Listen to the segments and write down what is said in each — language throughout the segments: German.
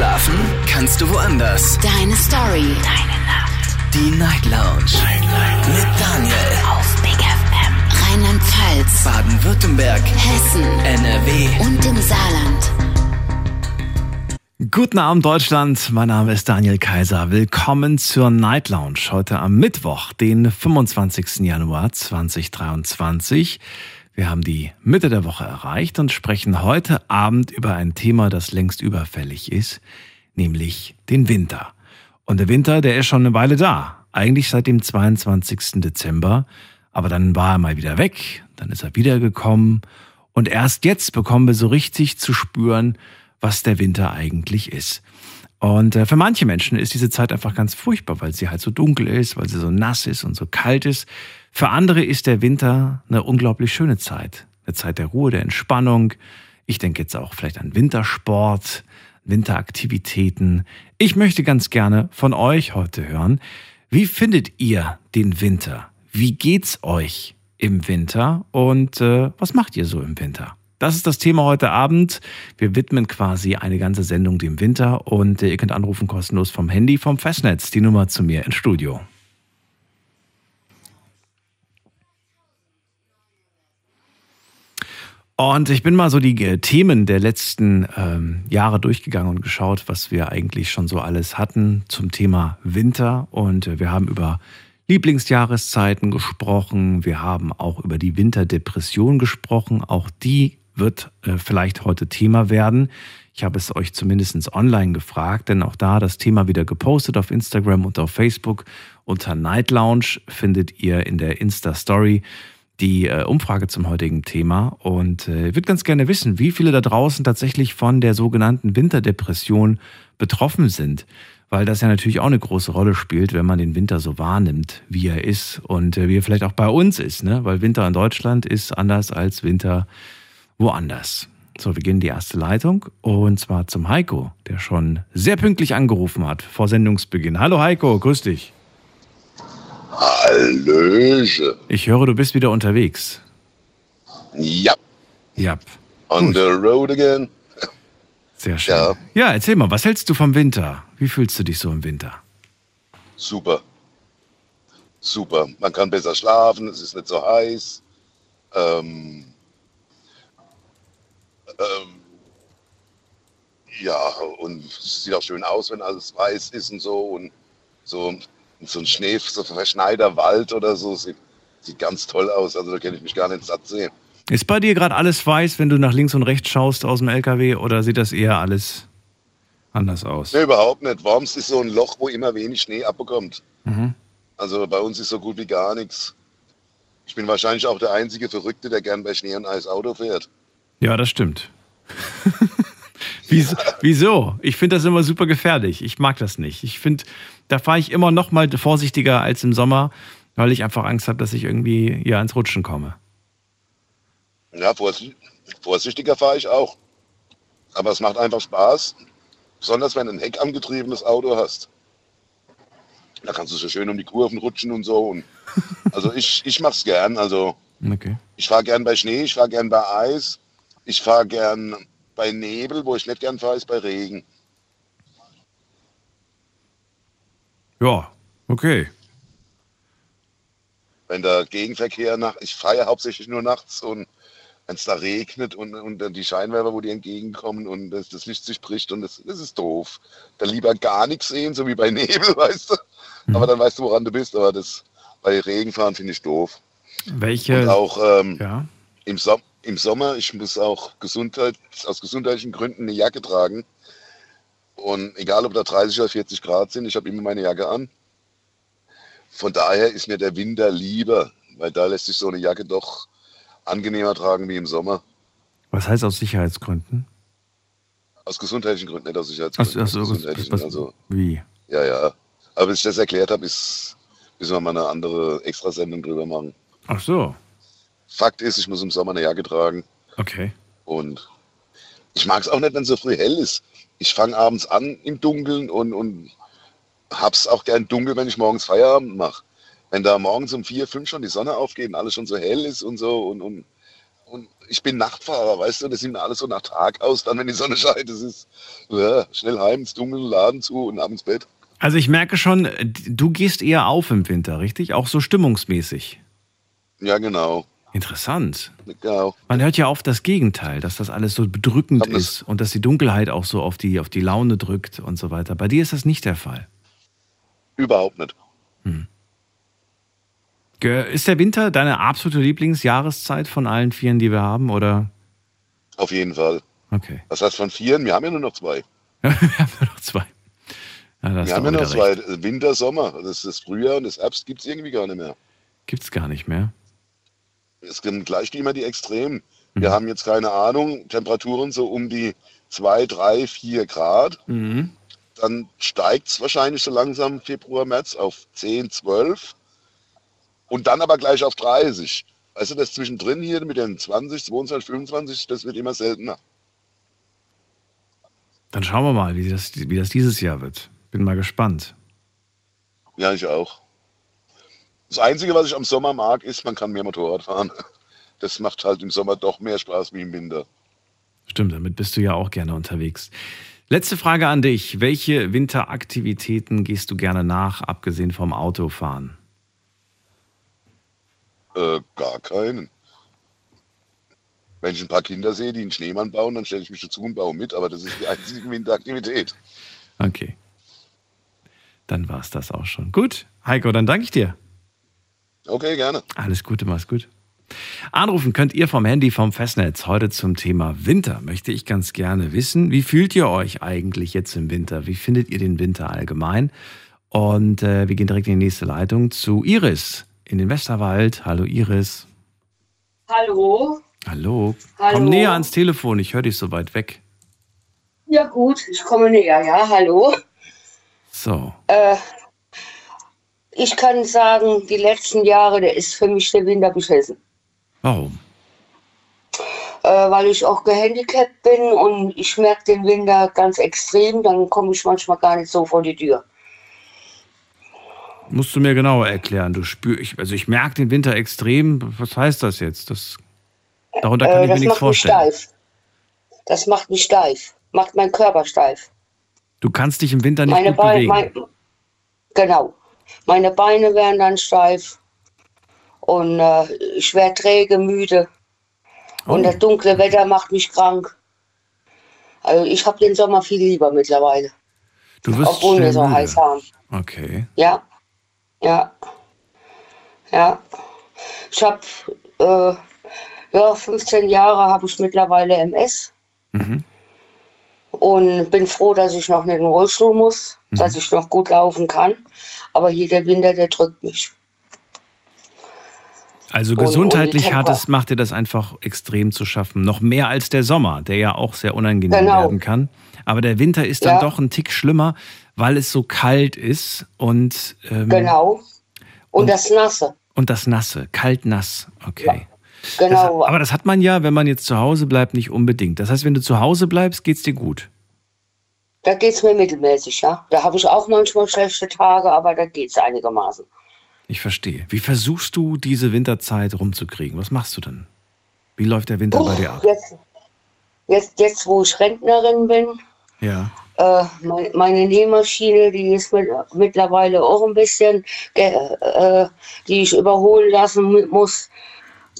Schlafen kannst du woanders. Deine Story. Deine Nacht. Die Night Lounge. Night, Night. Mit Daniel. Auf Big FM. Rheinland-Pfalz. Baden-Württemberg. Hessen. NRW. Und im Saarland. Guten Abend Deutschland, mein Name ist Daniel Kaiser. Willkommen zur Night Lounge heute am Mittwoch, den 25. Januar 2023. Wir haben die Mitte der Woche erreicht und sprechen heute Abend über ein Thema, das längst überfällig ist, nämlich den Winter. Und der Winter, der ist schon eine Weile da. Eigentlich seit dem 22. Dezember. Aber dann war er mal wieder weg, dann ist er wiedergekommen. Und erst jetzt bekommen wir so richtig zu spüren, was der Winter eigentlich ist. Und äh, für manche Menschen ist diese Zeit einfach ganz furchtbar, weil sie halt so dunkel ist, weil sie so nass ist und so kalt ist. Für andere ist der Winter eine unglaublich schöne Zeit. Eine Zeit der Ruhe, der Entspannung. Ich denke jetzt auch vielleicht an Wintersport, Winteraktivitäten. Ich möchte ganz gerne von euch heute hören. Wie findet ihr den Winter? Wie geht's euch im Winter? Und äh, was macht ihr so im Winter? Das ist das Thema heute Abend. Wir widmen quasi eine ganze Sendung dem Winter und ihr könnt anrufen kostenlos vom Handy vom Festnetz. Die Nummer zu mir ins Studio. Und ich bin mal so die äh, Themen der letzten ähm, Jahre durchgegangen und geschaut, was wir eigentlich schon so alles hatten zum Thema Winter. Und äh, wir haben über Lieblingsjahreszeiten gesprochen. Wir haben auch über die Winterdepression gesprochen. Auch die wird äh, vielleicht heute Thema werden. Ich habe es euch zumindest online gefragt, denn auch da das Thema wieder gepostet auf Instagram und auf Facebook. Unter Night Lounge findet ihr in der Insta-Story die äh, Umfrage zum heutigen Thema und äh, würde ganz gerne wissen, wie viele da draußen tatsächlich von der sogenannten Winterdepression betroffen sind, weil das ja natürlich auch eine große Rolle spielt, wenn man den Winter so wahrnimmt, wie er ist und äh, wie er vielleicht auch bei uns ist, ne? weil Winter in Deutschland ist anders als Winter woanders. So, wir gehen in die erste Leitung und zwar zum Heiko, der schon sehr pünktlich angerufen hat vor Sendungsbeginn. Hallo Heiko, grüß dich. Hallöche. Ich höre, du bist wieder unterwegs. Ja, Ja. on Gut. the road again. Sehr schön. Ja. Ja. erzähl mal, was hältst du vom Winter? Wie fühlst du dich so im Winter? Super. Super. Man kann besser schlafen, es ist nicht so heiß. Ähm, ähm, ja, und es sieht auch schön aus, wenn alles weiß ist und so. Und so, so ein Schnee, so verschneiter Wald oder so, sieht, sieht ganz toll aus. Also da kann ich mich gar nicht satt sehen. Ist bei dir gerade alles weiß, wenn du nach links und rechts schaust aus dem LKW oder sieht das eher alles anders aus? Nee, überhaupt nicht. Worms ist so ein Loch, wo immer wenig Schnee abbekommt. Mhm. Also bei uns ist so gut wie gar nichts. Ich bin wahrscheinlich auch der einzige Verrückte, der gern bei Schnee und Eis Auto fährt. Ja, das stimmt. Wieso? Wieso? Ich finde das immer super gefährlich. Ich mag das nicht. Ich finde, da fahre ich immer noch mal vorsichtiger als im Sommer, weil ich einfach Angst habe, dass ich irgendwie ja ins Rutschen komme. Ja, vorsicht- vorsichtiger fahre ich auch. Aber es macht einfach Spaß. Besonders wenn du ein heckangetriebenes Auto hast. Da kannst du so schön um die Kurven rutschen und so. Und also ich, ich mach's gern. Also Okay. ich fahre gern bei Schnee, ich fahre gern bei Eis, ich fahre gern bei Nebel, wo ich nicht gern fahre, ist bei Regen. Ja, okay. wenn der Gegenverkehr nach, ich fahre ja hauptsächlich nur nachts und wenn es da regnet und, und dann die Scheinwerfer, wo die entgegenkommen und das, das Licht sich bricht und das, das ist doof. Dann lieber gar nichts sehen, so wie bei Nebel, weißt du. Aber dann weißt du, woran du bist. Aber das bei Regenfahren finde ich doof. Welche? Und auch ähm, ja. im, Som im Sommer, ich muss auch Gesundheit, aus gesundheitlichen Gründen eine Jacke tragen. Und egal, ob da 30 oder 40 Grad sind, ich habe immer meine Jacke an. Von daher ist mir der Winter lieber, weil da lässt sich so eine Jacke doch angenehmer tragen wie im Sommer. Was heißt aus Sicherheitsgründen? Aus gesundheitlichen Gründen, nicht aus Ach, Sicherheitsgründen. ach aus so, gesundheitlichen, was, also, wie? ja, ja. Aber bis ich das erklärt habe, ist, müssen wir mal eine andere Extrasendung drüber machen. Ach so. Fakt ist, ich muss im Sommer eine Jacke tragen. Okay. Und ich mag es auch nicht, wenn es so früh hell ist. Ich fange abends an im Dunkeln und, und hab's auch gern dunkel, wenn ich morgens Feierabend mache. Wenn da morgens um vier, fünf schon die Sonne aufgeht und alles schon so hell ist und so und, und, Und ich bin Nachtfahrer, weißt du, das sieht mir alles so nach Tag aus, dann wenn die Sonne scheint, das ist ja, schnell heim, ins Dunkel, Laden zu und abends Bett. Also ich merke schon, du gehst eher auf im Winter, richtig? Auch so stimmungsmäßig. Ja, genau. Interessant. Genau. Man hört ja oft das Gegenteil, dass das alles so bedrückend ist und dass die Dunkelheit auch so auf die, auf die Laune drückt und so weiter. Bei dir ist das nicht der Fall. Überhaupt nicht. Ge- Ist der Winter deine absolute Lieblingsjahreszeit von allen vieren, die wir haben? Oder? Auf jeden Fall. Okay. Was heißt von vieren? Wir haben ja nur noch zwei. wir haben nur noch zwei. Ja, Wir haben ja noch wieder zwei. recht. Winter, Sommer. Das ist das Frühjahr und das Herbst gibt es irgendwie gar nicht mehr. Gibt's gar nicht mehr. Es gibt gleich immer die Extremen. Mhm. Wir haben jetzt keine Ahnung, Temperaturen so um die 2, 3, 4 Grad. Mhm. Dann steigt es wahrscheinlich so langsam Februar, März auf 10, 12 und dann aber gleich auf 30. Weißt du, das zwischendrin hier mit den 20, 22, 25, das wird immer seltener. Dann schauen wir mal, wie das, wie das dieses Jahr wird. Bin mal gespannt. Ja, ich auch. Das Einzige, was ich am Sommer mag, ist, man kann mehr Motorrad fahren. Das macht halt im Sommer doch mehr Spaß wie im Winter. Stimmt, damit bist du ja auch gerne unterwegs. Letzte Frage an dich. Welche Winteraktivitäten gehst du gerne nach, abgesehen vom Autofahren? Äh, gar keinen. Wenn ich ein paar Kinder sehe, die einen Schneemann bauen, dann stelle ich mich dazu und baue mit, aber das ist die einzige Winteraktivität. Okay. Dann war es das auch schon. Gut, Heiko, dann danke ich dir. Okay, gerne. Alles Gute, mach's gut. Anrufen könnt ihr vom Handy vom Festnetz. Heute zum Thema Winter möchte ich ganz gerne wissen. Wie fühlt ihr euch eigentlich jetzt im Winter? Wie findet ihr den Winter allgemein? Und äh, wir gehen direkt in die nächste Leitung zu Iris in den Westerwald. Hallo Iris. Hallo. Hallo. Hallo. Komm näher ans Telefon, ich höre dich so weit weg. Ja gut, ich komme näher. Ja, hallo. So. Äh, ich kann sagen, die letzten Jahre, der ist für mich der Winter beschissen. Warum? Äh, weil ich auch gehandicapt bin und ich merke den Winter ganz extrem, dann komme ich manchmal gar nicht so vor die Tür. Musst du mir genauer erklären. Du spür, ich, also ich merke den Winter extrem. Was heißt das jetzt? Das, darunter kann Äh, ich mir das nichts macht mich vorstellen. steif. Das macht mich steif. Macht meinen Körper steif. Du kannst dich im Winter nicht Meine gut Beine, bewegen. mein, genau. Meine Beine werden dann steif und äh, ich werde träge, müde. Und Oh. das dunkle Wetter macht mich krank. Also ich habe den Sommer viel lieber mittlerweile, du wirst obwohl wir so müde. heiß haben. Okay. Ja, ja, ja. Ich habe äh, ja 15 Jahre habe ich mittlerweile MS Mhm. und bin froh, dass ich noch nicht in den Rollstuhl muss, Mhm. dass ich noch gut laufen kann. Aber hier der Winter, der drückt mich. Also Und- und die gesundheitlich hat es, macht dir das einfach extrem zu schaffen. Noch mehr als der Sommer, der ja auch sehr unangenehm Genau. werden kann. Aber der Winter ist dann Ja. doch ein Tick schlimmer, weil es so kalt ist und, ähm, Genau. Und, Und- das Nasse. und das Nasse, kalt-nass. Okay. Genau. Das, aber das hat man ja, wenn man jetzt zu Hause bleibt, nicht unbedingt. Das heißt, wenn du zu Hause bleibst, geht's dir gut. Da geht es mir mittelmäßig, ja. Da habe ich auch manchmal schlechte Tage, aber da geht es einigermaßen. Ich verstehe. Wie versuchst du diese Winterzeit rumzukriegen? Was machst du denn? Wie läuft der Winter bei dir ab? Jetzt, jetzt, jetzt, wo ich Rentnerin bin, Ja. äh, mein, meine Nähmaschine, die ist mit, mittlerweile auch ein bisschen, ge- äh, die ich überholen lassen mu- muss,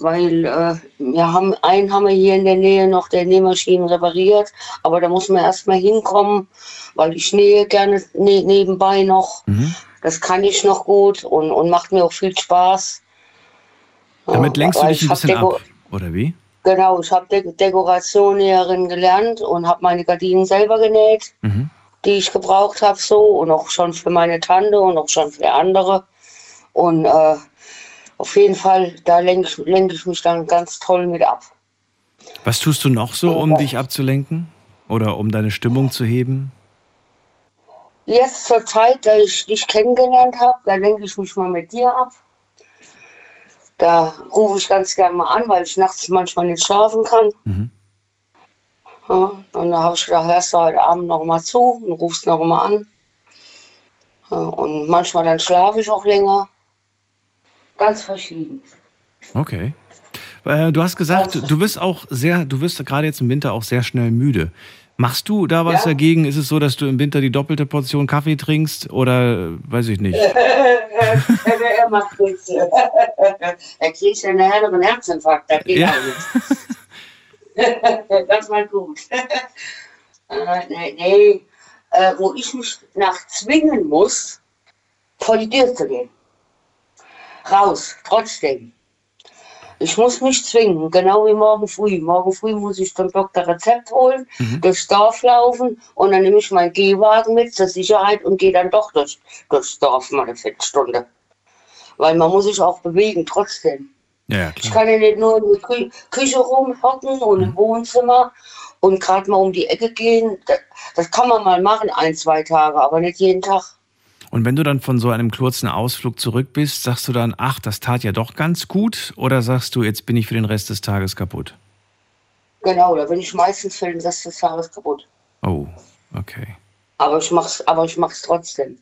weil äh, wir haben einen haben wir hier in der Nähe noch der Nähmaschinen repariert, aber da muss man erstmal hinkommen, weil ich nähe gerne ne nebenbei noch. Mhm. Das kann ich noch gut und, und macht mir auch viel Spaß. Damit Ja, lenkst du dich ein bisschen Deko- ab, oder wie? Genau, ich habe De Dekorationäherin gelernt und habe meine Gardinen selber genäht, Mhm. die ich gebraucht habe so und auch schon für meine Tante und auch schon für andere. Und äh, auf jeden Fall, da lenke ich, lenk ich mich dann ganz toll mit ab. Was tust du noch so, um Ja. dich abzulenken? Oder um deine Stimmung zu heben? Jetzt zur Zeit, da ich dich kennengelernt habe, da lenke ich mich mal mit dir ab. Da rufe ich ganz gerne mal an, weil ich nachts manchmal nicht schlafen kann. Mhm. Ja, und da habe ich gedacht, hörst du heute Abend noch mal zu und rufst noch mal an. Ja, und manchmal dann schlafe ich auch länger. Ganz verschieden. Okay. Äh, du hast gesagt, du wirst auch sehr, du wirst gerade jetzt im Winter auch sehr schnell müde. Machst du da was Ja. dagegen? Ist es so, dass du im Winter die doppelte Portion Kaffee trinkst oder äh, weiß ich nicht? er macht nichts. Er kriegt einen Herzinfarkt. Das geht Ja. auch das war gut. äh, nee, nee. Äh, wo ich mich nach zwingen muss, vor die Tür zu gehen. Raus, trotzdem. Ich muss mich zwingen, genau wie morgen früh. Morgen früh muss ich zum Doktor Rezept holen, durchs Dorf laufen und dann nehme ich meinen Gehwagen mit zur Sicherheit und gehe dann doch durch, durchs Dorf mal eine Viertelstunde. Weil man muss sich auch bewegen, trotzdem. Ja, Ich kann ja nicht nur in der Kü Küche rumhocken und im Wohnzimmer und gerade mal um die Ecke gehen. Das, das kann man mal machen, ein, zwei Tage, aber nicht jeden Tag. Und wenn du dann von so einem kurzen Ausflug zurück bist, sagst du dann, ach, das tat ja doch ganz gut? Oder sagst du, jetzt bin ich für den Rest des Tages kaputt? Genau, da bin ich meistens für den Rest des Tages kaputt. Oh, okay. Aber ich mach's, aber ich mach's trotzdem.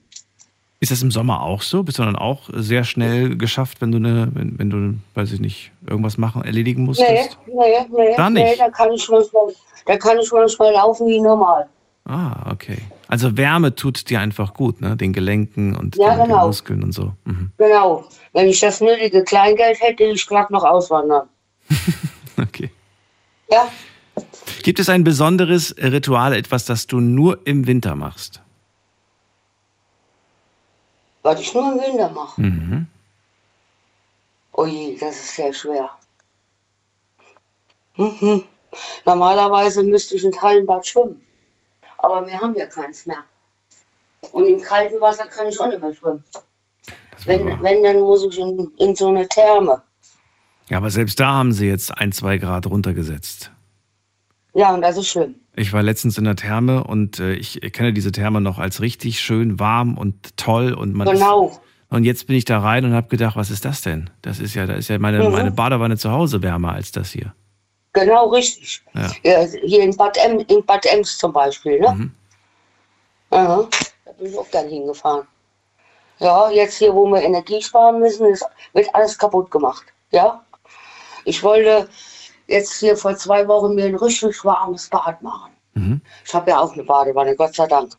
Ist das im Sommer auch so? Bist du dann auch sehr schnell geschafft, wenn du eine, wenn, wenn du, weiß ich nicht, irgendwas machen, erledigen musstest? Nee, nee, nee, Da nee, nicht? da kann ich manchmal, da kann ich manchmal laufen wie normal. Ah, okay. Also Wärme tut dir einfach gut, ne? Den Gelenken und Ja, den, den genau. Muskeln und so. Mhm. Genau. Wenn ich das nötige Kleingeld hätte, ich gerade noch auswandern. Okay. Ja, Gibt es ein besonderes Ritual, etwas, das du nur im Winter machst? was ich nur im Winter mache. Mhm. Oh je, das ist sehr schwer. Mhm. Normalerweise müsste ich ins Hallenbad schwimmen. Aber wir haben ja keins mehr. Und im kalten Wasser kann ich auch nicht mehr schwimmen. Wenn, wenn dann muss ich in, in so eine Therme. ja, aber selbst da haben sie jetzt ein, zwei Grad runtergesetzt. Ja, und das ist schlimm. Ich war letztens in der Therme und äh, ich kenne diese Therme noch als richtig schön warm und toll und man Genau. Ist, und jetzt bin ich da rein und habe gedacht, was ist das denn? Das ist ja, da ist ja meine, Mhm. meine Badewanne zu Hause wärmer als das hier. Genau richtig. Ja. Ja, hier in Bad, em, in Bad Ems zum Beispiel. Ne? Mhm. Aha, da bin ich auch gern hingefahren. Ja, jetzt hier, wo wir Energie sparen müssen, ist, wird alles kaputt gemacht. Ja, ich wollte jetzt hier vor zwei Wochen mir ein richtig warmes Bad machen. Mhm. Ich habe ja auch eine Badewanne, Gott sei Dank.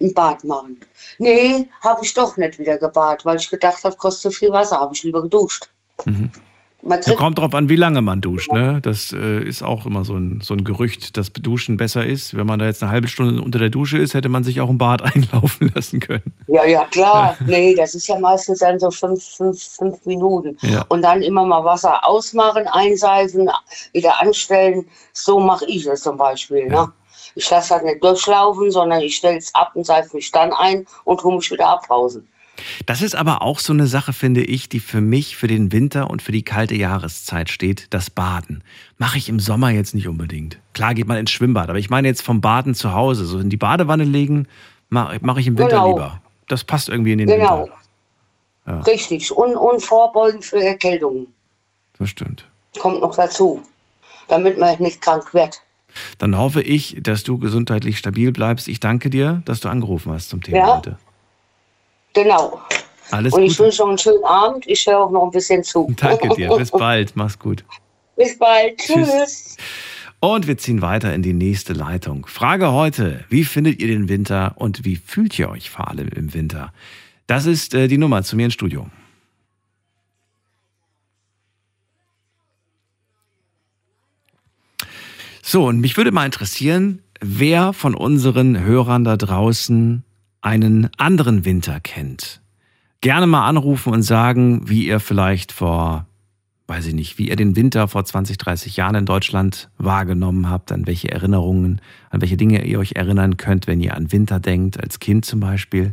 Ein Bad machen. Nee, habe ich doch nicht wieder gebadet, weil ich gedacht habe, kostet zu viel Wasser, habe ich lieber geduscht. Mhm. Man Ja, kommt drauf an, wie lange man duscht. Ne? Das äh, ist auch immer so ein, so ein Gerücht, dass Duschen besser ist. Wenn man da jetzt eine halbe Stunde unter der Dusche ist, hätte man sich auch ein Bad einlaufen lassen können. ja, ja, klar. Nee, das ist ja meistens dann so fünf, fünf, fünf Minuten. Ja. Und dann immer mal Wasser ausmachen, einseifen, wieder anstellen. So mache ich es zum Beispiel. Ne? Ich lasse das nicht durchlaufen, sondern ich stelle es ab und seife mich dann ein und hole mich wieder abrausen. Das ist aber auch so eine Sache, finde ich, die für mich für den Winter und für die kalte Jahreszeit steht, das Baden. Mache ich im Sommer jetzt nicht unbedingt. Klar geht man ins Schwimmbad, aber ich meine jetzt vom Baden zu Hause, so in die Badewanne legen, mache mach ich im Winter Genau. lieber. Das passt irgendwie in den Genau. Winter. Ja. Richtig. Und, und vorbeugend für Erkältungen. Das stimmt. Kommt noch dazu. Damit man nicht krank wird. Dann hoffe ich, dass du gesundheitlich stabil bleibst. Ich danke dir, dass du angerufen hast zum Thema Ja. heute. Genau. Alles Und ich Gute. wünsche noch einen schönen Abend. Ich höre auch noch ein bisschen zu. Danke dir. Bis bald. Mach's gut. Bis bald. Tschüss. Tschüss. Und wir ziehen weiter in die nächste Leitung. Frage heute: Wie findet ihr den Winter und wie fühlt ihr euch vor allem im Winter? Das ist äh, die Nummer zu mir ins Studio. So, und mich würde mal interessieren, wer von unseren Hörern da draußen einen anderen Winter kennt. Gerne mal anrufen und sagen, wie ihr vielleicht vor weiß ich nicht, wie ihr den Winter vor 20, 30 Jahren in Deutschland wahrgenommen habt, an welche Erinnerungen, an welche Dinge ihr euch erinnern könnt, wenn ihr an Winter denkt, als Kind zum Beispiel.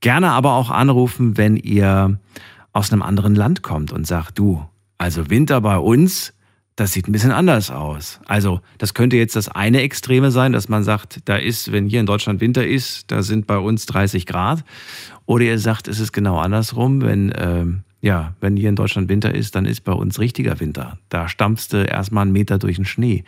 Gerne aber auch anrufen, wenn ihr aus einem anderen Land kommt und sagt, du, also Winter bei uns, das sieht ein bisschen anders aus. Also das könnte jetzt das eine Extreme sein, dass man sagt, da ist, wenn hier in Deutschland Winter ist, da sind bei uns 30 Grad. Oder ihr sagt, es ist genau andersrum, wenn ähm, ja, wenn hier in Deutschland Winter ist, dann ist bei uns richtiger Winter. Da stampfst du erstmal einen Meter durch den Schnee.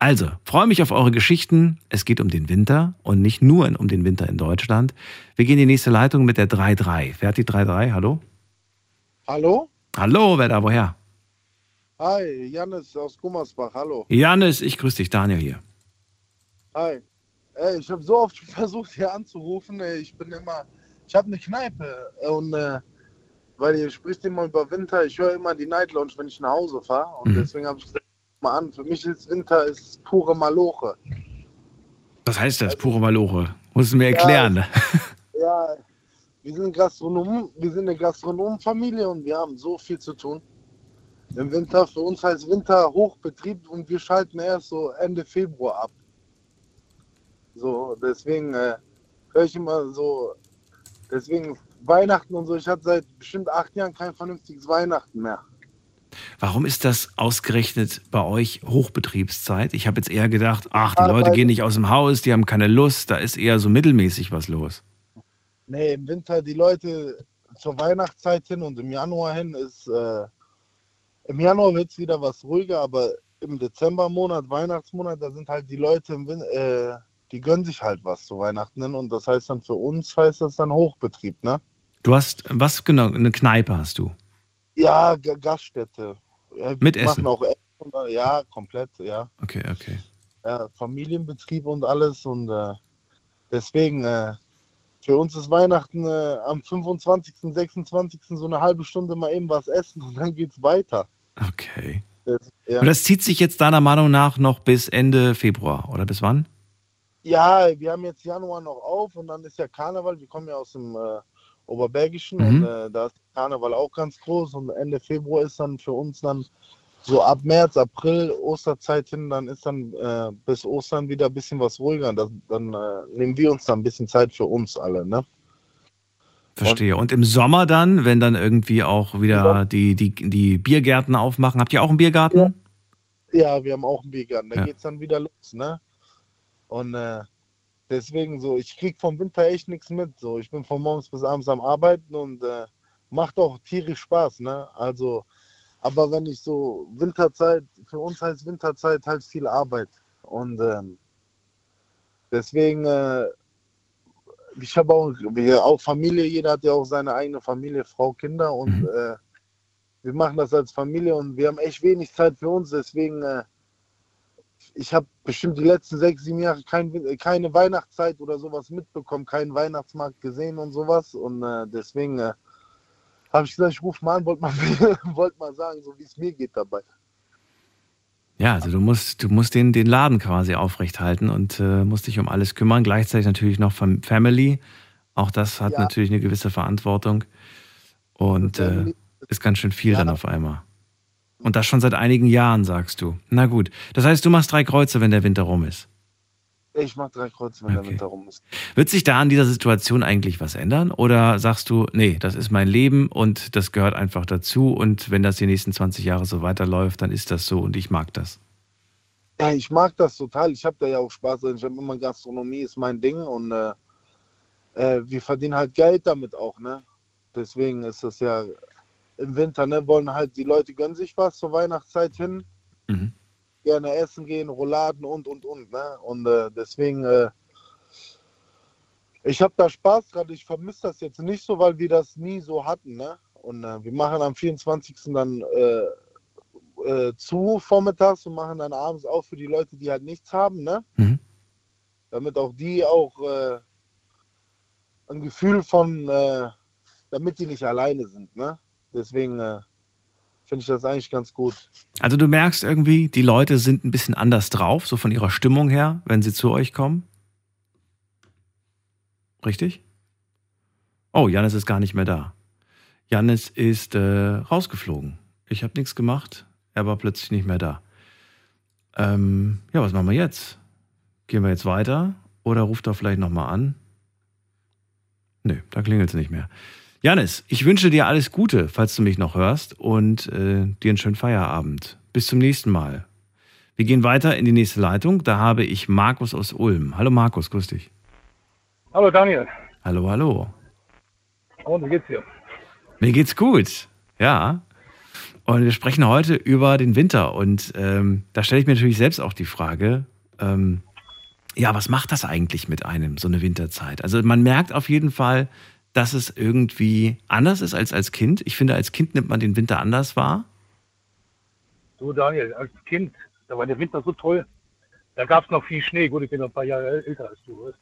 Also, freue mich auf eure Geschichten. Es geht um den Winter und nicht nur um den Winter in Deutschland. Wir gehen in die nächste Leitung mit der 3.3. Wer hat die 3.3? Hallo? Hallo? Hallo, wer da woher? Hi, Janis aus Gummersbach, hallo. Janis, ich grüße dich, Daniel hier. Hi. Ey, ich habe so oft versucht, hier anzurufen. Ich bin immer, ich habe eine Kneipe und äh, weil ihr spricht immer über Winter, ich höre immer die Night Lounge, wenn ich nach Hause fahre und Mhm. deswegen habe ich gesagt, mal an. Für mich ist Winter ist pure Maloche. Was heißt das, pure Maloche? Musst du mir erklären. ne? Ja, wir sind Gastronomen, wir sind eine Gastronomenfamilie und wir haben so viel zu tun. Im Winter, für uns heißt Winter Hochbetrieb und wir schalten erst so Ende Februar ab. So, deswegen äh, höre ich immer so, deswegen Weihnachten und so, ich hatte seit bestimmt acht Jahren kein vernünftiges Weihnachten mehr. Warum ist das ausgerechnet bei euch Hochbetriebszeit? Ich habe jetzt eher gedacht, ach, die Leute gehen nicht aus dem Haus, die haben keine Lust, da ist eher so mittelmäßig was los. Nee, im Winter die Leute zur Weihnachtszeit hin und im Januar hin ist, äh, im Januar wird es wieder was ruhiger, aber im Dezembermonat, Weihnachtsmonat, da sind halt die Leute im Win äh, die gönnen sich halt was zu Weihnachten hin und das heißt dann für uns heißt das dann Hochbetrieb, ne? Du hast, was genau, eine Kneipe hast du? Ja, G Gaststätte. Ja, wir Mit Essen? Machen auch Essen. Ja, komplett, ja. Okay, okay. ja, Familienbetrieb und alles und äh, deswegen äh, für uns ist Weihnachten äh, am 25., 26. so eine halbe Stunde mal eben was essen und dann geht's weiter. Okay. Das, ja. Und das zieht sich jetzt deiner Meinung nach noch bis Ende Februar oder bis wann? ja, wir haben jetzt Januar noch auf und dann ist ja Karneval. Wir kommen ja aus dem äh, Oberbergischen Mhm. und äh, da ist Karneval auch ganz groß und Ende Februar ist dann für uns dann so ab März, April, Osterzeit hin, dann ist dann äh, bis Ostern wieder ein bisschen was ruhiger. Das, dann äh, nehmen wir uns dann ein bisschen Zeit für uns alle, ne? Verstehe. Und im Sommer dann, wenn dann irgendwie auch wieder die, die, die Biergärten aufmachen, habt ihr auch einen Biergarten? Ja, wir haben auch einen Biergarten. Da Ja. geht's dann wieder los, ne? Und äh, deswegen so, ich krieg vom Winter echt nichts mit. So, ich bin von morgens bis abends am Arbeiten und äh, macht auch tierisch Spaß, ne? Also, aber wenn ich so Winterzeit, für uns heißt Winterzeit halt viel Arbeit. Und ähm, deswegen, äh, ich habe auch, auch Familie, jeder hat ja auch seine eigene Familie, Frau, Kinder und Mhm. äh, wir machen das als Familie und wir haben echt wenig Zeit für uns, deswegen äh, ich habe bestimmt die letzten sechs, sieben Jahre kein, keine Weihnachtszeit oder sowas mitbekommen, keinen Weihnachtsmarkt gesehen und sowas. Und äh, deswegen äh, habe ich gesagt, ich rufe mal an, wollte mal, wollt mal sagen, so wie es mir geht dabei. Ja, also du musst, du musst den, den Laden quasi aufrechthalten und äh, musst dich um alles kümmern. Gleichzeitig natürlich noch Fam- Family. Auch das hat Ja. natürlich eine gewisse Verantwortung. Und äh, ist ganz schön viel Ja. dann auf einmal. Und das schon seit einigen Jahren, sagst du. Na gut. Das heißt, du machst drei Kreuze, wenn der Winter rum ist. Ich mache drei Kreuze, wenn Okay. der Winter rum ist. Wird sich da an dieser Situation eigentlich was ändern? Oder sagst du, nee, das ist mein Leben und das gehört einfach dazu und wenn das die nächsten 20 Jahre so weiterläuft, dann ist das so und ich mag das? Ja, ich mag das total. Ich habe da ja auch Spaß drin. Ich habe immer Gastronomie ist mein Ding und äh, äh, wir verdienen halt Geld damit auch, ne? Deswegen ist das ja im Winter, ne? Wollen halt die Leute gönnen sich was zur Weihnachtszeit hin. Mhm. Gerne essen gehen, Rouladen und und und. Ne? Und äh, deswegen, äh, ich habe da Spaß gerade. Ich vermisse das jetzt nicht so, weil wir das nie so hatten. Ne? Und äh, wir machen am 24. dann äh, äh, zu vormittags und machen dann abends auch für die Leute, die halt nichts haben. Ne? Mhm. Damit auch die auch äh, ein Gefühl von, äh, damit die nicht alleine sind. Ne? Deswegen äh, finde ich das eigentlich ganz gut. Also du merkst irgendwie, die Leute sind ein bisschen anders drauf, so von ihrer Stimmung her, wenn sie zu euch kommen. Richtig? Oh, Janis ist gar nicht mehr da. Janis ist äh, rausgeflogen. Ich habe nichts gemacht. Er war plötzlich nicht mehr da. Ähm, ja, was machen wir jetzt? Gehen wir jetzt weiter oder ruft er vielleicht nochmal an? Nö, da klingelt es nicht mehr. Janis, ich wünsche dir alles Gute, falls du mich noch hörst und äh, dir einen schönen Feierabend. Bis zum nächsten Mal. Wir gehen weiter in die nächste Leitung. Da habe ich Markus aus Ulm. Hallo Markus, grüß dich. Hallo Daniel. Hallo, hallo. Und wie geht's dir? Mir geht's gut. Ja. Und wir sprechen heute über den Winter. Und ähm, da stelle ich mir natürlich selbst auch die Frage, ähm, ja, was macht das eigentlich mit einem, so eine Winterzeit? Also man merkt auf jeden Fall, dass es irgendwie anders ist als als Kind. Ich finde, als Kind nimmt man den Winter anders wahr. Du, Daniel, als Kind, da war der Winter so toll. Da gab es noch viel Schnee. Gut, ich bin noch ein paar Jahre älter als du, weißt.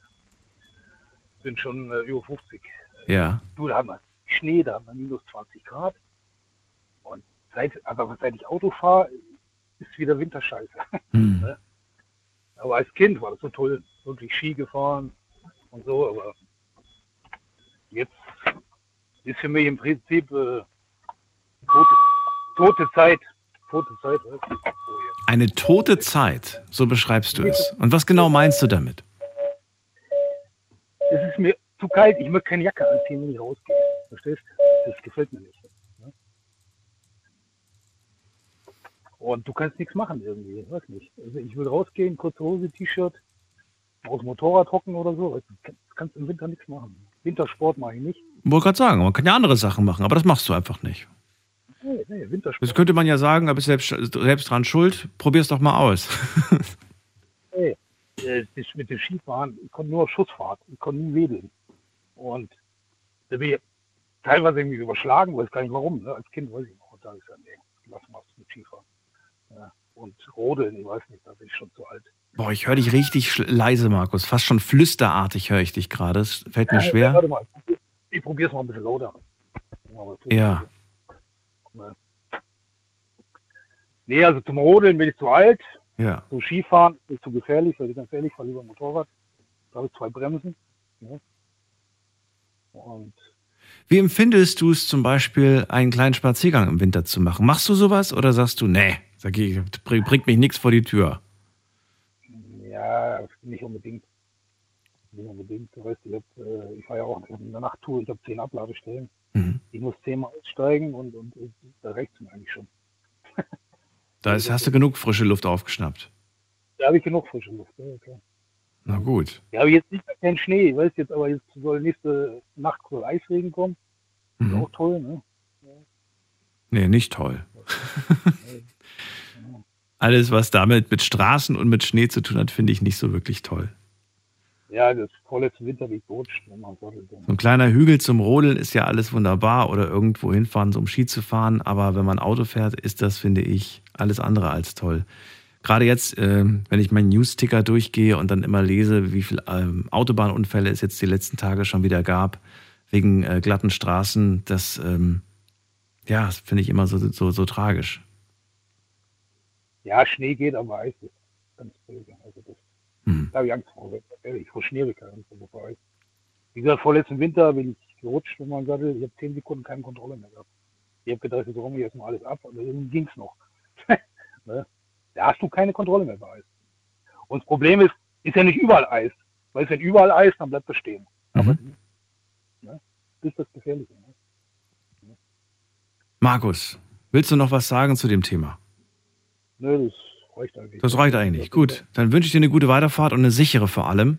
Bin schon äh, über 50. Ja. Du, da haben wir Schnee, da haben wir minus 20 Grad. Und seit, aber seit ich Auto fahre, ist wieder Winterscheiße. Hm. Ne? Aber als Kind war das so toll. Wirklich Ski gefahren und so. Aber jetzt ist für mich im Prinzip äh, tote, tote Zeit. Tote Zeit, du? Oh. Eine tote Zeit, so beschreibst du es. Und was genau meinst du damit? Es ist mir zu kalt. Ich möchte keine Jacke anziehen, wenn ich rausgehe. Verstehst? Das gefällt mir nicht. Und du kannst nichts machen irgendwie. Weiß nicht. Also ich will rausgehen, kurze Hose, T-Shirt, aus dem Motorrad hocken oder so. Du kannst im Winter nichts machen. Wintersport mache ich nicht. Wollte gerade sagen, man kann ja andere Sachen machen, aber das machst du einfach nicht. Nee, nee, Das Wintersport. könnte man ja sagen, da bist du selbst, selbst dran schuld. Probier's doch mal aus. Nee. Äh, das mit dem Skifahren, ich konnte nur auf Schussfahrt. Ich konnte nie wedeln. Und da bin ich teilweise irgendwie überschlagen, weiß gar nicht warum. Ne? Als Kind weiß ich noch. Und da habe ich gesagt, nee, lass mal mit Skifahren. Ja. Und Rodeln, ich weiß nicht, da bin ich schon zu alt. Boah, ich höre dich richtig leise, Markus. Fast schon flüsterartig höre ich dich gerade. Es fällt mir Ja, schwer. Warte mal, ich probiere es mal ein bisschen lauter. Ja. Ne. Nee, also zum Rodeln bin ich zu alt. Ja. Zum Skifahren ist zu gefährlich, weil ich ganz ehrlich, fahre lieber Motorrad. Da habe ich zwei Bremsen. Ja. Und Wie empfindest du es zum Beispiel, einen kleinen Spaziergang im Winter zu machen? Machst du sowas oder sagst du, nee, sag ich, bring- bringt mich nichts vor die Tür? Ja, nicht unbedingt. Nicht unbedingt. Du weißt, ich, hab, äh, ich fahre ja auch in der Nachttour, ich habe zehn Abladestellen. Mhm. Ich muss zehnmal aussteigen und, und, und da reicht es mir eigentlich schon. Da ist, hast du genug frische Luft aufgeschnappt. Da habe ich genug frische Luft. Ja, klar. Na gut. Ja, aber jetzt nicht mehr kein Schnee. Ich weiß jetzt, aber jetzt soll nächste Nacht soll Eisregen kommen. Ist Mhm. auch toll, ne? Nee, nicht toll. Alles, was damit mit Straßen und mit Schnee zu tun hat, finde ich nicht so wirklich toll. Ja, das vorletzte Winter wie sattelt. So ein kleiner Hügel zum Rodeln ist ja alles wunderbar oder irgendwo hinfahren, so um Ski zu fahren. Aber wenn man Auto fährt, ist das, finde ich, alles andere als toll. Gerade jetzt, ähm, wenn ich meinen News-Ticker durchgehe und dann immer lese, wie viele ähm, Autobahnunfälle es jetzt die letzten Tage schon wieder gab, wegen äh, glatten Straßen, das, ähm, ja, das finde ich immer so, so, so tragisch. Ja, Schnee geht, aber Eis ist ganz böse. Also das, Hm. da habe ich Angst vor. Ehrlich, vor Schnee habe ich keine Angst vor, vor Eis. Wie gesagt, vorletzten Winter bin ich gerutscht mit meinem Sattel. Ich habe zehn Sekunden keine Kontrolle mehr gehabt. Ich habe gedacht, jetzt räume ich erstmal alles ab, aber dann ging es noch. ne? Da hast du keine Kontrolle mehr bei Eis. Und das Problem ist, ist ja nicht überall Eis. Weil es wenn überall Eis, dann bleibt das stehen. Aber Mhm. ne? das ist das Gefährliche. Ne? Markus, willst du noch was sagen zu dem Thema? Nö, das reicht eigentlich. Das reicht eigentlich. Gut, dann wünsche ich dir eine gute Weiterfahrt und eine sichere vor allem.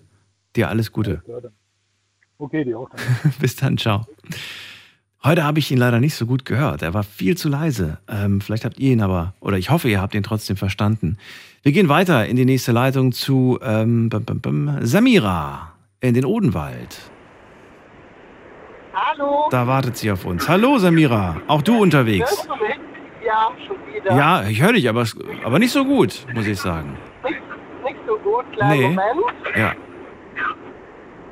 Dir alles Gute. Okay, die auch. Dann. Bis dann, ciao. Heute habe ich ihn leider nicht so gut gehört. Er war viel zu leise. Ähm, vielleicht habt ihr ihn aber, oder ich hoffe, ihr habt ihn trotzdem verstanden. Wir gehen weiter in die nächste Leitung zu ähm, bum, bum, bum, Samira in den Odenwald. Hallo. Da wartet sie auf uns. Hallo Samira, auch du unterwegs. Hörst du mich? Ja, schon wieder. Ja, ich höre dich, aber, aber nicht so gut, muss ich sagen. Nicht, nicht so gut, kleinen Nee. Moment. Ja,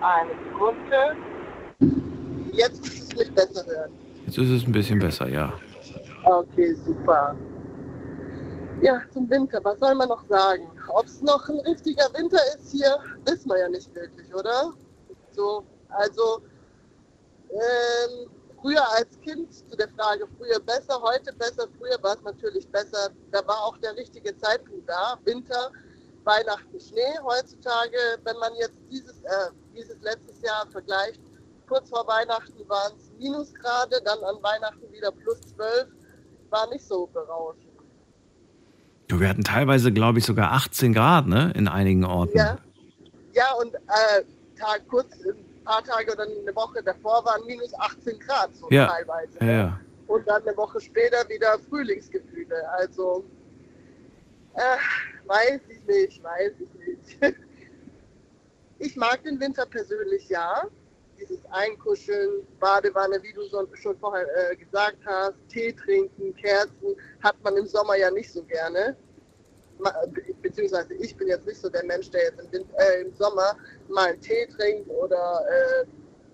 Eine Sekunde. Jetzt ist es mich besser hören. jetzt ist es ein bisschen besser, ja. Okay, super. Ja, zum Winter, was soll man noch sagen? Ob es noch ein richtiger Winter ist hier, wissen wir ja nicht wirklich, oder? So, also ähm, früher als Kind zu der Frage, früher besser, heute besser, früher war es natürlich besser. Da war auch der richtige Zeitpunkt da, Winter, Weihnachten, Schnee. Heutzutage, wenn man jetzt dieses, äh, dieses letztes Jahr vergleicht, kurz vor Weihnachten waren es Minusgrade, dann an Weihnachten wieder plus 12, war nicht so berauschend. Du, wir hatten teilweise, glaube ich, sogar 18 Grad, ne, in einigen Orten. Ja, ja und äh, Tag, kurz, paar Tage oder eine Woche davor waren minus 18 Grad so Ja. teilweise. Ja, ja. Und dann eine Woche später wieder Frühlingsgefühle. Also, äh, weiß ich nicht, weiß ich nicht. Ich mag den Winter persönlich ja. dieses Einkuscheln, Badewanne, wie du so, schon vorher äh, gesagt hast, Tee trinken, Kerzen, hat man im Sommer ja nicht so gerne. Beziehungsweise ich bin jetzt nicht so der Mensch, der jetzt im, Win- äh, im Sommer mal einen Tee trinkt oder äh,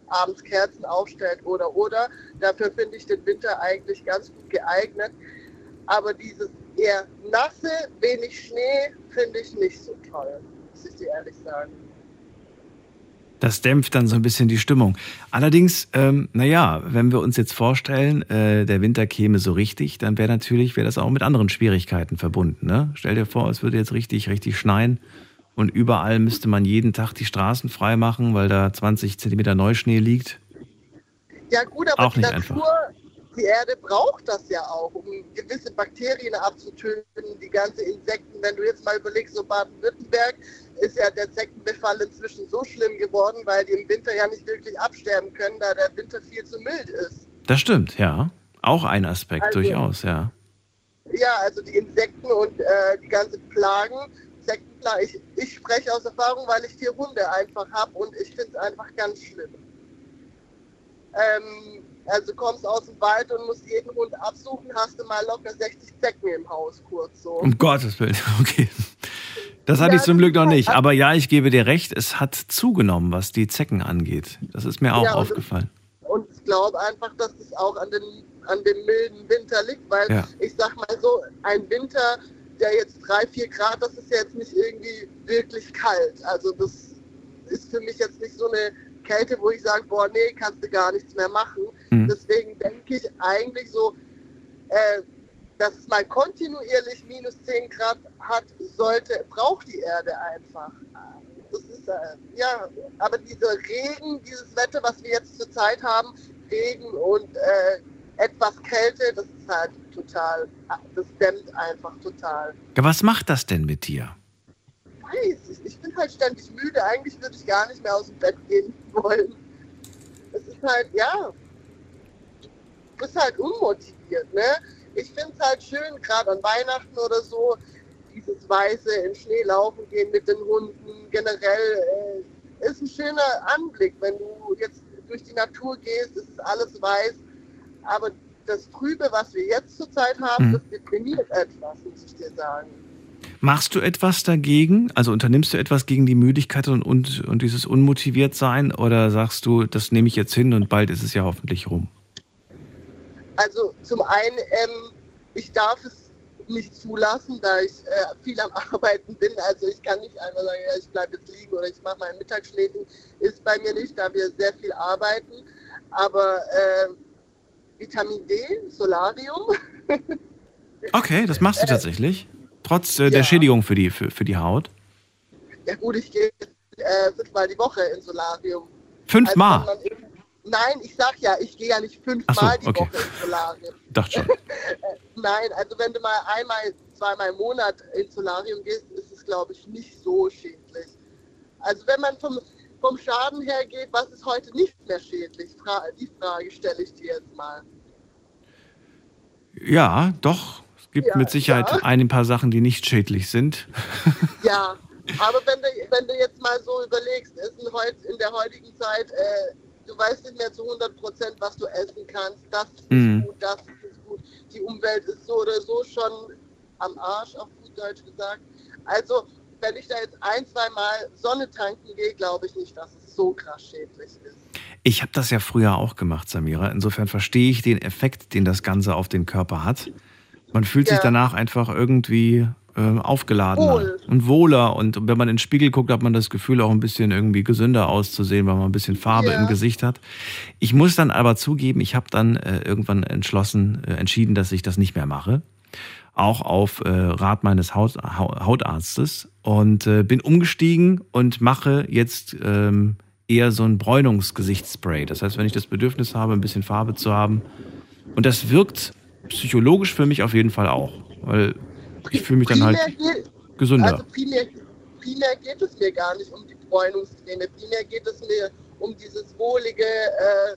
abends Kerzen aufstellt oder oder. Dafür finde ich den Winter eigentlich ganz gut geeignet. Aber dieses eher nasse, wenig Schnee finde ich nicht so toll, muss ich dir ehrlich sagen. Das dämpft dann so ein bisschen die Stimmung. Allerdings, ähm, naja, wenn wir uns jetzt vorstellen, äh, der Winter käme so richtig, dann wäre natürlich, wäre das auch mit anderen Schwierigkeiten verbunden. Ne? Stell dir vor, es würde jetzt richtig, richtig schneien und überall müsste man jeden Tag die Straßen frei machen, weil da 20 Zentimeter Neuschnee liegt. Ja gut, aber Auch die Natur, die Erde braucht das ja auch, um gewisse Bakterien abzutöten, die ganze Insekten. Wenn du jetzt mal überlegst, so Baden-Württemberg ist ja der Insektenbefall inzwischen so schlimm geworden, weil die im Winter ja nicht wirklich absterben können, da der Winter viel zu mild ist. Das stimmt, ja. Auch ein Aspekt, Also- durchaus, ja. Ja, also die Insekten und äh, die ganzen Plagen, Insektenplagen. Ich, ich spreche aus Erfahrung, weil ich vier Hunde einfach habe und ich finde es einfach ganz schlimm. Ähm, also kommst aus dem Wald und musst jeden Hund absuchen, hast du mal locker 60 Zecken im Haus, kurz so. Um Gottes Willen, okay. Das hatte ich zum Glück noch nicht. das- Aber ja, ich gebe dir recht, es hat zugenommen, was die Zecken angeht. Das ist mir auch Ja, aufgefallen. Und ich glaube einfach, dass das auch an, den, an dem milden Winter liegt, weil Ja. ich sag mal so, ein Winter, der jetzt drei, vier Grad, das ist ja jetzt nicht irgendwie wirklich kalt. Also das ist für mich jetzt nicht so eine Kälte, wo ich sage, boah, nee, kannst du gar nichts mehr machen. Mhm. Deswegen denke ich eigentlich so, äh, dass es mal kontinuierlich minus 10 Grad hat, sollte, braucht die Erde einfach. Das ist, äh, ja, aber dieser Regen, dieses Wetter, was wir jetzt zurzeit haben, Regen und äh, etwas Kälte, das ist halt total, das dämmt einfach total. Ja, was macht das denn mit dir? Weiß ich, ich bin halt ständig müde, eigentlich würde ich gar nicht mehr aus dem Bett gehen wollen. Es ist halt, ja, du bist halt unmotiviert, ne? Ich finde es halt schön, gerade an Weihnachten oder so, dieses weiße in Schnee laufen gehen mit den Hunden. Generell äh, ist ein schöner Anblick, wenn du jetzt durch die Natur gehst, es ist alles weiß. Aber das Trübe, was wir jetzt zurzeit haben, Mhm. das deprimiert etwas, muss ich dir sagen. Machst du etwas dagegen? Also unternimmst du etwas gegen die Müdigkeit und, und, und dieses Unmotiviertsein? Oder sagst du, das nehme ich jetzt hin und bald ist es ja hoffentlich rum? Also zum einen, ähm, ich darf es nicht zulassen, da ich äh, viel am Arbeiten bin. Also ich kann nicht einfach sagen, ja, ich bleibe jetzt liegen oder ich mache mein Mittagsschläfen. Ist bei mir nicht, da wir sehr viel arbeiten. Aber äh, Vitamin D, Solarium, Okay, das machst du tatsächlich. Trotz äh, der ja. Schädigung für die, für, für die Haut. ja gut, ich gehe äh, fünfmal die Woche ins Solarium. Fünfmal. Also Nein, ich sag ja, ich gehe ja nicht Ach so, fünfmal die okay. Woche ins Solarium. Dachte schon. Nein, also wenn du mal einmal, zweimal im Monat ins Solarium gehst, ist es, glaube ich, nicht so schädlich. Also wenn man vom, vom Schaden her geht, was ist heute nicht mehr schädlich? Fra die Frage stelle ich dir jetzt mal. Ja, doch. Es gibt Ja, mit Sicherheit ja. ein paar Sachen, die nicht schädlich sind. Ja, aber wenn du, wenn du jetzt mal so überlegst, ist in, heut, in der heutigen Zeit, äh, du weißt nicht mehr zu 100 Prozent, was du essen kannst. Das ist Mhm. nicht gut, das ist gut. Die Umwelt ist so oder so schon am Arsch, auf gut Deutsch gesagt. Also, wenn ich da jetzt ein, zwei Mal Sonne tanken gehe, glaube ich nicht, dass es so krass schädlich ist. Ich habe das ja früher auch gemacht, Samira. Insofern verstehe ich den Effekt, den das Ganze auf den Körper hat. Man fühlt sich Ja. danach einfach irgendwie äh, aufgeladener Wohl. und wohler. Und wenn man in den Spiegel guckt, hat man das Gefühl, auch ein bisschen irgendwie gesünder auszusehen, weil man ein bisschen Farbe Ja. im Gesicht hat. Ich muss dann aber zugeben, ich habe dann äh, irgendwann entschlossen, äh, entschieden, dass ich das nicht mehr mache. Auch auf äh, Rat meines Haut, Hau- Hautarztes. Und äh, bin umgestiegen und mache jetzt ähm, eher so ein Bräunungsgesichtsspray. Das heißt, wenn ich das Bedürfnis habe, ein bisschen Farbe zu haben. Und das wirkt psychologisch für mich auf jeden Fall auch. Weil ich fühle mich dann halt geht, gesünder. Also primär, primär geht es mir gar nicht um die Bräunungscreme. Primär geht es mir um dieses wohlige, äh,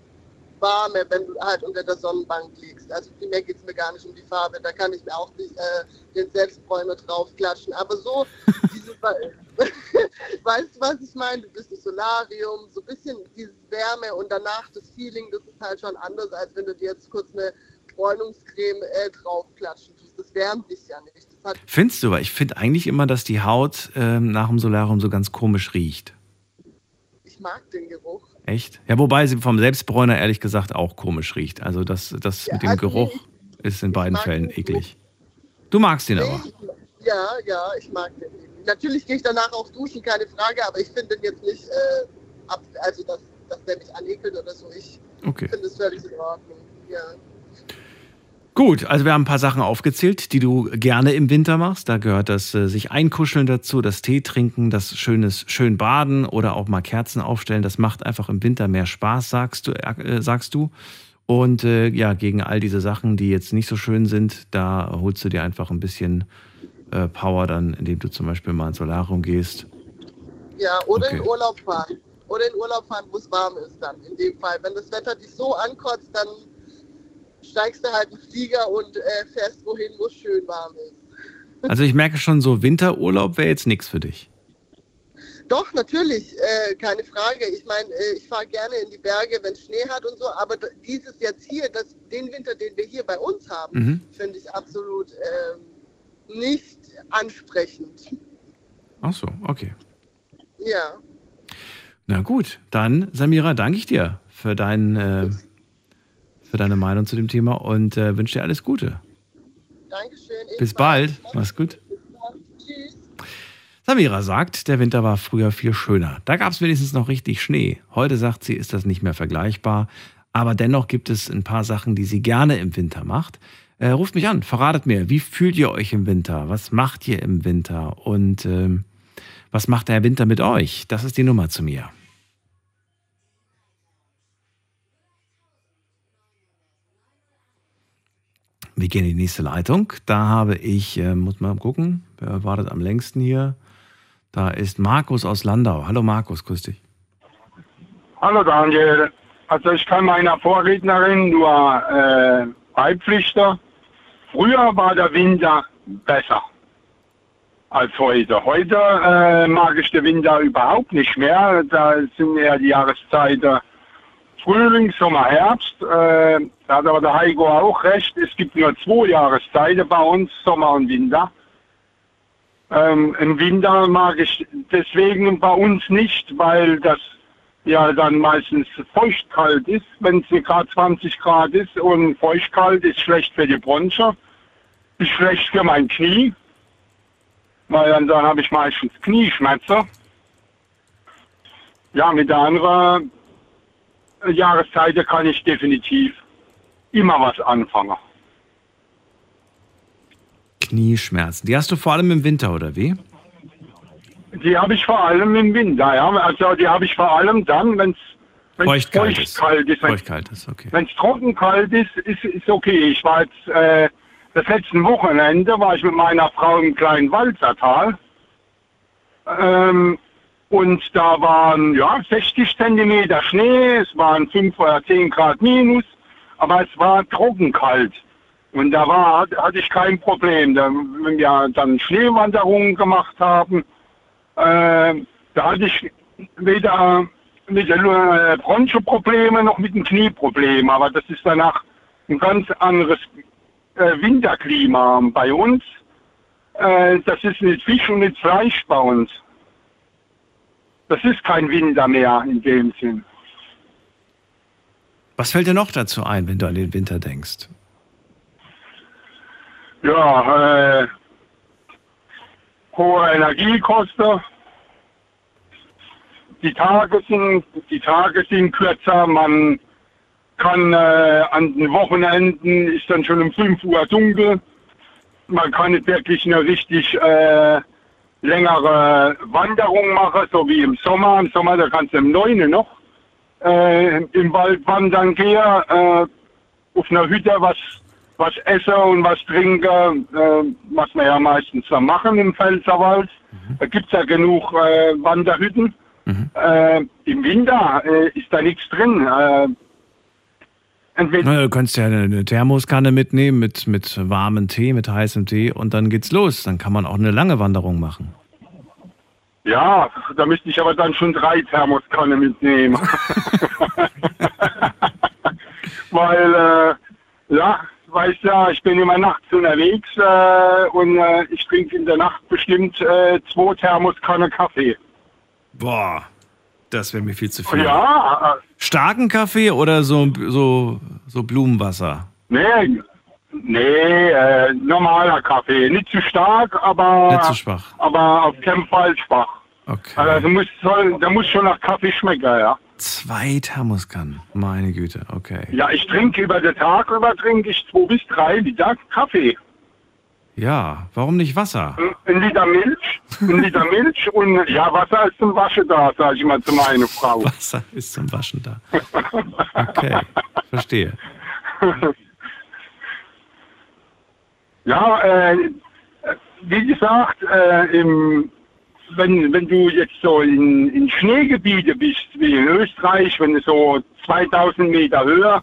warme, wenn du halt unter der Sonnenbank liegst. Also primär geht es mir gar nicht um die Farbe. Da kann ich mir auch nicht äh, den Selbstbräuner draufklatschen. Aber so, dieses, weißt du, was ich meine? Du bist im Solarium, so ein bisschen dieses Wärme und danach das Feeling, das ist halt schon anders, als wenn du dir jetzt kurz eine Bräunungscreme äh, draufklatschen tust. Das wärmt dich ja nicht. Hat, Findest du, weil ich finde eigentlich immer, dass die Haut ähm, nach dem Solarium so ganz komisch riecht. ich mag den Geruch. Echt? Ja, wobei sie vom Selbstbräuner ehrlich gesagt auch komisch riecht. Also das, das Ja, mit dem also Geruch nee, ist in beiden Fällen eklig. Du magst ihn Nee, aber. ich- ja, ja, ich mag den. Natürlich gehe ich danach auch duschen, keine Frage, aber ich finde den jetzt nicht, äh, ab, also dass, dass der mich anekelt oder so. Ich Okay. finde es völlig in Ordnung. Ja. Gut, also wir haben ein paar Sachen aufgezählt, die du gerne im Winter machst. Da gehört das äh, sich einkuscheln dazu, das Tee trinken, das schönes schön baden oder auch mal Kerzen aufstellen. Das macht einfach im Winter mehr Spaß, sagst du, äh, sagst du. Und äh, ja, gegen all diese Sachen, die jetzt nicht so schön sind, da holst du dir einfach ein bisschen äh, Power dann, indem du zum Beispiel mal ins Solarium gehst. Ja, oder Okay. in Urlaub fahren. Oder in Urlaub fahren, wo es warm ist dann. In dem Fall. Wenn das Wetter dich so ankotzt, dann steigst du halt in den Flieger und äh, fährst wohin, wo es schön warm ist. Also ich merke schon, so Winterurlaub wäre jetzt nichts für dich. Doch, natürlich, äh, keine Frage. Ich meine, äh, ich fahre gerne in die Berge, wenn es Schnee hat und so, aber dieses jetzt hier, das, den Winter, den wir hier bei uns haben, Mhm. finde ich absolut ähm, nicht ansprechend. Ach so, okay. Ja, Na gut, dann Samira, danke ich dir für, dein, äh, für deine Meinung zu dem Thema und äh, wünsche dir alles Gute. Dankeschön. Bis bald. Mach's gut. Samira sagt, der Winter war früher viel schöner. Da gab es wenigstens noch richtig Schnee. Heute sagt sie, ist das nicht mehr vergleichbar. Aber dennoch gibt es ein paar Sachen, die sie gerne im Winter macht. Äh, ruft mich an, verratet mir, wie fühlt ihr euch im Winter? Was macht ihr im Winter? Und ähm, was macht der Winter mit euch? Das ist die Nummer zu mir. Wir gehen in die nächste Leitung. Da habe ich, äh, muss mal gucken, wer wartet am längsten hier? Da ist Markus aus Landau. Hallo Markus, grüß dich. Hallo Daniel. Also ich kann meiner Vorrednerin nur äh, beipflichten. Früher war der Winter besser als heute. Heute äh, mag ich den Winter überhaupt nicht mehr. Da sind eher die Jahreszeiten Frühling, Sommer, Herbst. Äh, da hat aber der Heiko auch recht. Es gibt nur zwei Jahreszeiten bei uns, Sommer und Winter. Ähm, Im Winter mag ich deswegen bei uns nicht, weil das ja dann meistens feuchtkalt ist, wenn es gerade 20 Grad ist und feuchtkalt ist schlecht für die Bronche, ist schlecht für mein Knie, weil dann, dann habe ich meistens Knieschmerzen. Ja, mit der anderen Jahreszeit kann ich definitiv immer was anfangen. Knieschmerzen. Die hast du vor allem im Winter, oder wie? Die habe ich vor allem im Winter, ja. Also die habe ich vor allem dann, wenn es Feuchtkalt ist. feuchtkalt ist. Wenn Feuchtkalt ist, okay. Wenn es trockenkalt ist, ist, ist okay. Ich war jetzt äh, das letzte Wochenende war ich mit meiner Frau im kleinen Walzertal. Ähm, und da waren ja 60 Zentimeter Schnee, es waren 5 oder 10 Grad minus, aber es war trockenkalt. Und da war, hat- hatte ich kein Problem. Da, wenn wir dann Schneewanderungen gemacht haben, äh, da hatte ich weder mit den äh, Bronchoprobleme noch mit dem Knieproblem. Aber das ist danach ein ganz anderes äh, Winterklima bei uns. Äh, das ist nicht Fisch und nicht Fleisch bei uns. Das ist kein Winter mehr in dem Sinn. Was fällt dir noch dazu ein, wenn du an den Winter denkst? Ja, äh, hohe Energiekosten. Die Tage sind, die Tage sind kürzer. Man kann äh, an den Wochenenden ist dann schon um 5 Uhr dunkel. Man kann nicht wirklich eine richtig äh, längere Wanderung machen, so wie im Sommer. Im Sommer, da kannst du im 9 noch äh, im Wald wandern gehen, äh, auf einer Hütte was, was essen und was trinken, äh, was wir ja meistens dann machen im Pfälzerwald. Da gibt's ja genug äh, Wanderhütten. Äh, Im Winter äh, ist da nichts drin. Na, du kannst ja eine, Thermoskanne mitnehmen mit, mit warmem Tee, mit heißem Tee und dann geht's los. Dann kann man auch eine lange Wanderung machen. Ja, da müsste ich aber dann schon drei Thermoskannen mitnehmen. weil, äh, ja, weißt ja, ich bin immer nachts unterwegs äh, und äh, ich trinke in der Nacht bestimmt äh, zwei Thermoskanne Kaffee. Boah, das wäre mir viel zu viel. Ja, äh, Starken Kaffee oder so, so, so Blumenwasser? nee, nee, äh, normaler Kaffee. Nicht zu stark, aber, Nicht zu schwach. aber auf keinen Fall schwach. Okay. Also muss, der muss schon nach Kaffee schmecken, ja. Zwei Thermoskannen. Meine Güte, okay. Ja, ich trinke über den Tag über trinke ich zwei bis drei Liter Kaffee. Ja, warum nicht Wasser? Ein Liter Milch, ein Liter Milch und ja, Wasser ist zum Waschen da, sage ich mal zu meiner Frau. Wasser ist zum Waschen da. Okay, verstehe. Ja, äh, wie gesagt, äh, im, wenn, wenn du jetzt so in, in Schneegebiete bist, wie in Österreich, wenn du so 2000 Meter höher,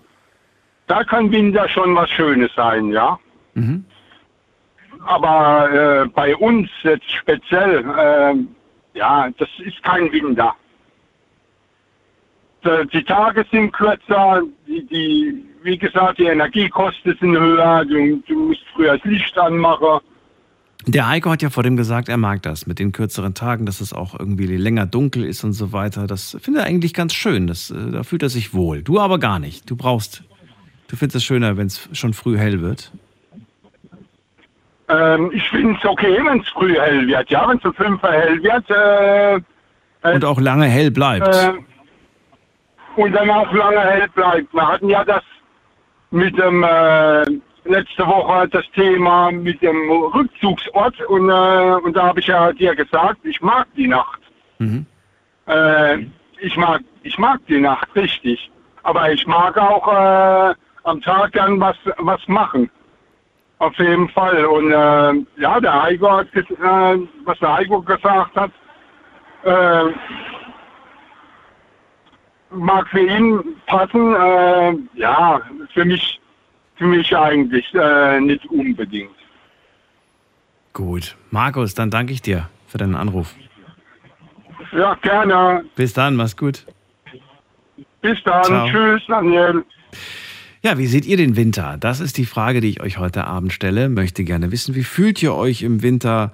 da kann Winter schon was Schönes sein, ja. Mhm. Aber äh, bei uns jetzt speziell, äh, ja, das ist kein Winter. Die, die Tage sind kürzer, die, die, wie gesagt, die Energiekosten sind höher, du, du musst früher das Licht anmachen. Der Heiko hat ja vor dem gesagt, er mag das mit den kürzeren Tagen, dass es auch irgendwie länger dunkel ist und so weiter. Das finde er eigentlich ganz schön. Das, äh, da fühlt er sich wohl. Du aber gar nicht. Du brauchst, du findest es schöner, wenn es schon früh hell wird. Ähm, ich finde es okay, wenn es früh hell wird. Ja, wenn es um 5 Uhr hell wird. Äh, Und auch lange hell bleibt. äh, und dann auch lange hell bleibt. Wir hatten ja das mit dem äh, letzte Woche das Thema mit dem Rückzugsort und, äh, und da habe ich ja dir gesagt, ich mag die Nacht. Mhm. Äh, ich mag ich mag die Nacht richtig, aber ich mag auch äh, am Tag dann was was machen. Auf jeden Fall. Und äh, ja, der Heiko hat, äh, was der Heiko gesagt hat, äh, mag für ihn passen. Äh, ja, für mich, für mich eigentlich äh, nicht unbedingt. Gut. Markus, dann danke ich dir für deinen Anruf. Ja, gerne. Bis dann, mach's gut. Bis dann. Ciao. Tschüss, Daniel. Ja, wie seht ihr den Winter? Das ist die Frage, die ich euch heute Abend stelle. Möchte gerne wissen, wie fühlt ihr euch im Winter?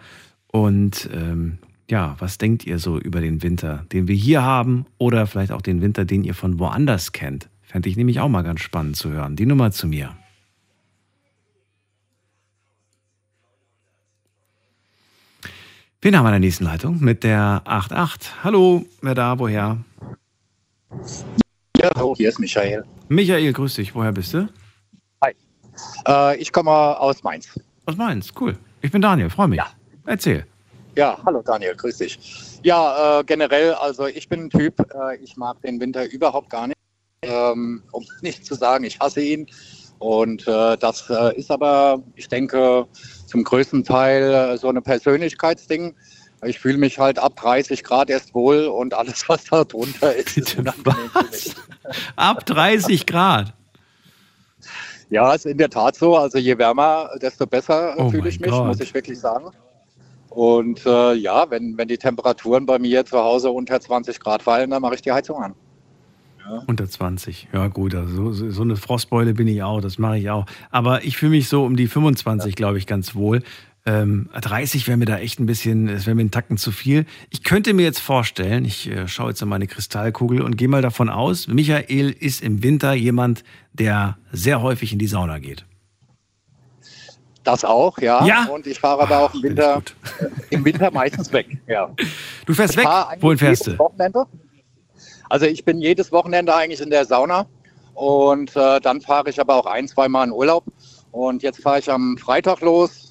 Und ähm, ja, was denkt ihr so über den Winter, den wir hier haben oder vielleicht auch den Winter, den ihr von woanders kennt? Fände ich nämlich auch mal ganz spannend zu hören. Die Nummer zu mir. Wen haben wir in der nächsten Leitung? Mit der 88. Hallo, wer da, woher? Ja, hallo, hier ist Michael. Michael, grüß dich. Woher bist du? Äh, ich komme aus Mainz. Aus Mainz, cool. Ich bin Daniel, freue mich. Ja. Erzähl. Ja, hallo Daniel, grüß dich. Ja, äh, generell, also ich bin ein Typ, äh, ich mag den Winter überhaupt gar nicht. Ähm, um nicht zu sagen, ich hasse ihn. Und äh, das äh, ist aber, ich denke, zum größten Teil äh, so eine Persönlichkeitsding. Ich fühle mich halt ab 30 Grad erst wohl und alles, was da drunter ist, ist unangenehm für mich. Ab 30 Grad. Ja, ist in der Tat so. Also je wärmer, desto besser Oh fühle ich mich, Gott. muss ich wirklich sagen. Und äh, ja, wenn, wenn die Temperaturen bei mir zu Hause unter 20 Grad fallen, dann mache ich die Heizung an. Unter 20. Ja, gut, also so, so eine Frostbeule bin ich auch, das mache ich auch. Aber ich fühle mich so um die 25, glaube ich, ganz wohl. Ähm, 30 wäre mir da echt ein bisschen, es wäre mir einen Tacken zu viel. Ich könnte mir jetzt vorstellen, ich äh, schaue jetzt in meine Kristallkugel und gehe mal davon aus, Michael ist im Winter jemand, der sehr häufig in die Sauna geht. Das auch, ja. Ja? Und ich fahre aber auch im Winter, gut. im Winter meistens weg. Ja. Du fährst Ich weg? Wohin fährst du? Wochenende. Also ich bin jedes Wochenende eigentlich in der Sauna und äh, dann fahre ich aber auch ein, zweimal in Urlaub. Und jetzt fahre ich am Freitag los.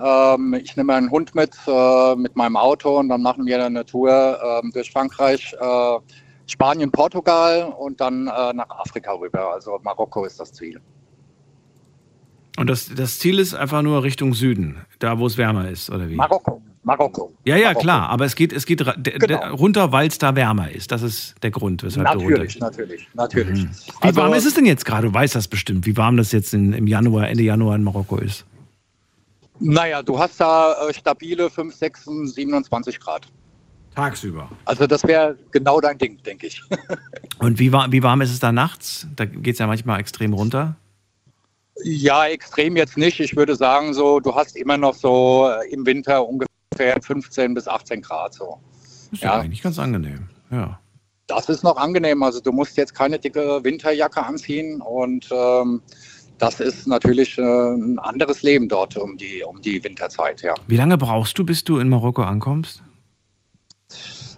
Ähm, ich nehme einen Hund mit, äh, mit meinem Auto und dann machen wir eine Tour ähm, durch Frankreich, äh, Spanien, Portugal und dann äh, nach Afrika rüber. Also Marokko ist das Ziel. Und das, das Ziel ist einfach nur Richtung Süden, da wo es wärmer ist, oder wie? Marokko, Marokko. Ja, ja, Marokko. klar, aber es geht, es geht Genau. runter, weil es da wärmer ist. Das ist der Grund, weshalb du runter Natürlich, natürlich, natürlich. Mhm. Wie warm ist es denn jetzt gerade? Du weißt das bestimmt, wie warm das jetzt in, im Januar, Ende Januar in Marokko ist. Naja, du hast da äh, stabile 5, 6, 27 Grad. Tagsüber. Also das wäre genau dein Ding, denke ich. Und wie, war, wie warm ist es da nachts? Da geht es ja manchmal extrem runter. Ja, extrem jetzt nicht. Ich würde sagen, so, du hast immer noch so äh, im Winter ungefähr 15 bis 18 Grad. So. Ist ja, eigentlich ganz angenehm. Ja. Das ist noch angenehm. Also du musst jetzt keine dicke Winterjacke anziehen und ähm, das ist natürlich äh, ein anderes Leben dort um die, um die Winterzeit, ja. Wie lange brauchst du, bis du in Marokko ankommst?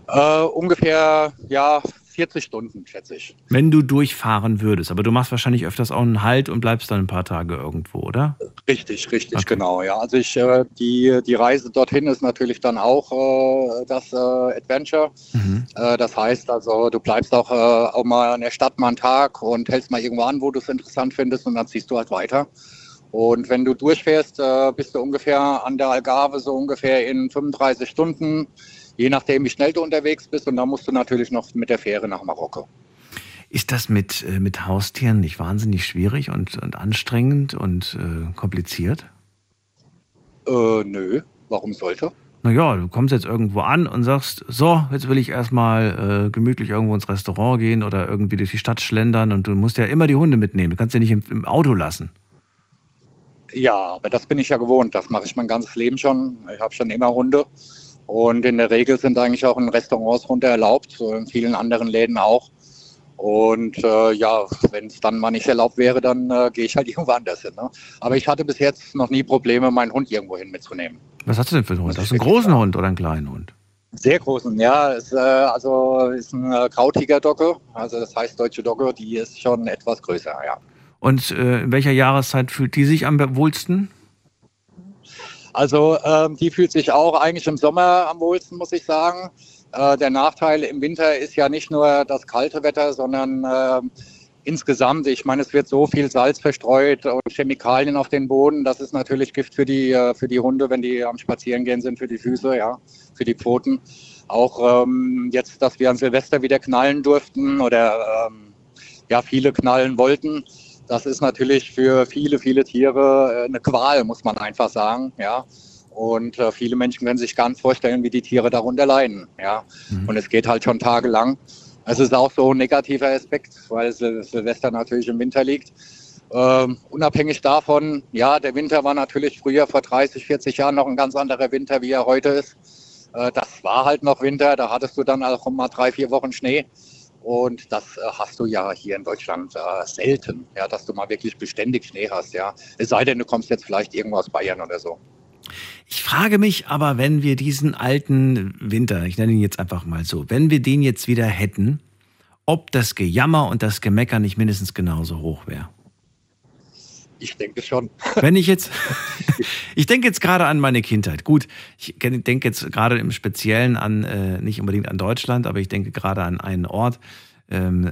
Äh, ungefähr, ja, 40 Stunden, schätze ich. Wenn du durchfahren würdest, aber du machst wahrscheinlich öfters auch einen Halt und bleibst dann ein paar Tage irgendwo, oder? Richtig, richtig, okay. genau. Ja, also ich äh, die die Reise dorthin ist natürlich dann auch äh, das äh, Adventure. Mhm. Äh, das heißt also, du bleibst auch, äh, auch mal in der Stadt mal einen Tag und hältst mal irgendwo an, wo du es interessant findest und dann ziehst du halt weiter. Und wenn du durchfährst, äh, bist du ungefähr an der Algarve so ungefähr in 35 Stunden je nachdem, wie schnell du unterwegs bist. Und dann musst du natürlich noch mit der Fähre nach Marokko. Ist das mit, äh, mit Haustieren nicht wahnsinnig schwierig und, und anstrengend und äh, kompliziert? Äh, nö. Warum sollte? Naja, du kommst jetzt irgendwo an und sagst, so, jetzt will ich erstmal äh, gemütlich irgendwo ins Restaurant gehen oder irgendwie durch die Stadt schlendern und du musst ja immer die Hunde mitnehmen. Du kannst ja nicht im, im Auto lassen. Ja, aber das bin ich ja gewohnt. Das mache ich mein ganzes Leben schon. Ich habe schon immer Hunde. Und in der Regel sind eigentlich auch in Restaurants runter erlaubt, so in vielen anderen Läden auch. Und äh, ja, wenn es dann mal nicht erlaubt wäre, dann äh, gehe ich halt irgendwo anders hin. Ne? Aber ich hatte bis jetzt noch nie Probleme, meinen Hund irgendwo hin mitzunehmen. Was hast du denn für einen Hund? Hast du einen großen Hund oder einen kleinen Hund? Sehr großen, ja. Ist, äh, also ist ein äh, Krautiger-Dogge, also das heißt deutsche Dogge, die ist schon etwas größer, ja. Und äh, in welcher Jahreszeit fühlt die sich am wohlsten? Also ähm, die fühlt sich auch eigentlich im Sommer am wohlsten, muss ich sagen. Äh, der Nachteil im Winter ist ja nicht nur das kalte Wetter, sondern äh, insgesamt, ich meine, es wird so viel Salz verstreut und Chemikalien auf den Boden. Das ist natürlich Gift für die, äh, für die Hunde, wenn die am Spazierengehen sind, für die Füße, ja, für die Pfoten. Auch ähm, jetzt, dass wir an Silvester wieder knallen durften oder ähm, ja, viele knallen wollten das ist natürlich für viele, viele Tiere äh, eine Qual, muss man einfach sagen. Ja. Und äh, viele Menschen können sich gar nicht vorstellen, wie die Tiere darunter leiden. Ja. Mhm. Und es geht halt schon tagelang. Es ist auch so ein negativer Aspekt, weil Sil Silvester natürlich im Winter liegt. Ähm, unabhängig davon, ja, der Winter war natürlich früher vor 30, 40 Jahren noch ein ganz anderer Winter, wie er heute ist. Äh, das war halt noch Winter, da hattest du dann auch mal drei, vier Wochen Schnee. Und das äh, hast du ja hier in Deutschland äh, selten, ja, dass du mal wirklich beständig Schnee hast, ja. Es sei denn, du kommst jetzt vielleicht irgendwo aus Bayern oder so. Ich frage mich aber, wenn wir diesen alten Winter, ich nenne ihn jetzt einfach mal so, wenn wir den jetzt wieder hätten, ob das Gejammer und das Gemecker nicht mindestens genauso hoch wäre. Ich denke schon. Wenn ich jetzt, ich denke jetzt gerade an meine Kindheit. Gut, ich denke jetzt gerade im Speziellen an, äh, nicht unbedingt an Deutschland, aber ich denke gerade an einen Ort, ähm,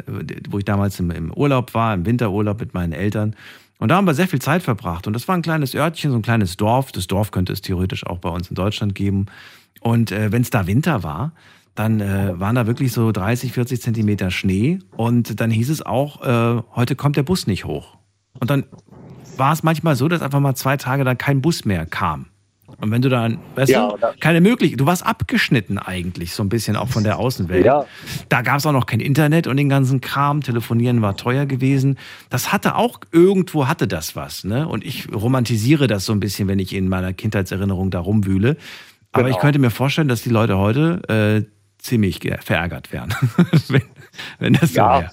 wo ich damals im, im Urlaub war, im Winterurlaub mit meinen Eltern. Und da haben wir sehr viel Zeit verbracht. Und das war ein kleines Örtchen, so ein kleines Dorf. Das Dorf könnte es theoretisch auch bei uns in Deutschland geben. Und äh, wenn es da Winter war, dann äh, waren da wirklich so 30, 40 Zentimeter Schnee. Und dann hieß es auch, äh, heute kommt der Bus nicht hoch. Und dann war es manchmal so, dass einfach mal zwei Tage dann kein Bus mehr kam. Und wenn du dann, weißt ja, du, keine Möglichkeit, du warst abgeschnitten eigentlich, so ein bisschen auch von der Außenwelt. Ja. Da gab es auch noch kein Internet und den ganzen Kram, telefonieren war teuer gewesen. Das hatte auch, irgendwo hatte das was, ne? Und ich romantisiere das so ein bisschen, wenn ich in meiner Kindheitserinnerung da rumwühle. Aber genau. ich könnte mir vorstellen, dass die Leute heute äh, ziemlich verärgert wären, wenn, wenn das so ja. wäre.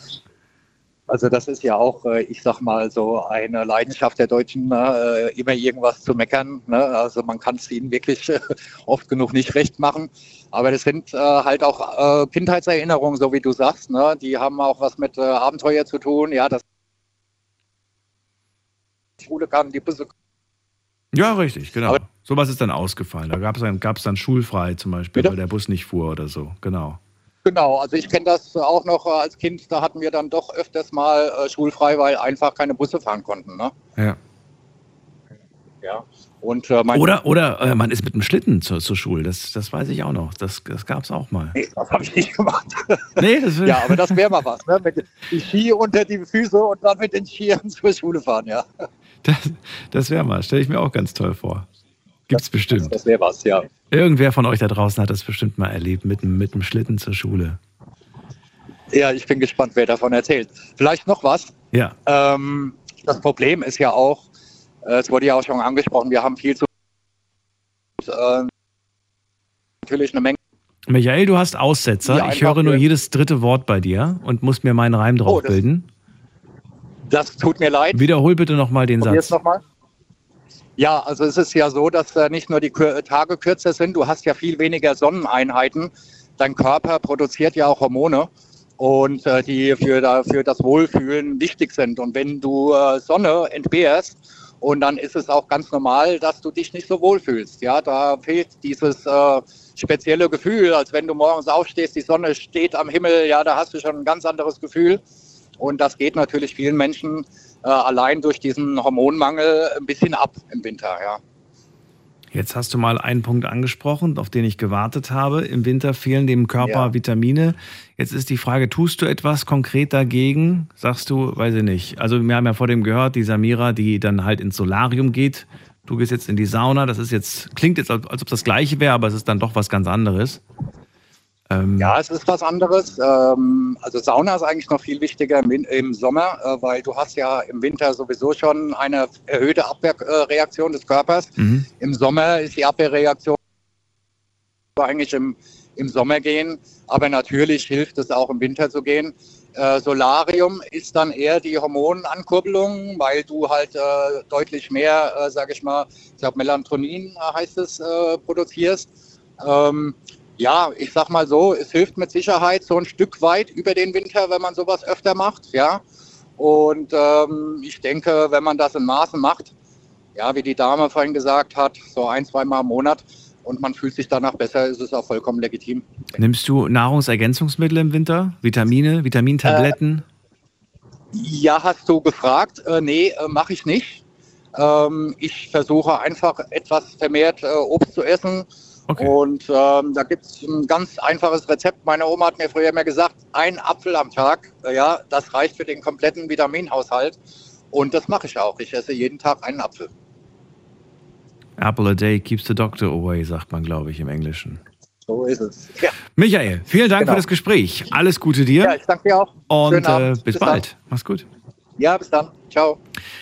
Also das ist ja auch, äh, ich sag mal, so eine Leidenschaft der Deutschen, ne, äh, immer irgendwas zu meckern. Ne? Also man kann es ihnen wirklich oft genug nicht recht machen. Aber das sind äh, halt auch Kindheitserinnerungen, so wie du sagst. Ne? Die haben auch was mit Abenteuer zu tun. Ja, das Schule kann, die Busse. Ja, richtig, genau. Aber Sowas ist dann ausgefallen. Da gab es dann, dann schulfrei zum Beispiel, bitte? weil der Bus nicht fuhr oder so. Genau. Genau, also ich kenne das auch noch äh, als Kind, da hatten wir dann doch öfters mal äh, schulfrei, weil einfach keine Busse fahren konnten. Ne? Ja. Ja. Und, äh, oder oder äh, man ist mit dem Schlitten zur, zur Schule, das, das weiß ich auch noch. Das, das gab es auch mal. Nee, das habe ich nicht gemacht. Nee, das ja, aber das wäre mal was. Ne? Mit die Ski unter die Füße und dann mit den Skiern zur Schule fahren, ja. Das, das wäre mal, stelle ich mir auch ganz toll vor. Gibt's bestimmt. Das wäre was, ja. Irgendwer von euch da draußen hat das bestimmt mal erlebt, mit, dem- mit dem Schlitten zur Schule. Ja, ich bin gespannt, wer davon erzählt. Vielleicht noch was. Ja. Ähm, das Problem ist ja auch, äh, es wurde ja auch schon angesprochen, wir haben viel zu äh, natürlich eine Menge. Michael, du hast Aussetzer. Ja, ich höre nur jedes dritte Wort bei dir und muss mir meinen Reim drauf Oh, das- bilden. Das tut mir leid. Wiederhol bitte nochmal den Probier's Satz. nochmal. Ja, also es ist ja so, dass äh, nicht nur die Tage kürzer sind, du hast ja viel weniger Sonneneinheiten. Dein Körper produziert ja auch Hormone und äh, die für, für das Wohlfühlen wichtig sind. Und wenn du äh, Sonne entbehrst, und dann ist es auch ganz normal, dass du dich nicht so wohlfühlst. Ja, da fehlt dieses äh, spezielle Gefühl, als wenn du morgens aufstehst, die Sonne steht am Himmel, ja, da hast du schon ein ganz anderes Gefühl. Und das geht natürlich vielen Menschen äh, allein durch diesen Hormonmangel ein bisschen ab im Winter, ja. Jetzt hast du mal einen Punkt angesprochen, auf den ich gewartet habe. Im Winter fehlen dem Körper Ja. Vitamine. Jetzt ist die Frage, tust du etwas konkret dagegen? Sagst du, weiß ich nicht. Also wir haben ja vor dem gehört, die Samira, die dann halt ins Solarium geht. Du gehst jetzt in die Sauna. Das ist jetzt, klingt jetzt, als als ob das gleiche wäre, aber es ist dann doch was ganz anderes. Ähm, Ja, es ist was anderes. Ähm, also Sauna ist eigentlich noch viel wichtiger im, im Sommer, äh, weil du hast ja im Winter sowieso schon eine erhöhte Abwehrreaktion des Körpers. Mhm. Im Sommer ist die Abwehrreaktion eigentlich im, im Sommer gehen, aber natürlich hilft es auch im Winter zu gehen. Äh, Solarium ist dann eher die Hormonankurbelung, weil du halt äh, deutlich mehr, äh, sage ich mal, ich glaube Melatonin heißt es, äh, produzierst. Ähm, ja, ich sag mal so, es hilft mit Sicherheit so ein Stück weit über den Winter, wenn man sowas öfter macht, ja. Und ähm, ich denke, wenn man das in Maßen macht, ja, wie die Dame vorhin gesagt hat, so ein, zweimal im Monat und man fühlt sich danach besser, ist es auch vollkommen legitim. Nimmst du Nahrungsergänzungsmittel im Winter? Vitamine, Vitamintabletten? Ja, hast du gefragt? Äh, nee, äh, mache ich nicht. Ähm, ich versuche einfach etwas vermehrt äh, Obst zu essen. Und ähm, da gibt es ein ganz einfaches Rezept. Meine Oma hat mir früher immer gesagt, ein Apfel am Tag, äh, ja, das reicht für den kompletten Vitaminhaushalt. Und das mache ich auch. Ich esse jeden Tag einen Apfel. Apple a day keeps the doctor away, sagt man, glaube ich, im Englischen. So ist es. Ja, Michael, vielen Dank Genau. für das Gespräch. Alles Gute dir. ja ich danke dir auch. Und äh, bis, dann. bald. Mach's gut. Ja, bis dann. Ciao.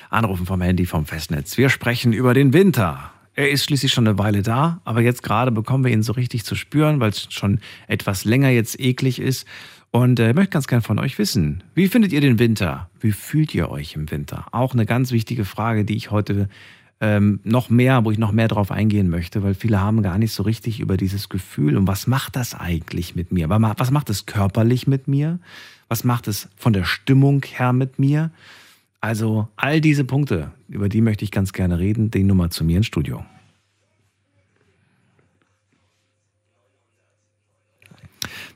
Anrufen vom Handy vom Festnetz. Wir sprechen über den Winter. Er ist schließlich schon eine Weile da, aber jetzt gerade bekommen wir ihn so richtig zu spüren, weil es schon etwas länger jetzt eklig ist. Und äh, ich möchte ganz gern von euch wissen, wie findet ihr den Winter? Wie fühlt ihr euch im Winter? Auch eine ganz wichtige Frage, die ich heute ähm, noch mehr, wo ich noch mehr drauf eingehen möchte, weil viele haben gar nicht so richtig über dieses Gefühl und was macht das eigentlich mit mir? Was macht es körperlich mit mir? Was macht es von der Stimmung her mit mir? Also all diese Punkte, über die möchte ich ganz gerne reden. Die Nummer zu mir ins Studio.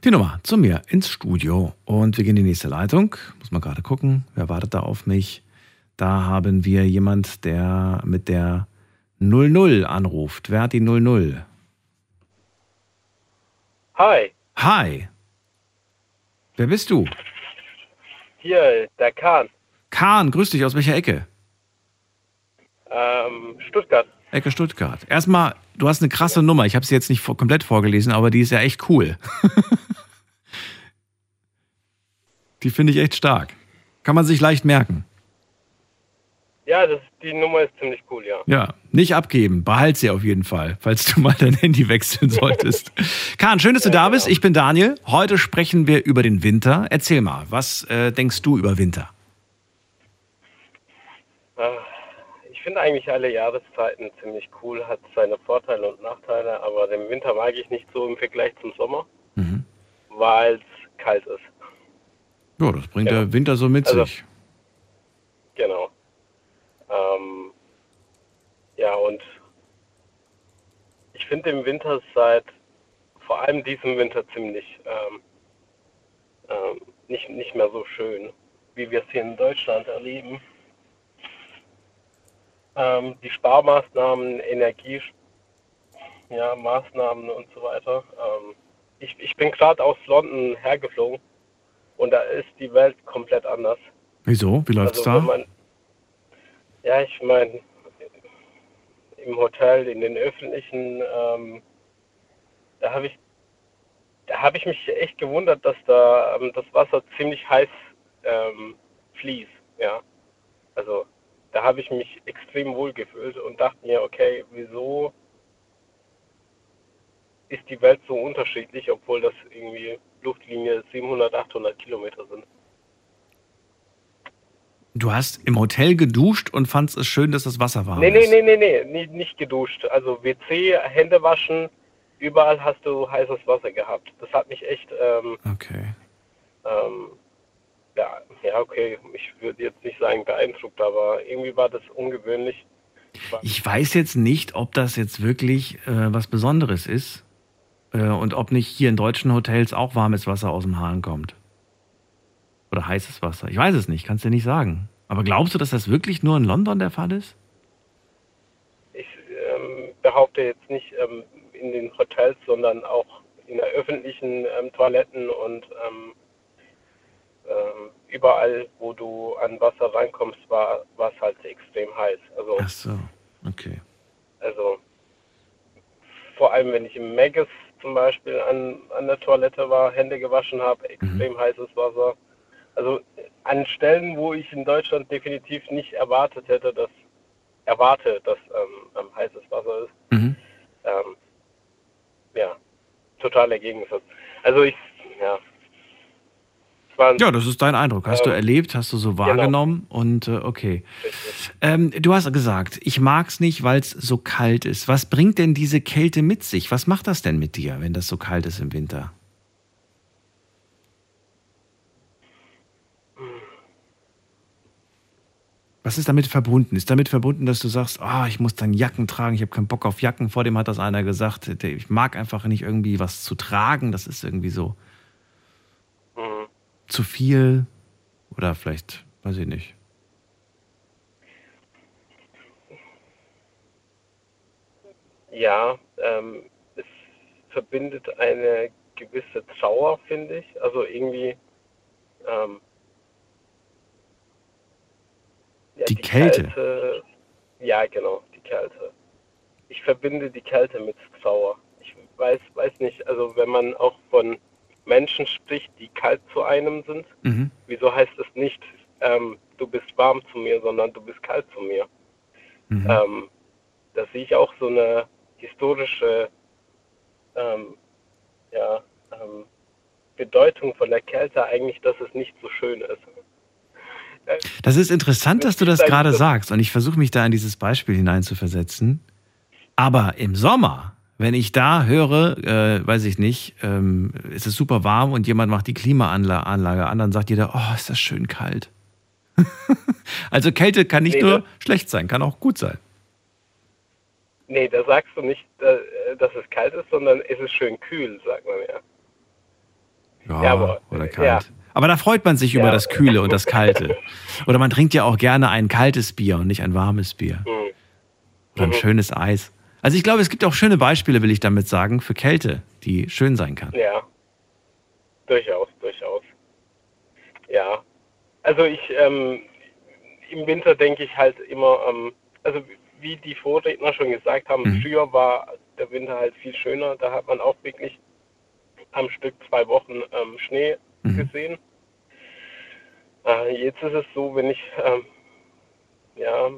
Die Nummer zu mir ins Studio. Und wir gehen in die nächste Leitung. Muss mal gerade gucken, wer wartet da auf mich. Da haben wir jemand, der mit der 00 anruft. Wer hat die 00? Hi, Hi. Wer bist du? hier der Kahn, Kahn, grüß dich. Aus welcher Ecke? ähm, Stuttgart. Ecke Stuttgart. Erstmal, du hast eine krasse Nummer. Ich habe sie jetzt nicht vor- komplett vorgelesen, aber die ist ja echt cool. die finde ich echt stark. Kann man sich leicht merken. Ja, das, die Nummer ist ziemlich cool, ja. Ja, nicht abgeben. Behalt sie auf jeden Fall, falls du mal dein Handy wechseln solltest. Kahn, schön, dass du da bist. Ich bin Daniel. Heute sprechen wir über den Winter. Erzähl mal, was äh, denkst du über Winter? Ah, Ich finde eigentlich alle Jahreszeiten ziemlich cool, hat seine Vorteile und Nachteile, aber den Winter mag ich nicht so im Vergleich zum Sommer, Mhm. weil es kalt ist. Ja, das bringt Ja. der Winter so mit Also- sich. Genau. Ähm, ja, und ich finde im Winter seit vor allem diesem Winter ziemlich ähm, ähm, nicht, nicht mehr so schön, wie wir es hier in Deutschland erleben. Ähm, die Sparmaßnahmen, Energie, ja, und so weiter. Ähm, ich, ich bin gerade aus London hergeflogen und da ist die Welt komplett anders. Wieso? Wie läuft's Also, da? man, ja, ich meine, im Hotel, in den öffentlichen, ähm, da habe ich, da habe ich mich echt gewundert, dass da ähm, das Wasser ziemlich heiß ähm, fließt, ja. Also da habe ich mich extrem wohl gefühlt und dachte mir, okay, wieso ist die Welt so unterschiedlich, obwohl das irgendwie Luftlinie 700, 800 Kilometer sind. Du hast im Hotel geduscht und fandest es schön, dass das Wasser warm Nee, nee, ist. nee, nee, nee, nie- nicht geduscht. Also WC, Hände waschen, überall hast du heißes Wasser gehabt. Das hat mich echt, ähm, Okay. ähm, ja, ja, okay, ich würde jetzt nicht sagen beeindruckt, aber irgendwie war das ungewöhnlich. Ich weiß jetzt nicht, ob das jetzt wirklich äh, was Besonderes ist äh, und ob nicht hier in deutschen Hotels auch warmes Wasser aus dem Hahn kommt. Oder heißes Wasser. Ich weiß es nicht, kannst dir nicht sagen. Aber glaubst du, dass das wirklich nur in London der Fall ist? Ich ähm, behaupte jetzt nicht ähm, in den Hotels, sondern auch in der öffentlichen ähm, Toiletten und ähm, überall, wo du an Wasser reinkommst, war es halt extrem heiß. Also, Ach so, okay. also vor allem, wenn ich im Magus zum Beispiel an, an der Toilette war, Hände gewaschen habe, extrem heißes Wasser. Also an Stellen, wo ich in Deutschland definitiv nicht erwartet hätte, dass erwarte, dass ähm, ähm, heißes Wasser ist. Mhm. Ähm, ja, totaler Gegensatz. Also ich, ja. Es war ein- Ja, das ist dein Eindruck. Hast du Ähm, erlebt, hast du so genau. wahrgenommen und äh, okay. Ähm, du hast gesagt, ich mag's nicht, weil es so kalt ist. Was bringt denn diese Kälte mit sich? Was macht das denn mit dir, wenn das so kalt ist im Winter? Was ist damit verbunden? Ist damit verbunden, dass du sagst, ah, ich muss dann Jacken tragen, ich habe keinen Bock auf Jacken. Vor dem hat das einer gesagt, ich mag einfach nicht irgendwie was zu tragen. Das ist irgendwie so. Zu viel oder vielleicht, weiß ich nicht. Ja, ähm, es verbindet eine gewisse Trauer, finde ich. Also irgendwie ähm, ja, Die Kälte. Kälte. Ja, genau, die Kälte. Ich verbinde die Kälte mit Trauer. Ich weiß, weiß nicht, also wenn man auch von Menschen spricht, die kalt zu einem sind, Mhm. wieso heißt es nicht, ähm, du bist warm zu mir, sondern du bist kalt zu mir? Mhm. Ähm, da sehe ich auch so eine historische ähm, ja, ähm, Bedeutung von der Kälte eigentlich, dass es nicht so schön ist. Das ist interessant, dass du das gerade sagst und ich versuche mich da in dieses Beispiel hineinzuversetzen. Aber im Sommer, wenn ich da höre, äh, weiß ich nicht, ähm, es ist super warm und jemand macht die Klimaanlage an, dann sagt jeder, oh, ist das schön kalt. also Kälte kann nicht Nee, nur schlecht sein, kann auch gut sein. Nee, da sagst du nicht, äh, dass es kalt ist, sondern es ist schön kühl, sagt man ja. Ja, Ja, aber- oder kalt. ja. Aber da freut man sich über Ja. das Kühle und das Kalte. Oder man trinkt ja auch gerne ein kaltes Bier und nicht ein warmes Bier. Mhm. Oder ein schönes Eis. Also ich glaube, es gibt auch schöne Beispiele, will ich damit sagen, für Kälte, die schön sein kann. Ja, durchaus, durchaus. Ja, also ich, ähm, im Winter denke ich halt immer, ähm, also wie die Vorredner schon gesagt haben, Mhm. früher war der Winter halt viel schöner, da hat man auch wirklich am Stück zwei Wochen ähm, Schnee Mhm. gesehen. Äh, jetzt ist es so, wenn ich, ähm, ja,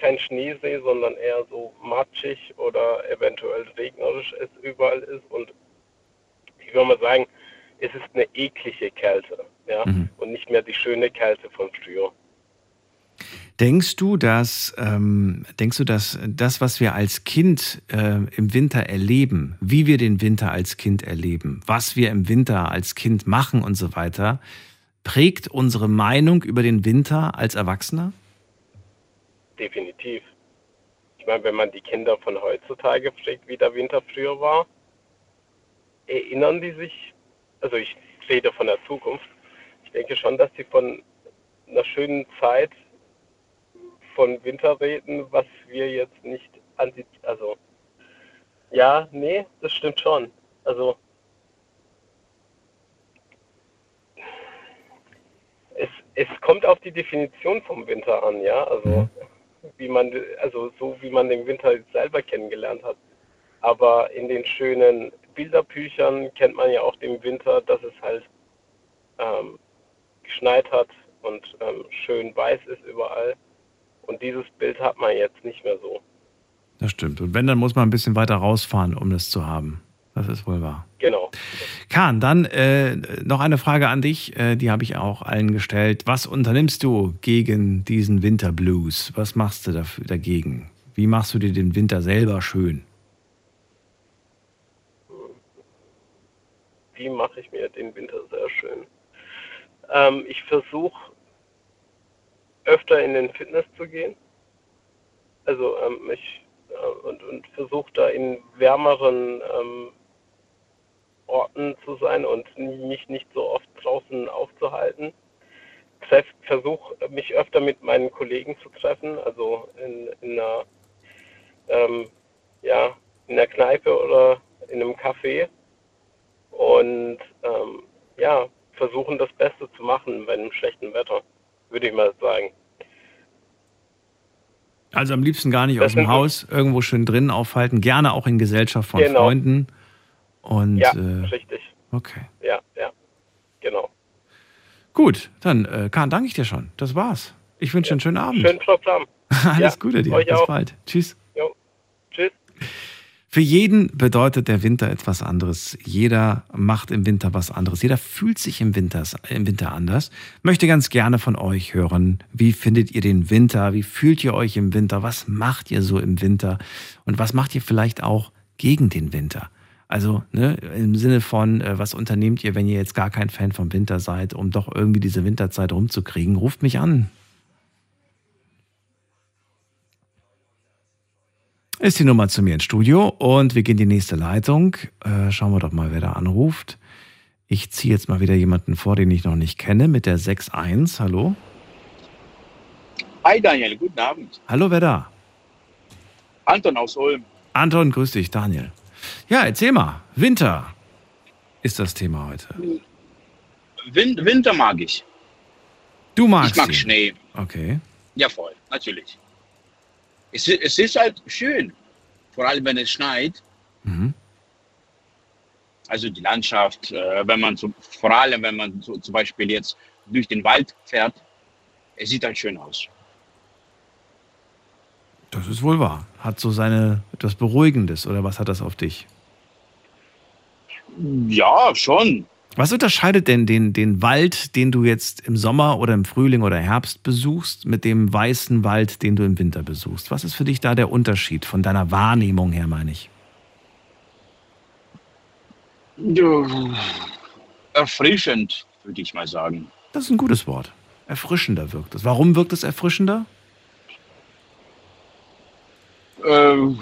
kein Schnee sehe, sondern eher so matschig oder eventuell regnerisch es überall ist und ich würde mal sagen, es ist eine eklige Kälte, ja, Mhm. und nicht mehr die schöne Kälte von früher. Denkst du, dass ähm, denkst du, dass das, was wir als Kind äh, im Winter erleben, wie wir den Winter als Kind erleben, was wir im Winter als Kind machen und so weiter, prägt unsere Meinung über den Winter als Erwachsener? Definitiv. Ich meine, wenn man die Kinder von heutzutage fragt, wie der Winter früher war, erinnern die sich, also ich rede von der Zukunft, ich denke schon, dass sie von einer schönen Zeit von Winter reden, was wir jetzt nicht an also ja, nee, das stimmt schon. Also es, es kommt auf die Definition vom Winter an, ja. Also wie man, also so wie man den Winter selber kennengelernt hat. Aber in den schönen Bilderbüchern kennt man ja auch den Winter, dass es halt ähm, geschneit hat und ähm, schön weiß ist überall. Und dieses Bild hat man jetzt nicht mehr so. Das stimmt. Und wenn, dann muss man ein bisschen weiter rausfahren, um das zu haben. Das ist wohl wahr. Genau. Kahn, dann äh, noch eine Frage an dich, äh, die habe ich auch allen gestellt. Was unternimmst du gegen diesen Winterblues? Was machst du dafür, dagegen? Wie machst du dir den Winter selber schön? Wie mache ich mir den Winter sehr schön? Ähm, ich versuche öfter in den Fitness zu gehen. Also ähm, ich äh, und, und versuche da in wärmeren ähm, Orten zu sein und mich nicht so oft draußen aufzuhalten. Versuche mich öfter mit meinen Kollegen zu treffen, also in, in einer ähm, ja, in der Kneipe oder in einem Café und ähm, ja, versuchen das Beste zu machen bei einem schlechten Wetter, würde ich mal sagen. Also am liebsten gar nicht das aus dem Haus, irgendwo schön drin aufhalten, gerne auch in Gesellschaft von genau. Freunden. Und, ja, äh, richtig. Okay. Ja, ja, genau. Gut, dann, äh, Kahn, danke ich dir schon. Das war's. Ich wünsche ja. einen schönen Abend. Schönen Programm. Alles ja, Gute dir. Bis auch. bald. Tschüss. Jo. Tschüss. Für jeden bedeutet der Winter etwas anderes. Jeder macht im Winter was anderes. Jeder fühlt sich im Winter, im Winter anders. Möchte ganz gerne von euch hören. Wie findet ihr den Winter? Wie fühlt ihr euch im Winter? Was macht ihr so im Winter? Und was macht ihr vielleicht auch gegen den Winter? Also ne, im Sinne von, äh, was unternehmt ihr, wenn ihr jetzt gar kein Fan vom Winter seid, um doch irgendwie diese Winterzeit rumzukriegen? Ruft mich an. Ist die Nummer zu mir ins Studio und wir gehen die nächste Leitung. Äh, schauen wir doch mal, wer da anruft. Ich ziehe jetzt mal wieder jemanden vor, den ich noch nicht kenne, mit der 6.1. Hallo? Hi Daniel, guten Abend. Hallo, wer da? Anton aus Ulm. Anton, grüß dich, Daniel. Ja, erzähl mal. Winter ist das Thema heute. Win Winter mag ich. Du magst Ich mag ihn. Schnee. Okay. Ja, voll, natürlich. Es, es ist halt schön, vor allem wenn es schneit. Mhm. Also die Landschaft, äh, wenn man so, vor allem wenn man so, zum Beispiel jetzt durch den Wald fährt, es sieht halt schön aus. Das ist wohl wahr. Hat so seine etwas Beruhigendes oder was hat das auf dich? Ja, schon. Was unterscheidet denn den, den Wald, den du jetzt im Sommer oder im Frühling oder Herbst besuchst, mit dem weißen Wald, den du im Winter besuchst? Was ist für dich da der Unterschied von deiner Wahrnehmung her, meine ich? Erfrischend, würde ich mal sagen. Das ist ein gutes Wort. Erfrischender wirkt es. Warum wirkt es erfrischender? Äh,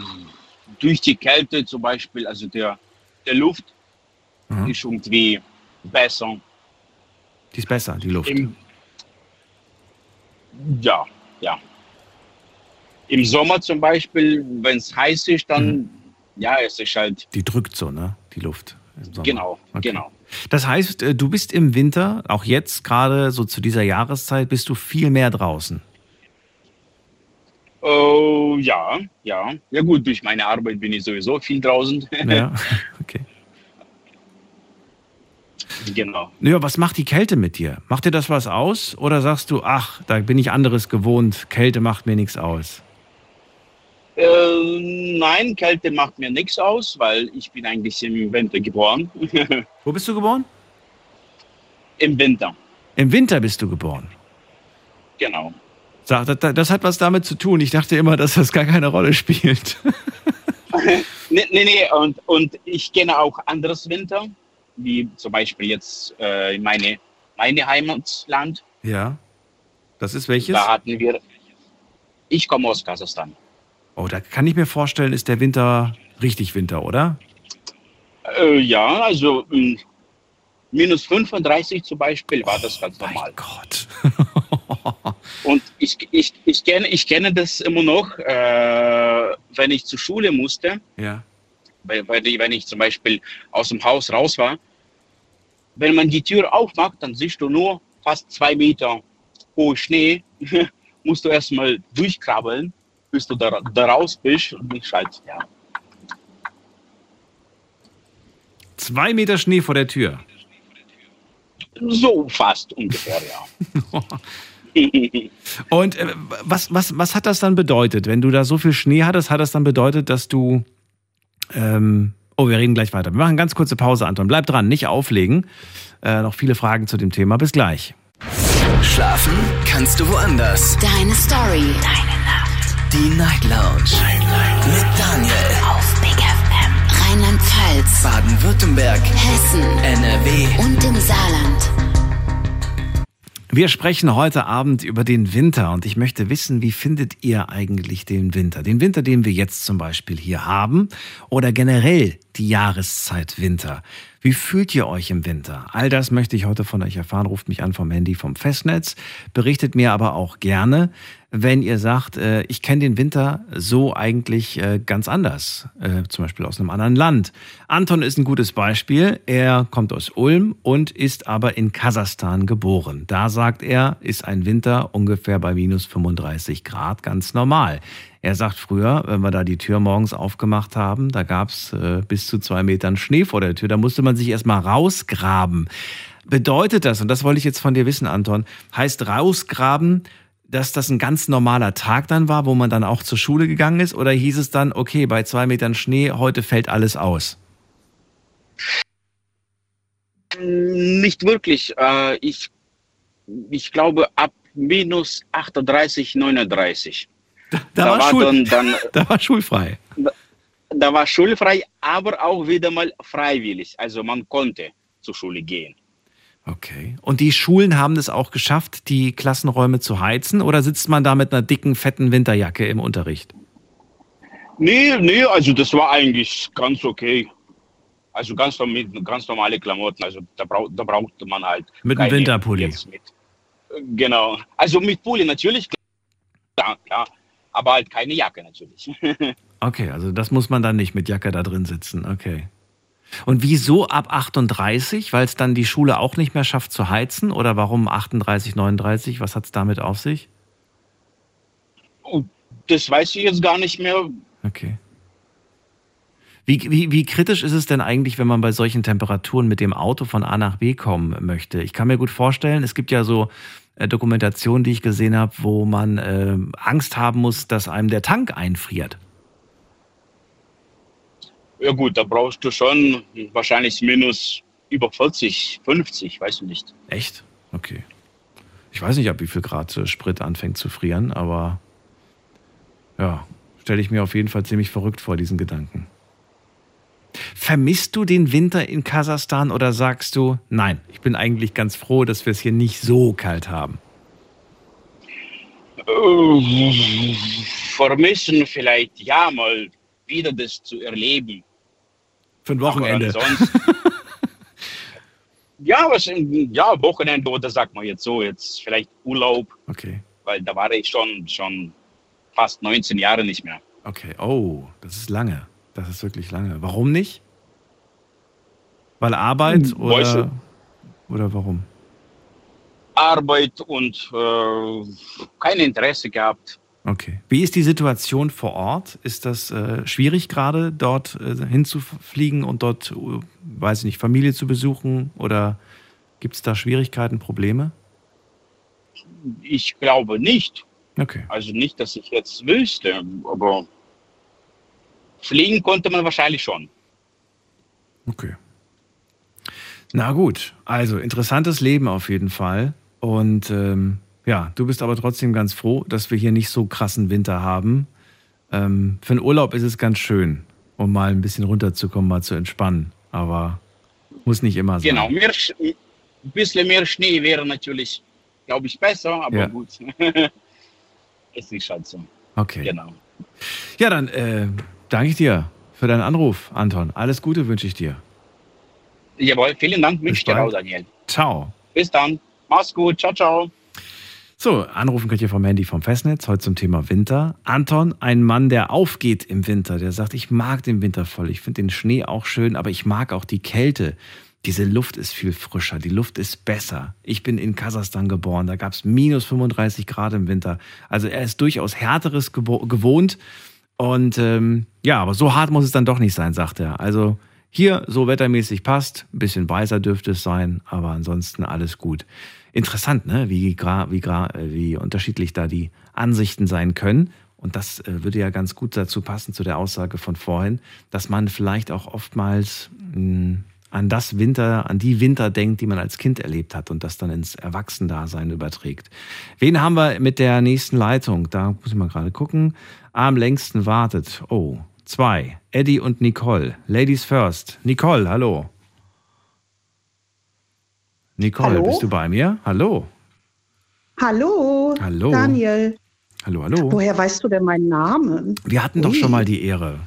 durch die Kälte zum Beispiel, also der, der Luft Mhm. ist irgendwie besser. Die ist besser, die Luft. Im, ja, ja. Im Sommer zum Beispiel, wenn es heiß ist, dann, Mhm. ja, es ist halt, Die drückt so, ne? Die Luft. im Sommer. genau, Okay. genau. Das heißt, äh, du bist im Winter, auch jetzt gerade so zu dieser Jahreszeit, bist du viel mehr draußen. Oh, ja, ja. Ja gut, durch meine Arbeit bin ich sowieso viel draußen. Ja, okay. genau. Ja, was macht die Kälte mit dir? Macht dir das was aus? Oder sagst du, ach, da bin ich anderes gewohnt, Kälte macht mir nichts aus? Äh, nein, Kälte macht mir nichts aus, weil ich bin eigentlich im Winter geboren. Wo bist du geboren? Im Winter, Im Winter bist du geboren. genau. Das, hat was damit zu tun. Ich dachte immer, dass das gar keine Rolle spielt. Nee, nee, nee. Und, und ich kenne auch anderes Winter, wie zum Beispiel jetzt äh, meine, meine Heimatland. Ja. Das ist welches? Da hatten wir, ich komme aus Kasachstan. Oh, da kann ich mir vorstellen, ist der Winter richtig Winter, oder? Äh, ja, also mh, minus 35 zum Beispiel war das ganz normal. Gott. Und ich, ich, ich, kenne, ich kenne das immer noch, äh, wenn ich zur Schule musste, Ja. weil, weil ich, wenn ich zum Beispiel aus dem Haus raus war. Wenn man die Tür aufmacht, dann siehst du nur fast zwei Meter hohe Schnee. musst du erstmal durchkrabbeln. bis du da, da raus bist, ist halt, ja. Zwei Meter Schnee vor der Tür. So fast ungefähr, ja. Und äh, was, was, was hat das dann bedeutet? Wenn du da so viel Schnee hattest, hat das dann bedeutet, dass du. Ähm, oh, wir reden gleich weiter. Wir machen ganz kurze Pause, Anton. Bleib dran, nicht auflegen. Äh, noch viele Fragen zu dem Thema. Bis gleich. Schlafen kannst du woanders. Deine Story. Deine Nacht. Die Night Lounge. Night, Night. Mit Daniel. Auf Big FM. Rheinland-Pfalz. Baden-Württemberg. Hessen. NRW. Und im Saarland. Wir sprechen heute Abend über den Winter und ich möchte wissen, wie findet ihr eigentlich den Winter? Den Winter, den wir jetzt zum Beispiel hier haben oder generell die Jahreszeit Winter. Wie fühlt ihr euch im Winter? All das möchte ich heute von euch erfahren. Ruft mich an vom Handy vom Festnetz. Berichtet mir aber auch gerne, wenn ihr sagt, äh, ich kenne den Winter so eigentlich äh, ganz anders, äh, zum Beispiel aus einem anderen Land. Anton ist ein gutes Beispiel. Er kommt aus Ulm und ist aber in Kasachstan geboren. Da sagt er, ist ein Winter ungefähr bei minus 35 Grad ganz normal. Er sagt früher, wenn wir da die Tür morgens aufgemacht haben, da gab es äh, bis zu zwei Metern Schnee vor der Tür. Da musste man sich erstmal rausgraben. Bedeutet das, und das wollte ich jetzt von dir wissen, Anton, heißt rausgraben, dass das ein ganz normaler Tag dann war, wo man dann auch zur Schule gegangen ist? Oder hieß es dann, okay, bei zwei Metern Schnee, heute fällt alles aus? Nicht wirklich. Äh, ich, ich glaube ab minus 38, 39. Da, da war, war Schul dann, dann, da war schulfrei. Da, da war schulfrei, aber auch wieder mal freiwillig. Also man konnte zur Schule gehen. Okay. Und die Schulen haben es auch geschafft, die Klassenräume zu heizen? Oder sitzt man da mit einer dicken, fetten Winterjacke im Unterricht? Nee, nee, also das war eigentlich ganz okay. Also ganz, ganz normale Klamotten. Also da, brauch, da brauchte man halt. Mit einem Winterpulli. Mit. Genau. Also mit Pulli natürlich, klar, klar. Aber halt keine Jacke natürlich. okay, also das muss man dann nicht mit Jacke da drin sitzen. Okay. Und wieso ab 38? Weil es dann die Schule auch nicht mehr schafft zu heizen? Oder warum 38, 39? Was hat es damit auf sich? Oh, das weiß ich jetzt gar nicht mehr. Okay. Wie, wie, wie kritisch ist es denn eigentlich, wenn man bei solchen Temperaturen mit dem Auto von A nach B kommen möchte? Ich kann mir gut vorstellen, es gibt ja so äh, Dokumentationen, die ich gesehen habe, wo man äh, Angst haben muss, dass einem der Tank einfriert. Ja gut, da brauchst du schon wahrscheinlich minus über 40, 50, weiß ich nicht. Echt? Okay. Ich weiß nicht, ab wie viel Grad Sprit anfängt zu frieren, aber ja, stelle ich mir auf jeden Fall ziemlich verrückt vor, diesen Gedanken. Vermisst du den Winter in Kasachstan oder sagst du, nein, ich bin eigentlich ganz froh, dass wir es hier nicht so kalt haben? Äh, vermissen vielleicht, ja, mal wieder das zu erleben. Für ein Wochenende. ja, was, ja, Wochenende oder sagt man jetzt so, jetzt vielleicht Urlaub. Okay. Weil da war ich schon, schon fast 19 Jahre nicht mehr. Okay, oh, das ist lange. Das ist wirklich lange. Warum nicht? Weil Arbeit Hm, oder, oder warum? Arbeit und äh, kein Interesse gehabt. Okay. Wie ist die Situation vor Ort? Ist das äh, schwierig gerade, dort äh, hinzufliegen und dort, äh, weiß ich nicht, Familie zu besuchen? Oder gibt es da Schwierigkeiten, Probleme? Ich glaube nicht. Okay. Also nicht, dass ich jetzt wüsste, aber fliegen konnte man wahrscheinlich schon. Okay. Na gut, also interessantes Leben auf jeden Fall. Und ähm, ja, du bist aber trotzdem ganz froh, dass wir hier nicht so krassen Winter haben. Ähm, für einen Urlaub ist es ganz schön, um mal ein bisschen runterzukommen, mal zu entspannen. Aber muss nicht immer sein. Genau, mehr, ein bisschen mehr Schnee wäre natürlich, glaube ich, besser, aber Ja. gut. ist nicht halt so. Okay. Genau. Ja, dann äh, danke ich dir für deinen Anruf, Anton. Alles Gute wünsche ich dir. Jawohl, vielen Dank, wünsche dir auch, Daniel. Ciao. Bis dann. Mach's gut. Ciao, ciao. So, anrufen könnt ihr vom Handy vom Festnetz, heute zum Thema Winter. Anton, ein Mann, der aufgeht im Winter, der sagt, ich mag den Winter voll, ich finde den Schnee auch schön, aber ich mag auch die Kälte, diese Luft ist viel frischer, die Luft ist besser. Ich bin in Kasachstan geboren, da gab es minus 35 Grad im Winter. Also er ist durchaus härteres gewohnt. Und ähm, ja, aber so hart muss es dann doch nicht sein, sagt er. Also hier so wettermäßig passt, ein bisschen weißer dürfte es sein, aber ansonsten alles gut. Interessant, ne? wie, wie, wie unterschiedlich da die Ansichten sein können. Und das äh, würde ja ganz gut dazu passen, zu der Aussage von vorhin, dass man vielleicht auch oftmals mh, hm, an das Winter, an die Winter denkt, die man als Kind erlebt hat und das dann ins Erwachsendasein überträgt. Wen haben wir mit der nächsten Leitung? Da muss ich mal gerade gucken. Am längsten wartet. Oh, zwei. Eddie und Nicole. Ladies first. Nicole, hallo. Nicole, hallo? bist du bei mir? Hallo. Hallo. Hallo. Daniel. Hallo, hallo. Woher weißt du denn meinen Namen? Wir hatten Ui. doch schon mal die Ehre.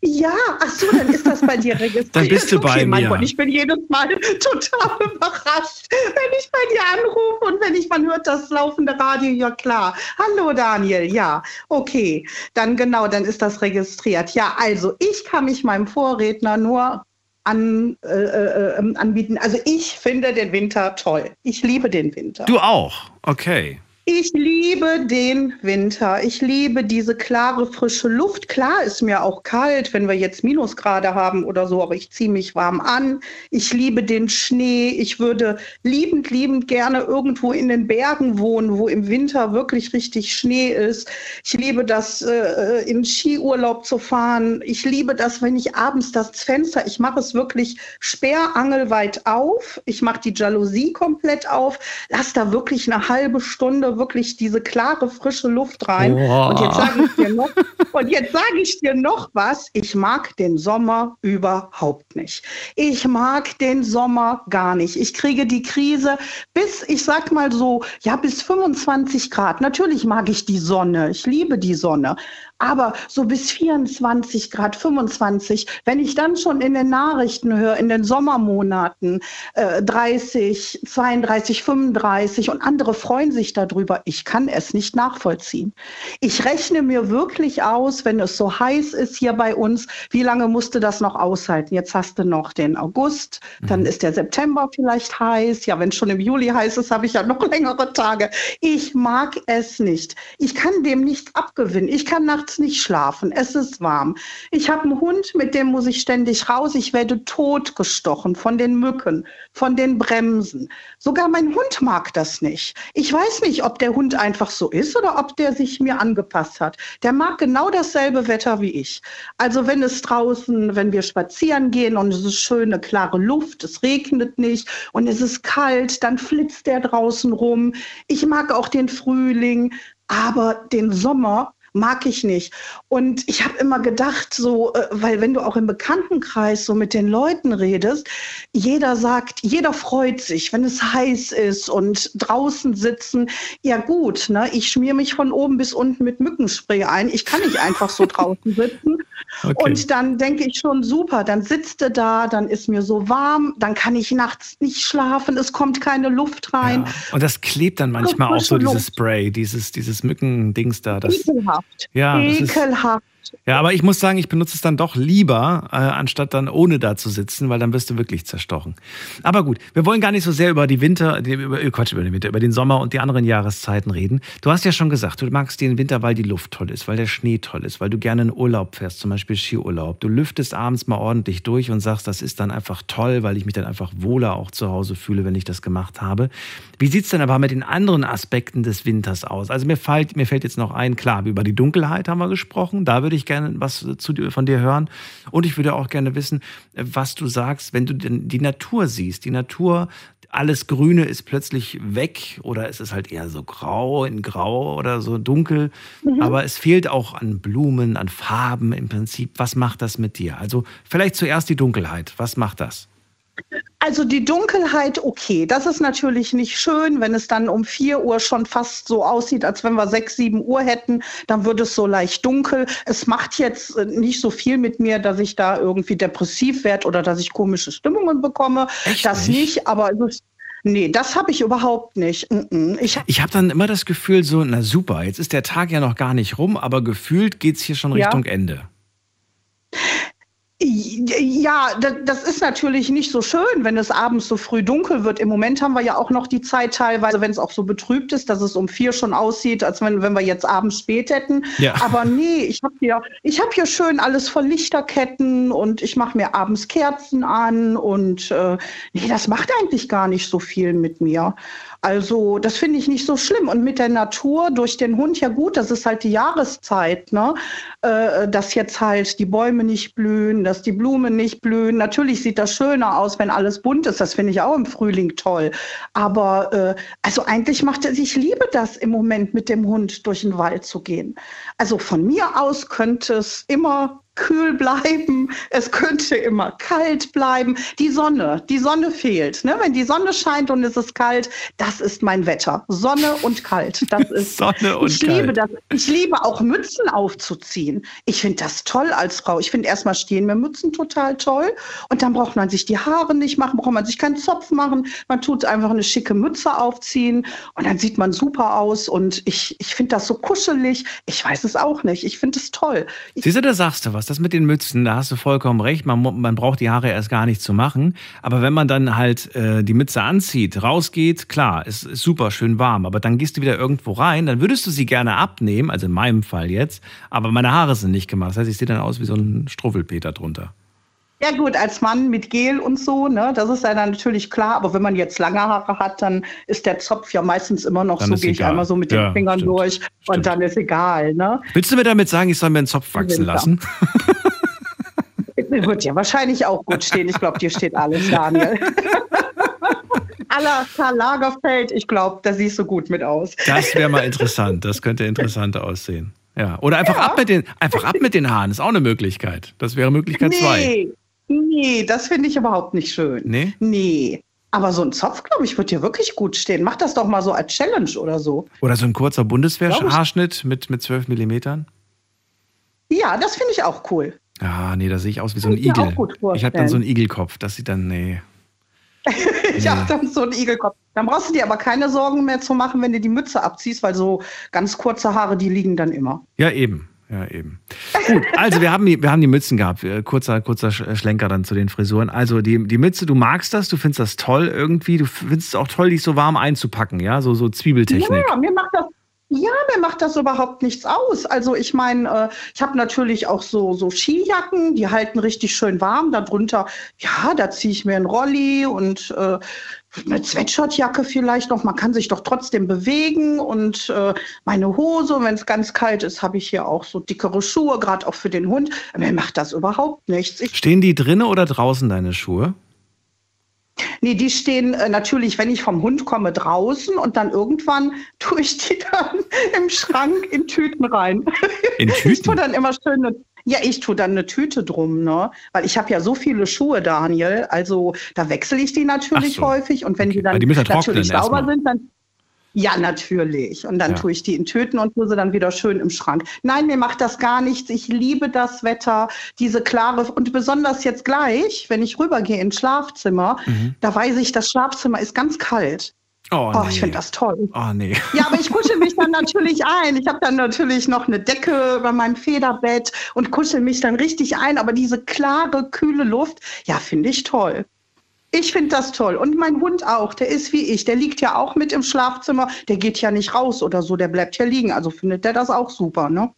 Ja, ach so, dann ist das bei dir registriert. dann bist du bei okay, mir. Gott, ich bin jedes Mal total überrascht, wenn ich bei dir anrufe und wenn ich, man hört das laufende Radio, ja klar. Hallo Daniel, ja, okay. Dann genau, dann ist das registriert. Ja, also ich kann mich meinem Vorredner nur an, äh, äh, ähm, anbieten. Also ich finde den Winter toll. Ich liebe den Winter. Du auch, okay. Ich liebe den Winter. Ich liebe diese klare, frische Luft. Klar ist mir auch kalt, wenn wir jetzt Minusgrade haben oder so, aber ich ziehe mich warm an. Ich liebe den Schnee. Ich würde liebend, liebend gerne irgendwo in den Bergen wohnen, wo im Winter wirklich richtig Schnee ist. Ich liebe das, äh, in Skiurlaub zu fahren. Ich liebe das, wenn ich abends das Fenster, ich mache es wirklich sperrangelweit auf. Ich mache die Jalousie komplett auf. Lass da wirklich eine halbe Stunde wirklich diese klare, frische Luft rein. Oh. Und jetzt sage ich dir noch, und jetzt sage ich dir noch was. Ich mag den Sommer überhaupt nicht. Ich mag den Sommer gar nicht. Ich kriege die Krise bis, ich sag mal so, ja, bis 25 Grad. Natürlich mag ich die Sonne. Ich liebe die Sonne. Aber so bis 24 Grad, 25, wenn ich dann schon in den Nachrichten höre, in den Sommermonaten äh, 30, 32, 35 und andere freuen sich darüber, ich kann es nicht nachvollziehen. Ich rechne mir wirklich aus, wenn es so heiß ist hier bei uns, wie lange musste das noch aushalten? Jetzt hast du noch den August, dann mhm. ist der September vielleicht heiß. Ja, wenn es schon im Juli heiß ist, habe ich ja noch längere Tage. Ich mag es nicht. Ich kann dem nichts abgewinnen. Ich kann nach nachts nicht schlafen. Es ist warm. Ich habe einen Hund, mit dem muss ich ständig raus. Ich werde totgestochen von den Mücken, von den Bremsen. Sogar mein Hund mag das nicht. Ich weiß nicht, ob der Hund einfach so ist oder ob der sich mir angepasst hat. Der mag genau dasselbe Wetter wie ich. Also wenn es draußen, wenn wir spazieren gehen und es ist schöne, klare Luft, es regnet nicht und es ist kalt, dann flitzt der draußen rum. Ich mag auch den Frühling, aber den Sommer mag ich nicht. Und ich habe immer gedacht, so, äh, weil wenn du auch im Bekanntenkreis so mit den Leuten redest, jeder sagt, jeder freut sich, wenn es heiß ist und draußen sitzen. Ja gut, ne, ich schmier mich von oben bis unten mit Mückenspray ein. Ich kann nicht einfach so draußen sitzen. Okay. Und dann denke ich schon, super, dann sitzt du da, dann ist mir so warm, dann kann ich nachts nicht schlafen, es kommt keine Luft rein. Ja. Und das klebt dann manchmal auch so, dieses Spray, dieses, dieses Mückendings da. Das, Ekelhaft. 一克 Ja, aber ich muss sagen, ich benutze es dann doch lieber, äh, anstatt dann ohne da zu sitzen, weil dann wirst du wirklich zerstochen. Aber gut, wir wollen gar nicht so sehr über die Winter, über, äh, Quatsch, über den Winter, über den Sommer und die anderen Jahreszeiten reden. Du hast ja schon gesagt, du magst den Winter, weil die Luft toll ist, weil der Schnee toll ist, weil du gerne in Urlaub fährst, zum Beispiel Skiurlaub. Du lüftest abends mal ordentlich durch und sagst, das ist dann einfach toll, weil ich mich dann einfach wohler auch zu Hause fühle, wenn ich das gemacht habe. Wie sieht es denn aber mit den anderen Aspekten des Winters aus? Also mir fällt, mir fällt jetzt noch ein, klar, über die Dunkelheit haben wir gesprochen, da würde ich gerne was zu, von dir hören. Und ich würde auch gerne wissen, was du sagst, wenn du die Natur siehst. Die Natur, alles Grüne ist plötzlich weg oder ist es halt eher so grau in grau oder so dunkel. Mhm. Aber es fehlt auch an Blumen, an Farben im Prinzip. Was macht das mit dir? Also vielleicht zuerst die Dunkelheit. Was macht das? Also die Dunkelheit, okay, das ist natürlich nicht schön, wenn es dann um 4 Uhr schon fast so aussieht, als wenn wir 6, 7 Uhr hätten, dann wird es so leicht dunkel. Es macht jetzt äh, nicht so viel mit mir, dass ich da irgendwie depressiv werde oder dass ich komische Stimmungen bekomme. Echt das nicht, nicht aber es ist Nee, das habe ich überhaupt nicht. Ich, ich habe dann immer das Gefühl, so, na super, jetzt ist der Tag ja noch gar nicht rum, aber gefühlt geht es hier schon Richtung ja. Ende Ja, da- das ist natürlich nicht so schön, wenn es abends so früh dunkel wird. Im Moment haben wir ja auch noch die Zeit teilweise, wenn es auch so betrübt ist, dass es um vier schon aussieht, als wenn, wenn wir jetzt abends spät hätten. Ja. Aber nee, ich habe hier, ich habe hier schön alles voll Lichterketten und ich mache mir abends Kerzen an und äh, nee, das macht eigentlich gar nicht so viel mit mir. Also das finde ich nicht so schlimm. Und mit der Natur, durch den Hund, ja gut, das ist halt die Jahreszeit, ne? Äh, dass jetzt halt die Bäume nicht blühen, dass die Blumen nicht blühen. Natürlich sieht das schöner aus, wenn alles bunt ist. Das finde ich auch im Frühling toll. Aber äh, also eigentlich macht es, ich liebe das im Moment mit dem Hund durch den Wald zu gehen. Also von mir aus könnte es immer kühl bleiben, es könnte immer kalt bleiben. Die Sonne, die Sonne fehlt. Ne? Wenn die Sonne scheint und es ist kalt, das ist mein Wetter. Sonne und kalt. Das ist, Sonne und ich liebe kalt. das. Ich liebe auch Mützen aufzuziehen. Ich finde das toll als Frau. Ich finde erstmal stehen mir Mützen total toll. Und dann braucht man sich die Haare nicht machen, braucht man sich keinen Zopf machen. Man tut einfach eine schicke Mütze aufziehen und dann sieht man super aus. Und ich, ich finde das so kuschelig. Ich weiß es auch nicht. Ich finde es toll. Siehst du, da sagst du was. Das mit den Mützen, da hast du vollkommen recht. Man, man braucht die Haare erst gar nicht zu machen. Aber wenn man dann halt äh, die Mütze anzieht, rausgeht, klar, ist, ist super schön warm. Aber dann gehst du wieder irgendwo rein, dann würdest du sie gerne abnehmen, also in meinem Fall jetzt. Aber meine Haare sind nicht gemacht. Das heißt, ich sehe dann aus wie so ein Struffelpeter drunter. Ja gut, als Mann mit Gel und so, ne, das ist ja dann natürlich klar. Aber wenn man jetzt lange Haare hat, dann ist der Zopf ja meistens immer noch Dann so, gehe ich einmal so mit den Ja, Fingern stimmt, durch und dann ist egal, ne? Willst du mir damit sagen, ich soll mir einen Zopf wachsen lassen? Wird ja wahrscheinlich auch gut stehen. Ich glaube, dir steht alles, Daniel. Aller Karl Lagerfeld, ich glaube, da siehst du gut mit aus. Das wäre mal interessant. Das könnte interessant aussehen. Ja. Oder einfach, ab mit den, einfach ab mit den Haaren, ist auch eine Möglichkeit. Das wäre Möglichkeit zwei. Nee, nee, das finde ich überhaupt nicht schön. Nee? Nee. Aber so ein Zopf, glaube ich, wird dir wirklich gut stehen. Mach das doch mal so als Challenge oder so. Oder so ein kurzer Bundeswehrhaarschnitt mit, mit 12 Millimetern? Ja, das finde ich auch cool. Ja, nee, da sehe ich aus wie so ein Igel. Ich habe dann so einen Igelkopf. Das sieht dann, nee. Ich habe dann so einen Igelkopf. Dann brauchst du dir aber keine Sorgen mehr zu machen, wenn du die Mütze abziehst, weil so ganz kurze Haare, die liegen dann immer. Ja, eben. Ja, eben. Gut, also wir haben die, wir haben die Mützen gehabt. Äh, Kurzer, kurzer Sch- Schlenker dann zu den Frisuren. Also die, die Mütze, du magst das, du findest das toll irgendwie. Du findest es auch toll, dich so warm einzupacken, ja? So, so Zwiebeltechnik. Ja, mir macht das. Ja, mir macht das überhaupt nichts aus. Also ich meine, äh, ich habe natürlich auch so, so Skijacken, die halten richtig schön warm. Darunter, ja, da ziehe ich mir einen Rolli und äh, eine Sweatshirtjacke vielleicht noch. Man kann sich doch trotzdem bewegen und äh, meine Hose, wenn es ganz kalt ist, habe ich hier auch so dickere Schuhe, gerade auch für den Hund. Mir macht das überhaupt nichts. Ich Stehen die drinnen oder draußen, deine Schuhe? Nee, die stehen äh, natürlich, wenn ich vom Hund komme, draußen und dann irgendwann tue ich die dann im Schrank in Tüten rein. In Ich tue Tüten? dann immer schön eine, ja, ich tue dann eine Tüte drum, ne? Weil ich habe ja so viele Schuhe, Daniel. Also da wechsle ich die natürlich so. häufig und wenn die dann die ja natürlich sauber sind, dann ja, natürlich. Und dann Ja. tue ich die in Tüten und tue sie dann wieder schön im Schrank. Nein, mir macht das gar nichts. Ich liebe das Wetter, diese klare und besonders jetzt gleich, wenn ich rübergehe ins Schlafzimmer, Mhm. da weiß ich, das Schlafzimmer ist ganz kalt. Oh, Oh, nee. ich finde das toll. Oh, nee. Ja, aber ich kuschel mich dann natürlich ein. Ich habe dann natürlich noch eine Decke über meinem Federbett und kuschel mich dann richtig ein. Aber diese klare, kühle Luft, ja, finde ich toll. Ich finde das toll. Und mein Hund auch, der ist wie ich. Der liegt ja auch mit im Schlafzimmer. Der geht ja nicht raus oder so, der bleibt ja liegen. Also findet der das auch super, ne?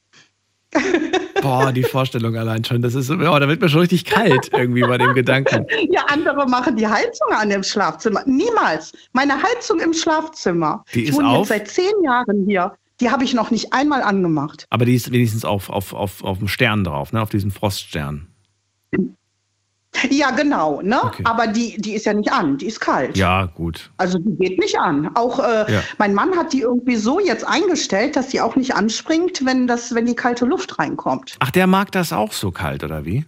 Boah, die Vorstellung allein schon. Das ist, oh, da wird mir schon richtig kalt irgendwie bei dem Gedanken. Ja, andere machen die Heizung an im Schlafzimmer. Niemals. Meine Heizung im Schlafzimmer. Die ich ist wohne auf? jetzt seit zehn Jahren hier. Die habe ich noch nicht einmal angemacht. Aber die ist wenigstens auf, auf, auf, auf dem Stern drauf, ne? auf diesem Froststern. Ja, genau. Ne? Aber die, die ist ja nicht an, die ist kalt. Ja, gut. Also die geht nicht an. Auch äh, Ja. mein Mann hat die irgendwie so jetzt eingestellt, dass die auch nicht anspringt, wenn, das, wenn die kalte Luft reinkommt. Ach, der mag das auch so kalt, oder wie?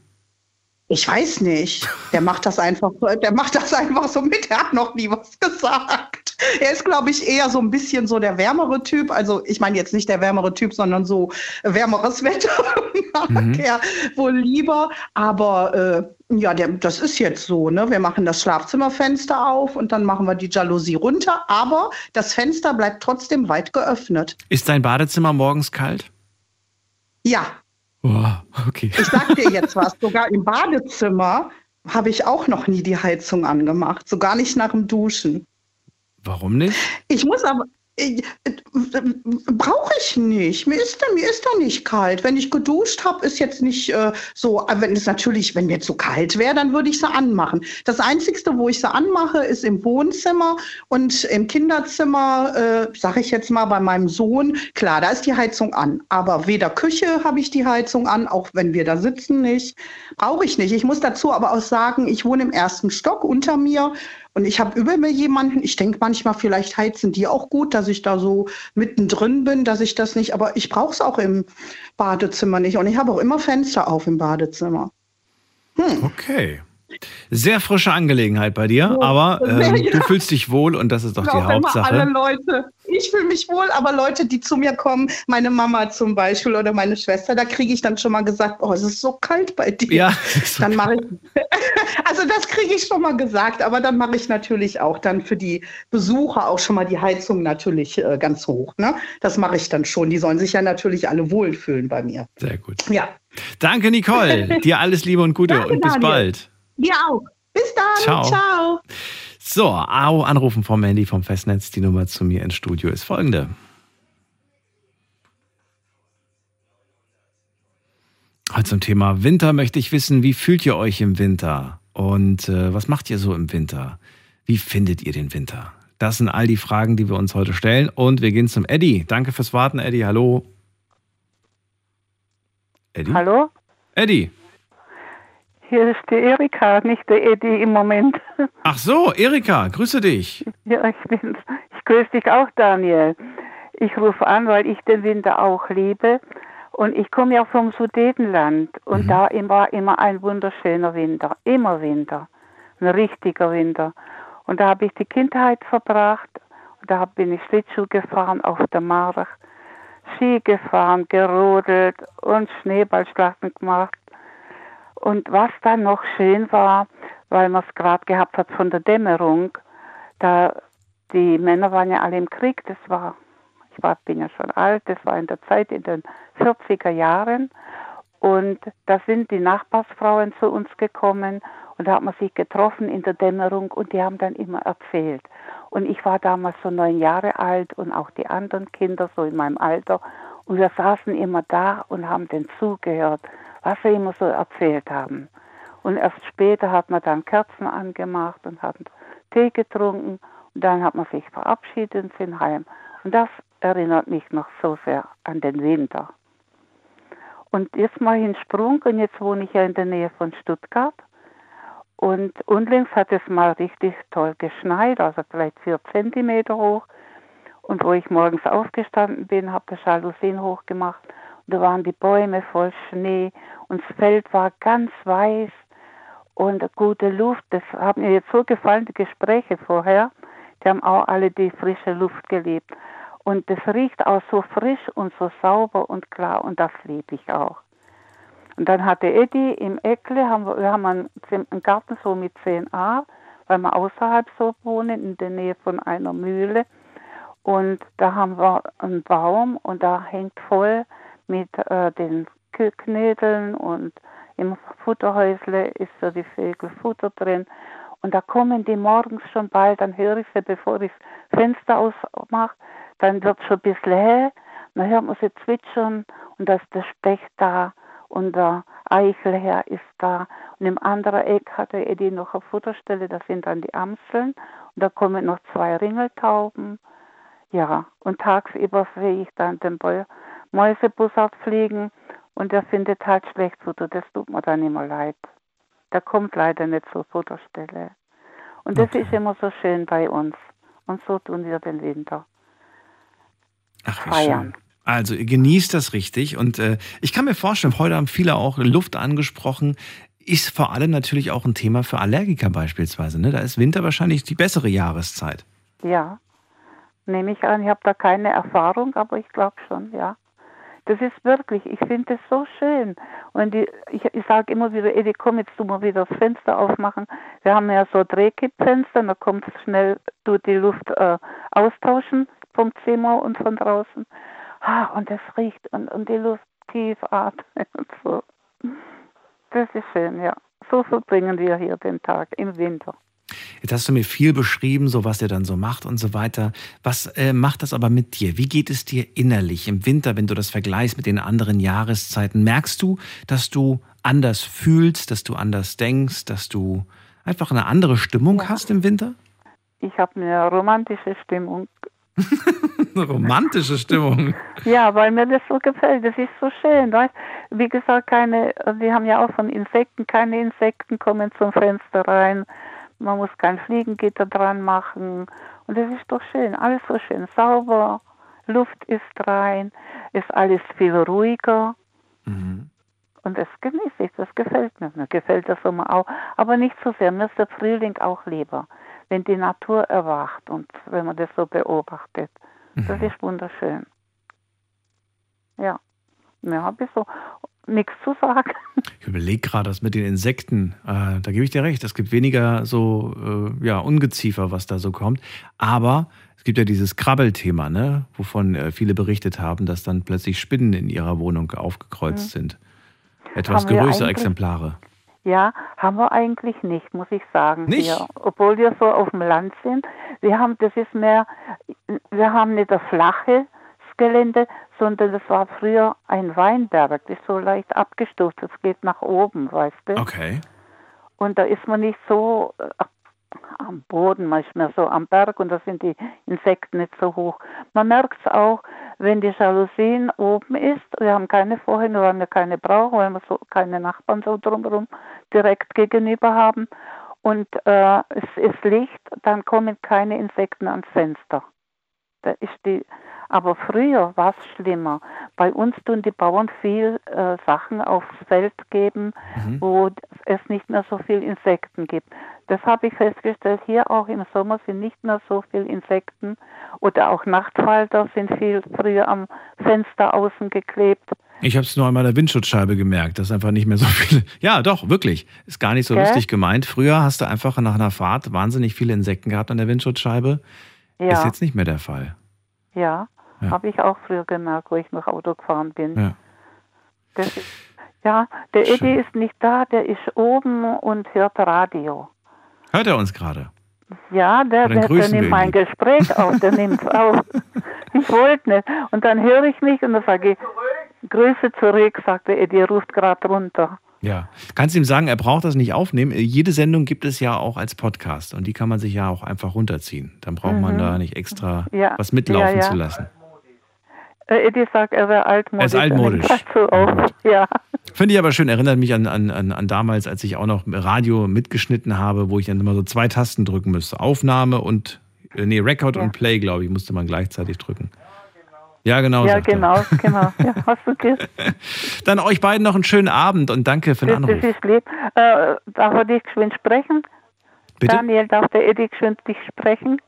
Ich weiß nicht. Der macht das einfach, der macht das einfach so mit. Er hat noch nie was gesagt. Er ist, glaube ich, eher so ein bisschen so der wärmere Typ. Also ich meine jetzt nicht der wärmere Typ, sondern so wärmeres Wetter mag Mhm. er wohl lieber. Aber äh, ja, der, das ist jetzt so. Ne? Wir machen das Schlafzimmerfenster auf und dann machen wir die Jalousie runter. Aber das Fenster bleibt trotzdem weit geöffnet. Ist dein Badezimmer morgens kalt? Ja, Boah, okay. Ich sag dir jetzt was, sogar im Badezimmer habe ich auch noch nie die Heizung angemacht, so gar nicht nach dem Duschen. Warum nicht? Ich muss aber, äh, Brauche ich nicht. Mir ist, mir ist da nicht kalt. Wenn ich geduscht habe, ist jetzt nicht äh, so, äh, wenn es natürlich, wenn mir zu kalt wäre, dann würde ich sie anmachen. Das Einzige, wo ich sie anmache, ist im Wohnzimmer und im Kinderzimmer, äh, sage ich jetzt mal bei meinem Sohn, klar, da ist die Heizung an. Aber weder Küche habe ich die Heizung an, auch wenn wir da sitzen nicht. Brauche ich nicht. Ich muss dazu aber auch sagen, ich wohne im ersten Stock unter mir und ich habe über mir jemanden, ich denke manchmal, vielleicht heizen die auch gut, dass ich da so mittendrin bin, dass ich das nicht, aber ich brauche es auch im Badezimmer nicht. Und ich habe auch immer Fenster auf im Badezimmer. Hm. Okay. Sehr frische Angelegenheit bei dir, aber ähm, ja. du fühlst dich wohl und das ist doch die Hauptsache. Immer alle Leute, ich fühle mich wohl, aber Leute, die zu mir kommen, meine Mama zum Beispiel oder meine Schwester, da kriege ich dann schon mal gesagt, oh, es ist so kalt bei dir. Ja. Dann mache ich, also das kriege ich schon mal gesagt, aber dann mache ich natürlich auch dann für die Besucher auch schon mal die Heizung natürlich äh, ganz hoch. Ne? Das mache ich dann schon. Die sollen sich ja natürlich alle wohlfühlen bei mir. Sehr gut. Ja. Danke, Nicole. Dir alles Liebe und Gute Danke, und bis Daniel. bald. Dir auch. Bis dann. Ciao. Ciao. So, au, anrufen vom Handy vom Festnetz. Die Nummer zu mir ins Studio ist folgende. Heute zum Thema Winter möchte ich wissen, wie fühlt ihr euch im Winter? Und äh, was macht ihr so im Winter? Wie findet ihr den Winter? Das sind all die Fragen, die wir uns heute stellen. Und wir gehen zum Eddie. Danke fürs Warten, Eddie. Hallo. Eddie? Hallo? Eddie. Hier ist die Erika, nicht der Eddie im Moment. Ach so, Erika, grüße dich. Ja, ich bin's. Ich grüße dich auch, Daniel. Ich rufe an, weil ich den Winter auch liebe. Und ich komme ja vom Sudetenland und mhm. da war immer ein wunderschöner Winter. Immer Winter. Ein richtiger Winter. Und da habe ich die Kindheit verbracht. Und da bin ich Schlittschuh gefahren auf der Marach, Ski gefahren, gerodelt und Schneeballschlachten gemacht. Und was dann noch schön war, weil man es gerade gehabt hat von der Dämmerung, da die Männer waren ja alle im Krieg, das war, ich war, bin ja schon alt, das war in der Zeit in den 40er Jahren. Und da sind die Nachbarsfrauen zu uns gekommen und da hat man sich getroffen in der Dämmerung und die haben dann immer erzählt. Und ich war damals so neun Jahre alt und auch die anderen Kinder so in meinem Alter. Und wir saßen immer da und haben den zugehört was sie immer so erzählt haben. Und erst später hat man dann Kerzen angemacht und hat Tee getrunken und dann hat man sich verabschiedet und sind heim. Und das erinnert mich noch so sehr an den Winter. Und jetzt mache ich einen Sprung und jetzt wohne ich ja in der Nähe von Stuttgart. Und unlängst hat es mal richtig toll geschneit, also vielleicht vier Zentimeter hoch. Und wo ich morgens aufgestanden bin, habe die Jalousien hochgemacht da waren die Bäume voll Schnee und das Feld war ganz weiß und gute Luft. Das haben mir jetzt so gefallen, die Gespräche vorher. Die haben auch alle die frische Luft geliebt. Und das riecht auch so frisch und so sauber und klar und das liebe ich auch. Und dann hatte Eddie im Eckle, haben wir, wir haben einen, einen Garten so mit 10a, weil wir außerhalb so wohnen, in der Nähe von einer Mühle. Und da haben wir einen Baum und da hängt voll mit äh, den Knödeln und im Futterhäusle ist so die Vögel Futter drin. Und da kommen die morgens schon bald, dann höre ich sie, bevor ich das Fenster ausmache, dann wird schon ein bisschen hell, dann hört man sie zwitschern und da ist der Specht da und der Eichelherr ist da. Und im anderen Eck hat der Eddie noch eine Futterstelle, da sind dann die Amseln und da kommen noch zwei Ringeltauben. Ja, und tagsüber sehe ich dann den Bäuer Mäusebussard fliegen und der findet halt schlecht Futter. Das tut mir dann immer leid. Der kommt leider nicht zur Futterstelle. Und das okay. ist immer so schön bei uns. Und so tun wir den Winter. Ach, feiern. Schön. Also ihr genießt das richtig und äh, ich kann mir vorstellen, heute haben viele auch Luft angesprochen, ist vor allem natürlich auch ein Thema für Allergiker beispielsweise. Ne? Da ist Winter wahrscheinlich die bessere Jahreszeit. Ja, nehme ich an. Ich habe da keine Erfahrung, aber ich glaube schon, ja. Das ist wirklich, ich finde das so schön. Und die, ich, ich sage immer wieder, Edi, komm, jetzt tu mal wieder das Fenster aufmachen. Wir haben ja so Drehkippfenster, da kommt es schnell, du die Luft äh, austauschen vom Zimmer und von draußen. Ah, und das riecht und, und die Luft tief atmen und so. Das ist schön, ja. So verbringen wir hier den Tag im Winter. Jetzt hast du mir viel beschrieben, so was ihr dann so macht und so weiter. Was äh, macht das aber mit dir? Wie geht es dir innerlich im Winter, wenn du das vergleichst mit den anderen Jahreszeiten? Merkst du, dass du anders fühlst, dass du anders denkst, dass du einfach eine andere Stimmung hast im Winter? Ich habe eine romantische Stimmung. Eine romantische Stimmung. Ja, weil mir das so gefällt. Das ist so schön. Weißt? Wie gesagt, keine, wir haben ja auch von Insekten, keine Insekten kommen zum Fenster rein. Man muss kein Fliegengitter dran machen. Und das ist doch schön. Alles so schön sauber. Luft ist rein. Ist alles viel ruhiger. Und das genieße ich. Das gefällt mir. Mir gefällt der Sommer auch. Aber nicht so sehr. Mir ist der Frühling auch lieber. Wenn die Natur erwacht und wenn man das so beobachtet. Das ist wunderschön. Ja. Mehr habe ich so nichts zu sagen. Ich überlege gerade, das mit den Insekten, äh, da gebe ich dir recht, es gibt weniger so äh, ja, Ungeziefer, was da so kommt. Aber es gibt ja dieses Krabbelthema, ne? wovon äh, viele berichtet haben, dass dann plötzlich Spinnen in ihrer Wohnung aufgekreuzt sind. Etwas Haben größere Exemplare. Ja, haben wir eigentlich nicht, muss ich sagen. Nicht? Hier, obwohl wir so auf dem Land sind. Wir haben, das ist mehr, wir haben nicht ein flaches Gelände, sondern das war früher ein Weinberg. Das ist so leicht abgestuft. Das geht nach oben, weißt du? Okay. Und da ist man nicht so äh, am Boden, manchmal so am Berg und da sind die Insekten nicht so hoch. Man merkt es auch, wenn die Jalousien oben ist. Wir haben keine vorhin, weil wir keine brauchen, weil wir so keine Nachbarn so drumherum direkt gegenüber haben. Und äh, es ist Licht, dann kommen keine Insekten ans Fenster. Da ist die, aber früher war es schlimmer. Bei uns tun die Bauern viel äh, Sachen aufs Feld geben, wo es nicht mehr so viel Insekten gibt. Das habe ich festgestellt. Hier auch im Sommer sind nicht mehr so viel Insekten oder auch Nachtfalter sind viel früher am Fenster außen geklebt. Ich habe es nur an meiner Windschutzscheibe gemerkt, dass einfach nicht mehr so viele. Ja, doch, wirklich. Ist gar nicht so Gell? lustig gemeint. Früher hast du einfach nach einer Fahrt wahnsinnig viele Insekten gehabt an der Windschutzscheibe. Ist Ja, jetzt nicht mehr der Fall. ja, Ja. habe ich auch früher gemerkt, wo ich noch Auto gefahren bin. Ja. Das ist, ja, der Eddie ist nicht da, der ist oben und hört Radio. Hört er uns gerade? Ja, der, der, der nimmt ihn mein jetzt. Gespräch auf, der nimmt es auf. Ich wollte nicht. Und dann höre ich mich und dann sage ich, Grüße zurück, sagt der Eddie, ruft gerade runter. Ja. Kannst ihm sagen, er braucht das nicht aufnehmen. Jede Sendung gibt es ja auch als Podcast und die kann man sich ja auch einfach runterziehen. Dann braucht man Mhm. da nicht extra Ja, was mitlaufen ja, ja. zu lassen. Äh, Eddie sagt, er wäre altmodisch. Er ist altmodisch. Auf. Ja. Finde ich aber schön, erinnert mich an, an, an, an damals, als ich auch noch Radio mitgeschnitten habe, wo ich dann immer so zwei Tasten drücken müsste. Aufnahme und, äh, nee, Record und Play, glaube ich, musste man gleichzeitig drücken. Ja, genau. ja, sagt er. genau, genau. Ja, hast du? Dann euch beiden noch einen schönen Abend und danke für den Anruf. das ist lieb. Äh, darf er dich geschwind sprechen? Bitte? Daniel, darf der Eddie geschwind dich sprechen?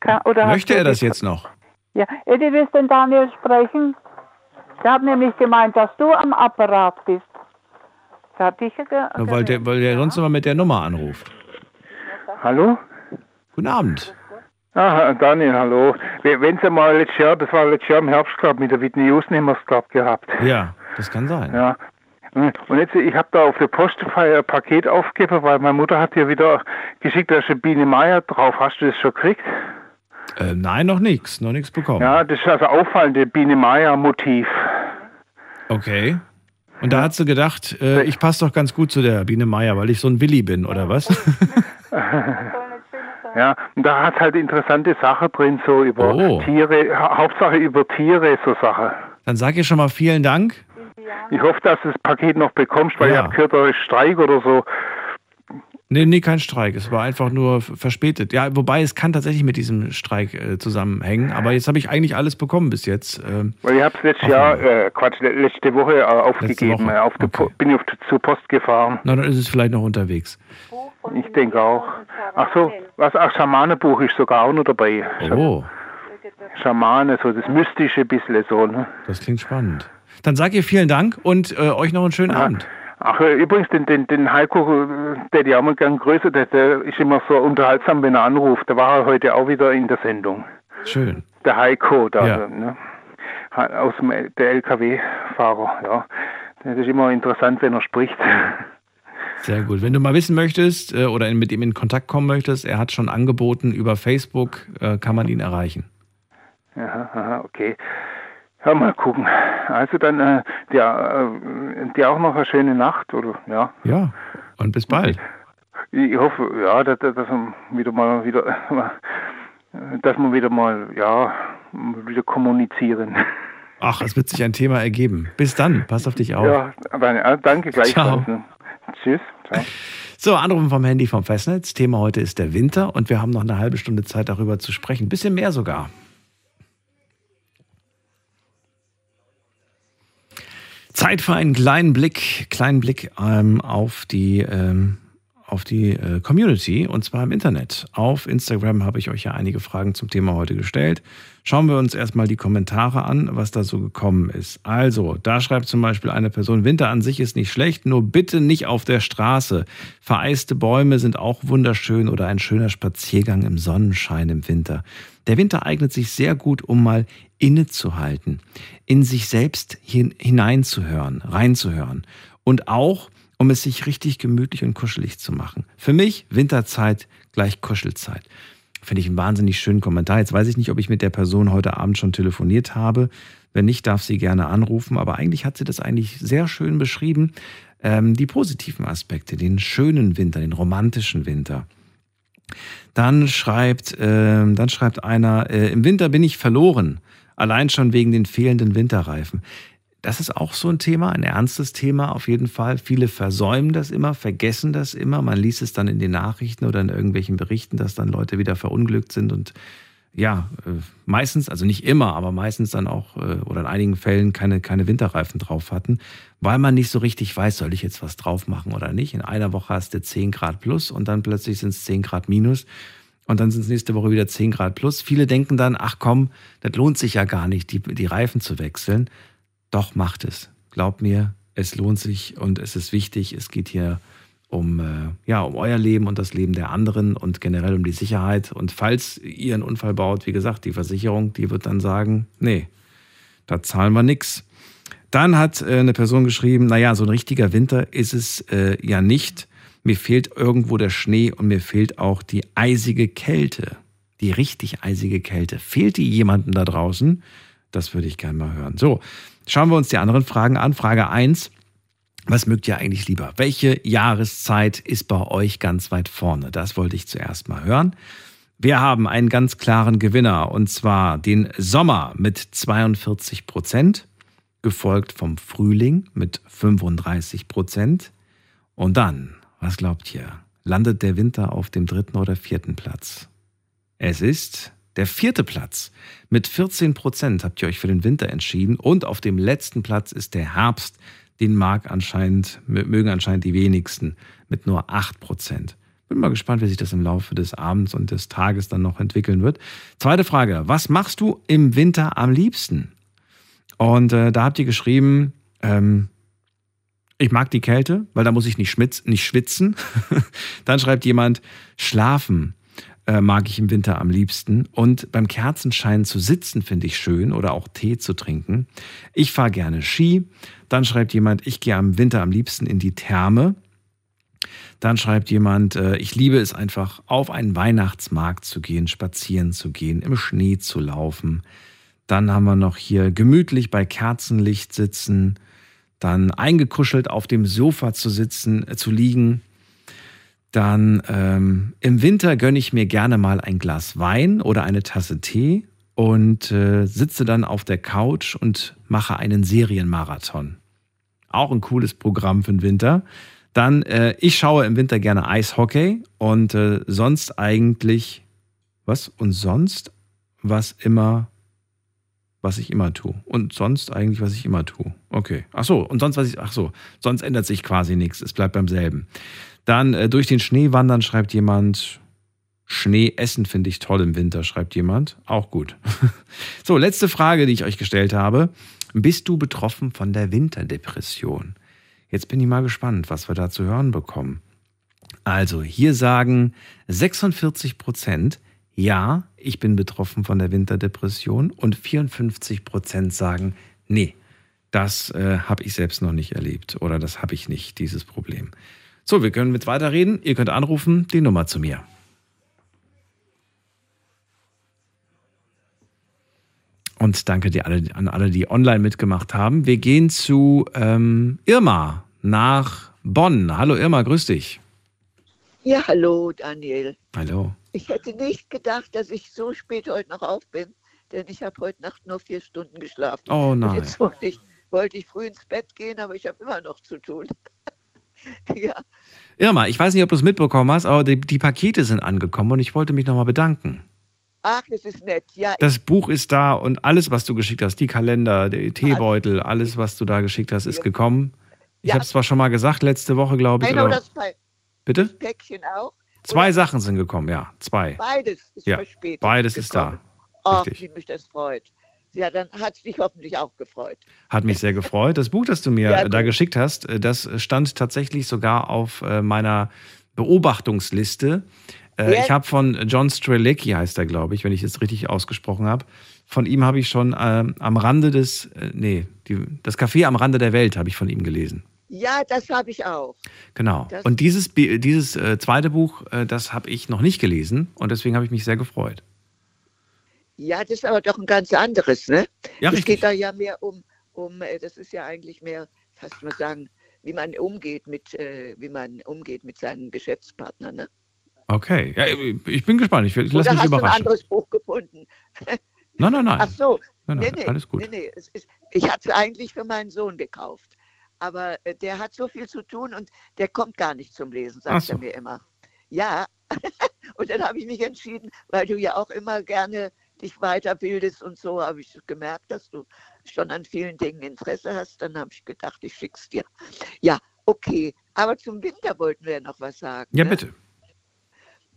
Kann, Möchte er das jetzt noch? Ja, Eddie, willst du den Daniel sprechen? Ich habe nämlich gemeint, dass du am Apparat bist. Da hat dich ge Nur weil der, weil der sonst immer mit der Nummer anruft. Hallo? Guten Abend. Ah, Daniel, hallo. We- Wenn Sie mal letztes Jahr, das war letztes Jahr im Herbst, glaube mit der Whitney Houston haben wir es, glaube gehabt. Ja, das kann sein. Ja. Und jetzt, ich habe da auf der Postfeier ein Paket aufgegeben, weil meine Mutter hat dir wieder geschickt, da ist eine Biene Meier drauf. Hast du das schon gekriegt? Äh, nein, noch nichts. Noch nichts bekommen. Ja, das ist also auffallende Biene Meier Motiv. Okay. Und da hat sie gedacht, äh, ich passe doch ganz gut zu der Biene Meier, weil ich so ein Willi bin, oder was? Ja, und da hat halt interessante Sachen drin, so über Oh. Tiere, hau- Hauptsache über Tiere, so Sachen. Dann sag ihr schon mal vielen Dank. Ich hoffe, dass du das Paket noch bekommst, weil Ja. ich habe gehört, da ist Streik oder so. Nee, nee, kein Streik. Es war einfach nur verspätet. Ja, wobei es kann tatsächlich mit diesem Streik äh, zusammenhängen. Aber jetzt habe ich eigentlich alles bekommen bis jetzt. Ähm, Weil ich habe es letztes Jahr, äh, Quatsch, le- letzte Woche äh, aufgegeben. Woche, äh, Auf po bin ich auf, zur Post gefahren. na, dann ist es vielleicht noch unterwegs. Ich denke auch. Ach so, was? Ach, Schamanenbuch ist sogar auch noch dabei. Oh, Schamane, so das Mystische bisschen so. Ne? das klingt spannend. Dann sag ihr vielen Dank und äh, euch noch einen schönen Abend. Ach, äh, übrigens, den, den, den Heiko, äh, der die auch mal gern größer, der, der ist immer so unterhaltsam, wenn er anruft. Da war er heute auch wieder in der Sendung. Schön. Der Heiko da. Ja. Ne? aus dem der LKW-Fahrer, ja. Das ist immer interessant, wenn er spricht. Sehr gut. Wenn du mal wissen möchtest äh, oder mit ihm in Kontakt kommen möchtest, er hat schon angeboten, über Facebook äh, kann man ihn erreichen. Aha, aha, okay. Ja, mal gucken. Also dann äh, dir, äh, dir auch noch eine schöne Nacht, oder? Ja. Ja, und bis bald. Ich hoffe, ja, dass, dass wir wieder mal wieder, dass wir wieder mal, ja, wieder kommunizieren. Ach, es wird sich ein Thema ergeben. Bis dann, pass auf dich auf. Ja, dann, danke gleichfalls. Ciao. Tschüss. Ciao. So, Anrufen vom Handy vom Festnetz. Thema heute ist der Winter und wir haben noch eine halbe Stunde Zeit darüber zu sprechen. Bisschen mehr sogar. Zeit für einen kleinen Blick, kleinen Blick ähm, auf die, ähm, auf die äh, Community und zwar im Internet. Auf Instagram habe ich euch ja einige Fragen zum Thema heute gestellt. Schauen wir uns erstmal die Kommentare an, was da so gekommen ist. Also, da schreibt zum Beispiel eine Person, Winter an sich ist nicht schlecht, nur bitte nicht auf der Straße. Vereiste Bäume sind auch wunderschön oder ein schöner Spaziergang im Sonnenschein im Winter. Der Winter eignet sich sehr gut, um mal innezuhalten, in sich selbst hineinzuhören, reinzuhören und auch, um es sich richtig gemütlich und kuschelig zu machen. Für mich Winterzeit gleich Kuschelzeit. Finde ich einen wahnsinnig schönen Kommentar. Jetzt weiß ich nicht, ob ich mit der Person heute Abend schon telefoniert habe. Wenn nicht, darf sie gerne anrufen. Aber eigentlich hat sie das eigentlich sehr schön beschrieben. Ähm, die positiven Aspekte, den schönen Winter, den romantischen Winter. Dann schreibt, äh, dann schreibt einer, äh, im Winter bin ich verloren. Allein schon wegen den fehlenden Winterreifen. Das ist auch so ein Thema, ein ernstes Thema auf jeden Fall. Viele versäumen das immer, vergessen das immer. Man liest es dann in den Nachrichten oder in irgendwelchen Berichten, dass dann Leute wieder verunglückt sind und ja, äh, meistens, also nicht immer, aber meistens dann auch äh, oder in einigen Fällen keine, keine Winterreifen drauf hatten, weil man nicht so richtig weiß, soll ich jetzt was drauf machen oder nicht. In einer Woche hast du 10 Grad plus und dann plötzlich sind es 10 Grad minus. Und dann sind es nächste Woche wieder 10 Grad plus. Viele denken dann, ach komm, das lohnt sich ja gar nicht, die, die Reifen zu wechseln. Doch macht es. Glaub mir, es lohnt sich und es ist wichtig. Es geht hier um, äh, ja, um euer Leben und das Leben der anderen und generell um die Sicherheit. Und falls ihr einen Unfall baut, wie gesagt, die Versicherung, die wird dann sagen, nee, da zahlen wir nichts. Dann hat äh, eine Person geschrieben, naja, so ein richtiger Winter ist es äh, ja nicht mir fehlt irgendwo der Schnee und mir fehlt auch die eisige Kälte. Die richtig eisige Kälte. Fehlt die jemandem da draußen? Das würde ich gerne mal hören. So, schauen wir uns die anderen Fragen an. Frage 1. Was mögt ihr eigentlich lieber? Welche Jahreszeit ist bei euch ganz weit vorne? Das wollte ich zuerst mal hören. Wir haben einen ganz klaren Gewinner und zwar den Sommer mit 42 Prozent, gefolgt vom Frühling mit 35 Prozent und dann was glaubt ihr? Landet der Winter auf dem dritten oder vierten Platz? Es ist der vierte Platz. Mit 14 Prozent habt ihr euch für den Winter entschieden und auf dem letzten Platz ist der Herbst. Den mag anscheinend, mögen anscheinend die wenigsten mit nur 8 Prozent. Bin mal gespannt, wie sich das im Laufe des Abends und des Tages dann noch entwickeln wird. Zweite Frage: Was machst du im Winter am liebsten? Und äh, da habt ihr geschrieben, ähm, ich mag die Kälte, weil da muss ich nicht, schmitz, nicht schwitzen. Dann schreibt jemand, schlafen äh, mag ich im Winter am liebsten. Und beim Kerzenschein zu sitzen finde ich schön oder auch Tee zu trinken. Ich fahre gerne Ski. Dann schreibt jemand, ich gehe am Winter am liebsten in die Therme. Dann schreibt jemand, äh, ich liebe es einfach, auf einen Weihnachtsmarkt zu gehen, spazieren zu gehen, im Schnee zu laufen. Dann haben wir noch hier gemütlich bei Kerzenlicht sitzen dann eingekuschelt auf dem Sofa zu sitzen, äh, zu liegen. Dann ähm, im Winter gönne ich mir gerne mal ein Glas Wein oder eine Tasse Tee und äh, sitze dann auf der Couch und mache einen Serienmarathon. Auch ein cooles Programm für den Winter. Dann, äh, ich schaue im Winter gerne Eishockey und äh, sonst eigentlich, was? Und sonst, was immer was ich immer tue. Und sonst eigentlich, was ich immer tue. Okay. Ach so, und sonst, was ich, ach so, sonst ändert sich quasi nichts. Es bleibt beim selben. Dann äh, durch den Schnee wandern, schreibt jemand. Schnee essen finde ich toll im Winter, schreibt jemand. Auch gut. so, letzte Frage, die ich euch gestellt habe. Bist du betroffen von der Winterdepression? Jetzt bin ich mal gespannt, was wir da zu hören bekommen. Also, hier sagen 46 Prozent, ja, ich bin betroffen von der Winterdepression und 54 Prozent sagen, nee, das äh, habe ich selbst noch nicht erlebt oder das habe ich nicht, dieses Problem. So, wir können mit weiterreden. Ihr könnt anrufen, die Nummer zu mir. Und danke dir alle, an alle, die online mitgemacht haben. Wir gehen zu ähm, Irma nach Bonn. Hallo Irma, grüß dich. Ja, hallo Daniel. Hallo. Ich hätte nicht gedacht, dass ich so spät heute noch auf bin, denn ich habe heute Nacht nur vier Stunden geschlafen. Oh Und nein. jetzt wollte ich, wollte ich früh ins Bett gehen, aber ich habe immer noch zu tun. ja, Irma, ich weiß nicht, ob du es mitbekommen hast, aber die, die Pakete sind angekommen und ich wollte mich nochmal bedanken. ach, das ist nett. Ja, Das Buch ist da und alles, was du geschickt hast, die Kalender, der Teebeutel, alles, was du da geschickt hast, ist gekommen. Ich habe es zwar schon mal gesagt, letzte Woche, glaube ich. Oder, das, bitte? das Päckchen auch. Zwei Sachen sind gekommen, ja, zwei. Beides ist Ja, verspätet. beides ist da. Richtig. wie mich das freut. Ja, dann hat es dich hoffentlich auch gefreut. Hat mich sehr gefreut. Das Buch, das du mir Ja, da geschickt hast, äh, das stand tatsächlich sogar auf äh, meiner Beobachtungsliste. Äh, Ja. Ich habe von John Strelicki, heißt er, glaube ich, wenn ich es richtig ausgesprochen habe. Von ihm habe ich schon ähm, am Rande des, äh, nee, die, das Café am Rande der Welt habe ich von ihm gelesen. Ja, das habe ich auch. Genau. Das- Und dieses, dieses äh, zweite Buch, äh, das habe ich noch nicht gelesen und deswegen habe ich mich sehr gefreut. Ja, das ist aber doch ein ganz anderes, ne? Ja, es geht da ja mehr um, um, äh, das ist ja eigentlich mehr, fast mal sagen, wie man umgeht mit, äh, wie man umgeht mit seinen Geschäftspartnern, ne? Okay. Ja, ich bin gespannt. Ich, ich lasse mich hast du ein überraschen. anderes Buch gefunden? Nein, nein, nein. Ach so. Nein, nee, nein, nee, alles gut. Nee, nee. Ist, ich hatte es eigentlich für meinen Sohn gekauft. Aber äh, der hat so viel zu tun und der kommt gar nicht zum Lesen, sagt so. er mir immer. Ja. und dann habe ich mich entschieden, weil du ja auch immer gerne dich weiterbildest und so, habe ich gemerkt, dass du schon an vielen Dingen Interesse hast. Dann habe ich gedacht, ich schick's dir. Ja, okay. Aber zum Winter wollten wir ja noch was sagen. Ja, ne? bitte.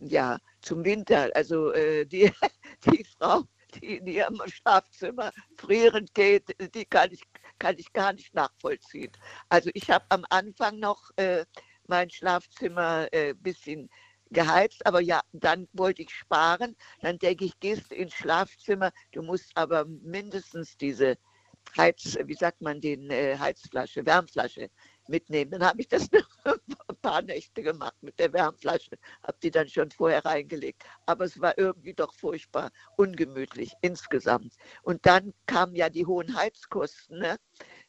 Ja, zum Winter. Also äh, die, die Frau, die in ihrem Schlafzimmer frierend geht, die kann ich, kann ich gar nicht nachvollziehen. Also ich habe am Anfang noch äh, mein Schlafzimmer ein äh, bisschen geheizt, aber ja, dann wollte ich sparen. Dann denke ich, gehst ins Schlafzimmer, du musst aber mindestens diese Heiz, wie sagt man, den äh, Heizflasche, Wärmflasche mitnehmen. Dann habe ich das ein paar Nächte gemacht mit der Wärmflasche, habe die dann schon vorher reingelegt. Aber es war irgendwie doch furchtbar ungemütlich insgesamt. Und dann kamen ja die hohen Heizkosten ne?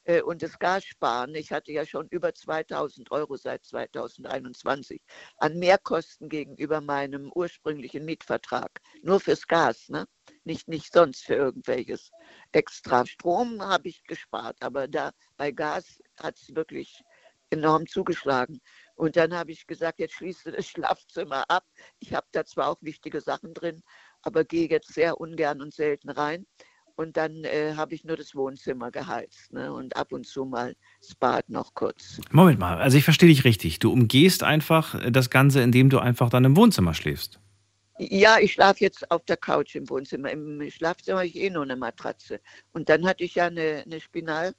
äh, und das Gassparen. Ich hatte ja schon über 2000 Euro seit 2021 an Mehrkosten gegenüber meinem ursprünglichen Mietvertrag. Nur fürs Gas, ne? nicht, nicht sonst für irgendwelches extra. Strom habe ich gespart, aber da bei Gas hat es wirklich enorm zugeschlagen. Und dann habe ich gesagt, jetzt schließt du das Schlafzimmer ab. Ich habe da zwar auch wichtige Sachen drin, aber gehe jetzt sehr ungern und selten rein. Und dann äh, habe ich nur das Wohnzimmer geheizt ne? und ab und zu mal das Bad noch kurz. Moment mal, also ich verstehe dich richtig. Du umgehst einfach das Ganze, indem du einfach dann im Wohnzimmer schläfst. Ja, ich schlafe jetzt auf der Couch im Wohnzimmer. Im Schlafzimmer habe ich eh nur eine Matratze. Und dann hatte ich ja eine, eine Spinal,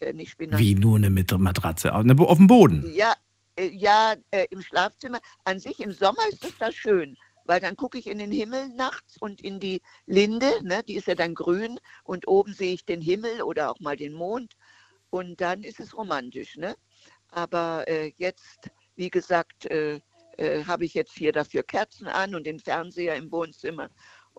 äh, nicht Spinal. Wie nur eine Matratze auf auf dem Boden. Ja, äh, ja äh, im Schlafzimmer. An sich im Sommer ist es da schön, weil dann gucke ich in den Himmel nachts und in die Linde, ne, die ist ja dann grün und oben sehe ich den Himmel oder auch mal den Mond und dann ist es romantisch. Ne? Aber äh, jetzt, wie gesagt, äh, äh, habe ich jetzt hier dafür Kerzen an und den Fernseher im Wohnzimmer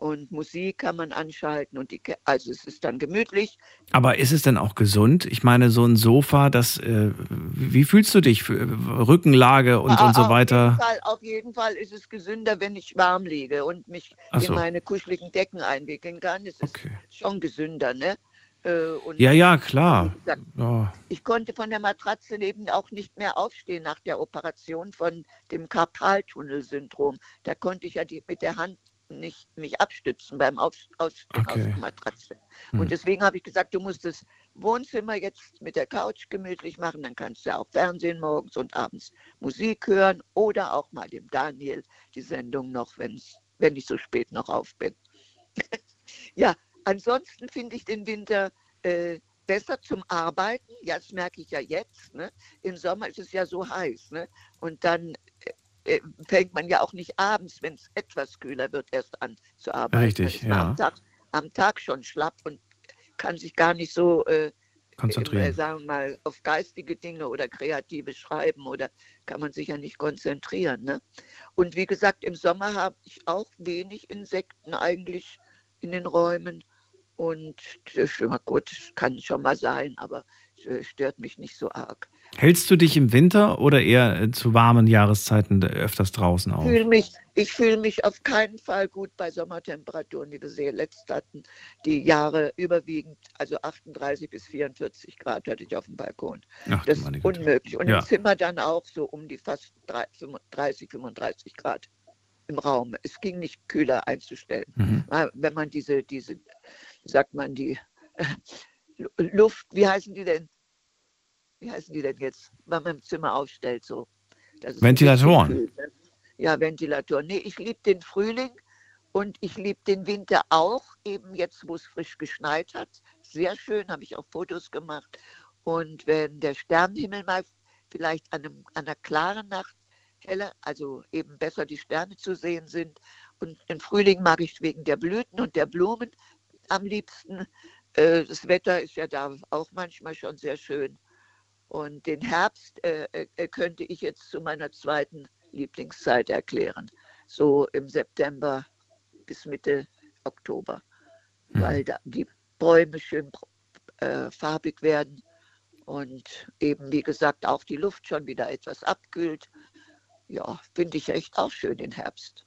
und Musik kann man anschalten und die, also es ist dann gemütlich. Aber ist es denn auch gesund? Ich meine, so ein Sofa, das, äh, wie fühlst du dich? Für Rückenlage und, und so weiter. jeden, Fall, auf jeden Fall ist es gesünder, wenn ich warm liege und mich so. in meine kuscheligen Decken einwickeln kann. Es ist schon gesünder, ne? Äh, Ja, ja, klar. gesagt, Ja. Ich konnte von der Matratze eben auch nicht mehr aufstehen nach der Operation von dem Karpaltunnelsyndrom. Da konnte ich ja die, mit der Hand nicht mich abstützen beim Auf, aus Okay. der Matratze. Hm. Und deswegen habe ich gesagt, du musst das Wohnzimmer jetzt mit der Couch gemütlich machen. Dann kannst du auch Fernsehen morgens und abends Musik hören oder auch mal dem Daniel die Sendung noch, wenn's, wenn ich so spät noch auf bin. ja, ansonsten finde ich den Winter äh, besser zum Arbeiten. Ja, das merke ich ja jetzt. Ne? Im Sommer ist es ja so heiß. Ne? Und dann äh, fängt man ja auch nicht abends, wenn es etwas kühler wird, erst an zu arbeiten. Richtig, ja. Am Tag, am Tag schon schlapp und kann sich gar nicht so äh, Konzentrieren. äh, sagen wir mal, auf geistige Dinge oder kreative Schreiben oder kann man sich ja nicht konzentrieren. Ne? Und wie gesagt, im Sommer habe ich auch wenig Insekten eigentlich in den Räumen. Und das ist schon mal gut, kann schon mal sein, aber es äh, stört mich nicht so arg. Hältst du dich im Winter oder eher äh, zu warmen Jahreszeiten öfters draußen auf? Fühl mich, ich fühle mich auf keinen Fall gut bei Sommertemperaturen, wie wir sehen. Letzt hatten die Jahre überwiegend, also 38 bis 44 Grad hatte ich auf dem Balkon. Ach, das ist unmöglich. Und Ja. im Zimmer dann auch so um die fast 30, 35 Grad im Raum. Es ging nicht kühler einzustellen. Mhm. Wenn man diese, diese, sagt man, die äh, Luft, wie heißen die denn? Wie heißen die denn jetzt, wenn man im Zimmer aufstellt so? Ventilatoren. ne? Ja, Ventilatoren. Nee, ich liebe den Frühling und ich liebe den Winter auch, eben jetzt, wo es frisch geschneit hat. Sehr schön, habe ich auch Fotos gemacht. Und wenn der Sternenhimmel mal vielleicht an, einem, an einer klaren Nacht heller, also eben besser die Sterne zu sehen sind. Und im Frühling mag ich wegen der Blüten und der Blumen am liebsten. Äh, Das Wetter ist ja da auch manchmal schon sehr schön. Und den Herbst äh, äh, könnte ich jetzt zu meiner zweiten Lieblingszeit erklären. So im September bis Mitte Oktober, weil da die Bäume schön äh, farbig werden und eben, wie gesagt, auch die Luft schon wieder etwas abkühlt. Ja, finde ich echt auch schön den Herbst.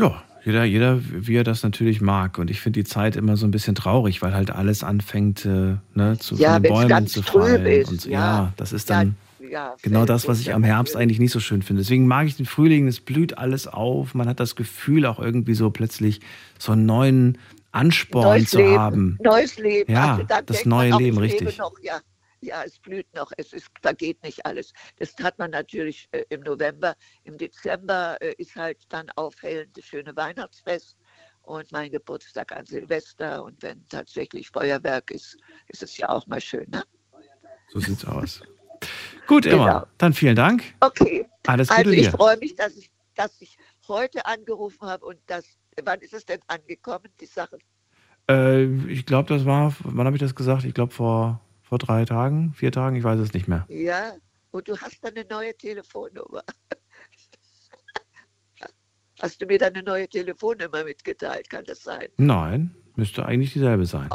Ja, jeder, jeder, wie er das natürlich mag. Und ich finde die Zeit immer so ein bisschen traurig, weil halt alles anfängt, äh, ne, zu Ja, von den Bäumen zu fallen. ist, und ja. ja, das ist dann ja, genau das, was ich am Herbst eigentlich nicht so schön finde. Deswegen mag ich den Frühling, es blüht alles auf. Man hat das Gefühl, auch irgendwie so plötzlich so einen neuen Ansporn Neues zu Leben, haben. Neues Leben. Ja, Also das neue Leben, ich lebe richtig. Noch, ja, ja, es blüht noch, es ist, vergeht nicht alles. Das hat man natürlich äh, im November. Im Dezember äh, ist halt dann aufhellend das schöne Weihnachtsfest und mein Geburtstag an Silvester. Und wenn tatsächlich Feuerwerk ist, ist es ja auch mal schön. Ne? So sieht's aus. Gut, Emma, Genau. dann vielen Dank. Okay. Alles Gute also ich freue mich, dass ich, dass ich heute angerufen habe und das, wann ist es denn angekommen, die Sache? Äh, ich glaube, das war, wann habe ich das gesagt? Ich glaube vor, vor drei Tagen, vier Tagen, ich weiß es nicht mehr. Ja, und du hast dann eine neue Telefonnummer. Hast du mir dann eine neue Telefonnummer mitgeteilt? Kann das sein? Nein, müsste eigentlich dieselbe sein.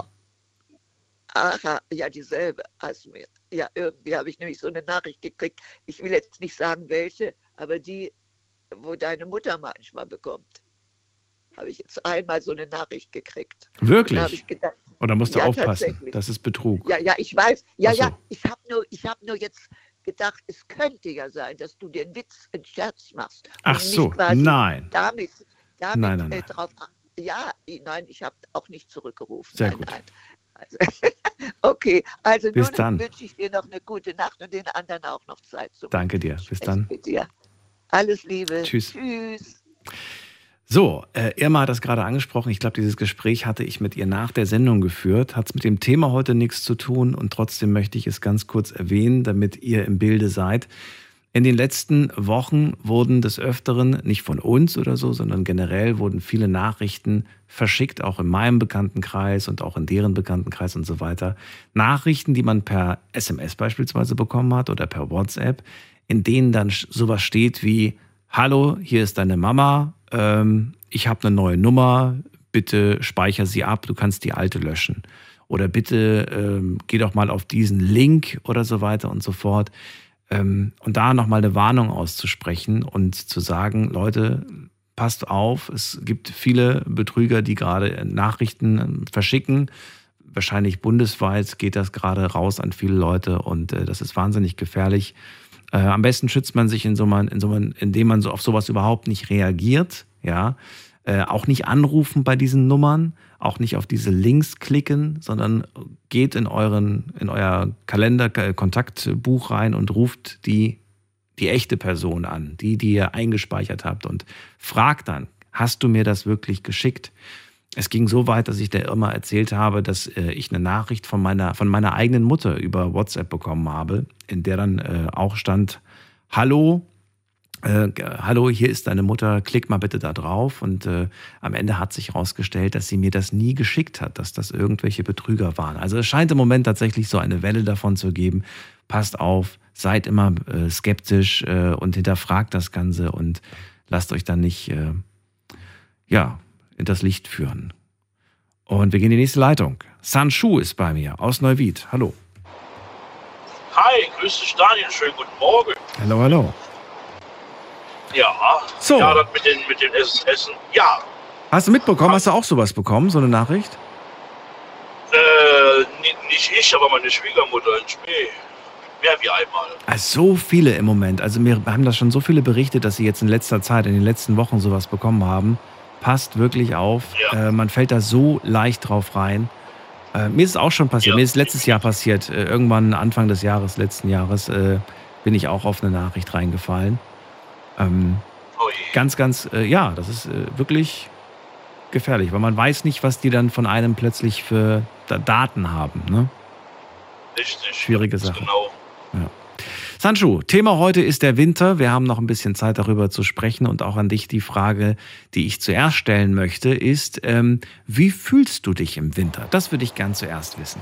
Aha, ja, dieselbe hast du mir. Ja, irgendwie habe ich nämlich so eine Nachricht gekriegt. Ich will jetzt nicht sagen, welche, aber die, wo deine Mutter manchmal bekommt. Habe ich jetzt einmal so eine Nachricht gekriegt. Wirklich? Gedacht, Oder musst du ja, aufpassen? Das ist Betrug. Ja, ja, ich weiß. Ja, so. ja, ich habe nur, ich hab nur jetzt gedacht, es könnte ja sein, dass du den Witz, einen Scherz machst. Ach so, nein. Damit, damit Nein, nein, äh, nein. drauf. Ja, nein, ich habe auch nicht zurückgerufen. Sehr nein, gut. Nein. Also, okay, also Bis nun dann. wünsche ich dir noch eine gute Nacht und den anderen auch noch Zeit zum Danke dir. Bis dann. mit dir. Alles Liebe. Tschüss. Tschüss. So, äh, Irma hat das gerade angesprochen. Ich glaube, dieses Gespräch hatte ich mit ihr nach der Sendung geführt. Hat es mit dem Thema heute nichts zu tun und trotzdem möchte ich es ganz kurz erwähnen, damit ihr im Bilde seid. In den letzten Wochen wurden des Öfteren, nicht von uns oder so, sondern generell wurden viele Nachrichten verschickt, auch in meinem Bekanntenkreis und auch in deren Bekanntenkreis und so weiter. Nachrichten, die man per SMS beispielsweise bekommen hat oder per WhatsApp, in denen dann sowas steht wie, hallo, hier ist deine Mama, ähm, ich habe eine neue Nummer, bitte speicher sie ab, du kannst die alte löschen. Oder bitte ähm, geh doch mal auf diesen Link oder so weiter und so fort. Ähm, und da nochmal eine Warnung auszusprechen und zu sagen, Leute, passt auf, es gibt viele Betrüger, die gerade Nachrichten ähm, verschicken. Wahrscheinlich bundesweit geht das gerade raus an viele Leute und äh, das ist wahnsinnig gefährlich. Äh, am besten schützt man sich in so man, in so man, indem man so auf sowas überhaupt nicht reagiert, ja. Äh, auch nicht anrufen bei diesen Nummern, auch nicht auf diese Links klicken, sondern geht in euren, in euer Kalender, äh, Kontaktbuch rein und ruft die, die echte Person an, die, die ihr eingespeichert habt und fragt dann, hast du mir das wirklich geschickt? Es ging so weit, dass ich der Irma erzählt habe, dass äh, ich eine Nachricht von meiner, von meiner eigenen Mutter über WhatsApp bekommen habe, in der dann äh, auch stand, hallo, äh, hallo, hier ist deine Mutter, klick mal bitte da drauf. Und äh, am Ende hat sich herausgestellt, dass sie mir das nie geschickt hat, dass das irgendwelche Betrüger waren. Also es scheint im Moment tatsächlich so eine Welle davon zu geben. Passt auf, seid immer äh, skeptisch äh, und hinterfragt das Ganze und lasst euch dann nicht äh, ja, in das Licht führen. Und wir gehen in die nächste Leitung. Sanshu ist bei mir aus Neuwied. Hallo. Hi, grüß dich Daniel, schönen guten Morgen. Hallo, hallo. Ja, So. ja, das mit den, mit den Essen, Essen, ja, Hast du mitbekommen? Hast du auch sowas bekommen, so eine Nachricht? äh, ni- nicht ich, aber meine Schwiegermutter in Spee. Mehr wie einmal. Also so viele im Moment. Also wir haben da schon so viele berichtet, dass sie jetzt in letzter Zeit, in den letzten Wochen sowas bekommen haben. Passt wirklich auf. Äh, man fällt da so leicht drauf rein. Äh, mir ist es auch schon passiert. Mir ist letztes Jahr passiert. Äh, irgendwann Anfang des Jahres, letzten Jahres, äh, bin ich auch auf eine Nachricht reingefallen. Ähm, ganz, ganz, äh, ja, das ist äh, wirklich gefährlich, weil man weiß nicht, was die dann von einem plötzlich für Da- Daten haben. Ne? Richtig. Schwierige Sache. Genau. Ja. Sanchu, Thema heute ist der Winter. Wir haben noch ein bisschen Zeit darüber zu sprechen und auch an dich die Frage, die ich zuerst stellen möchte, ist, ähm, wie fühlst du dich im Winter? Das würde ich gern zuerst wissen.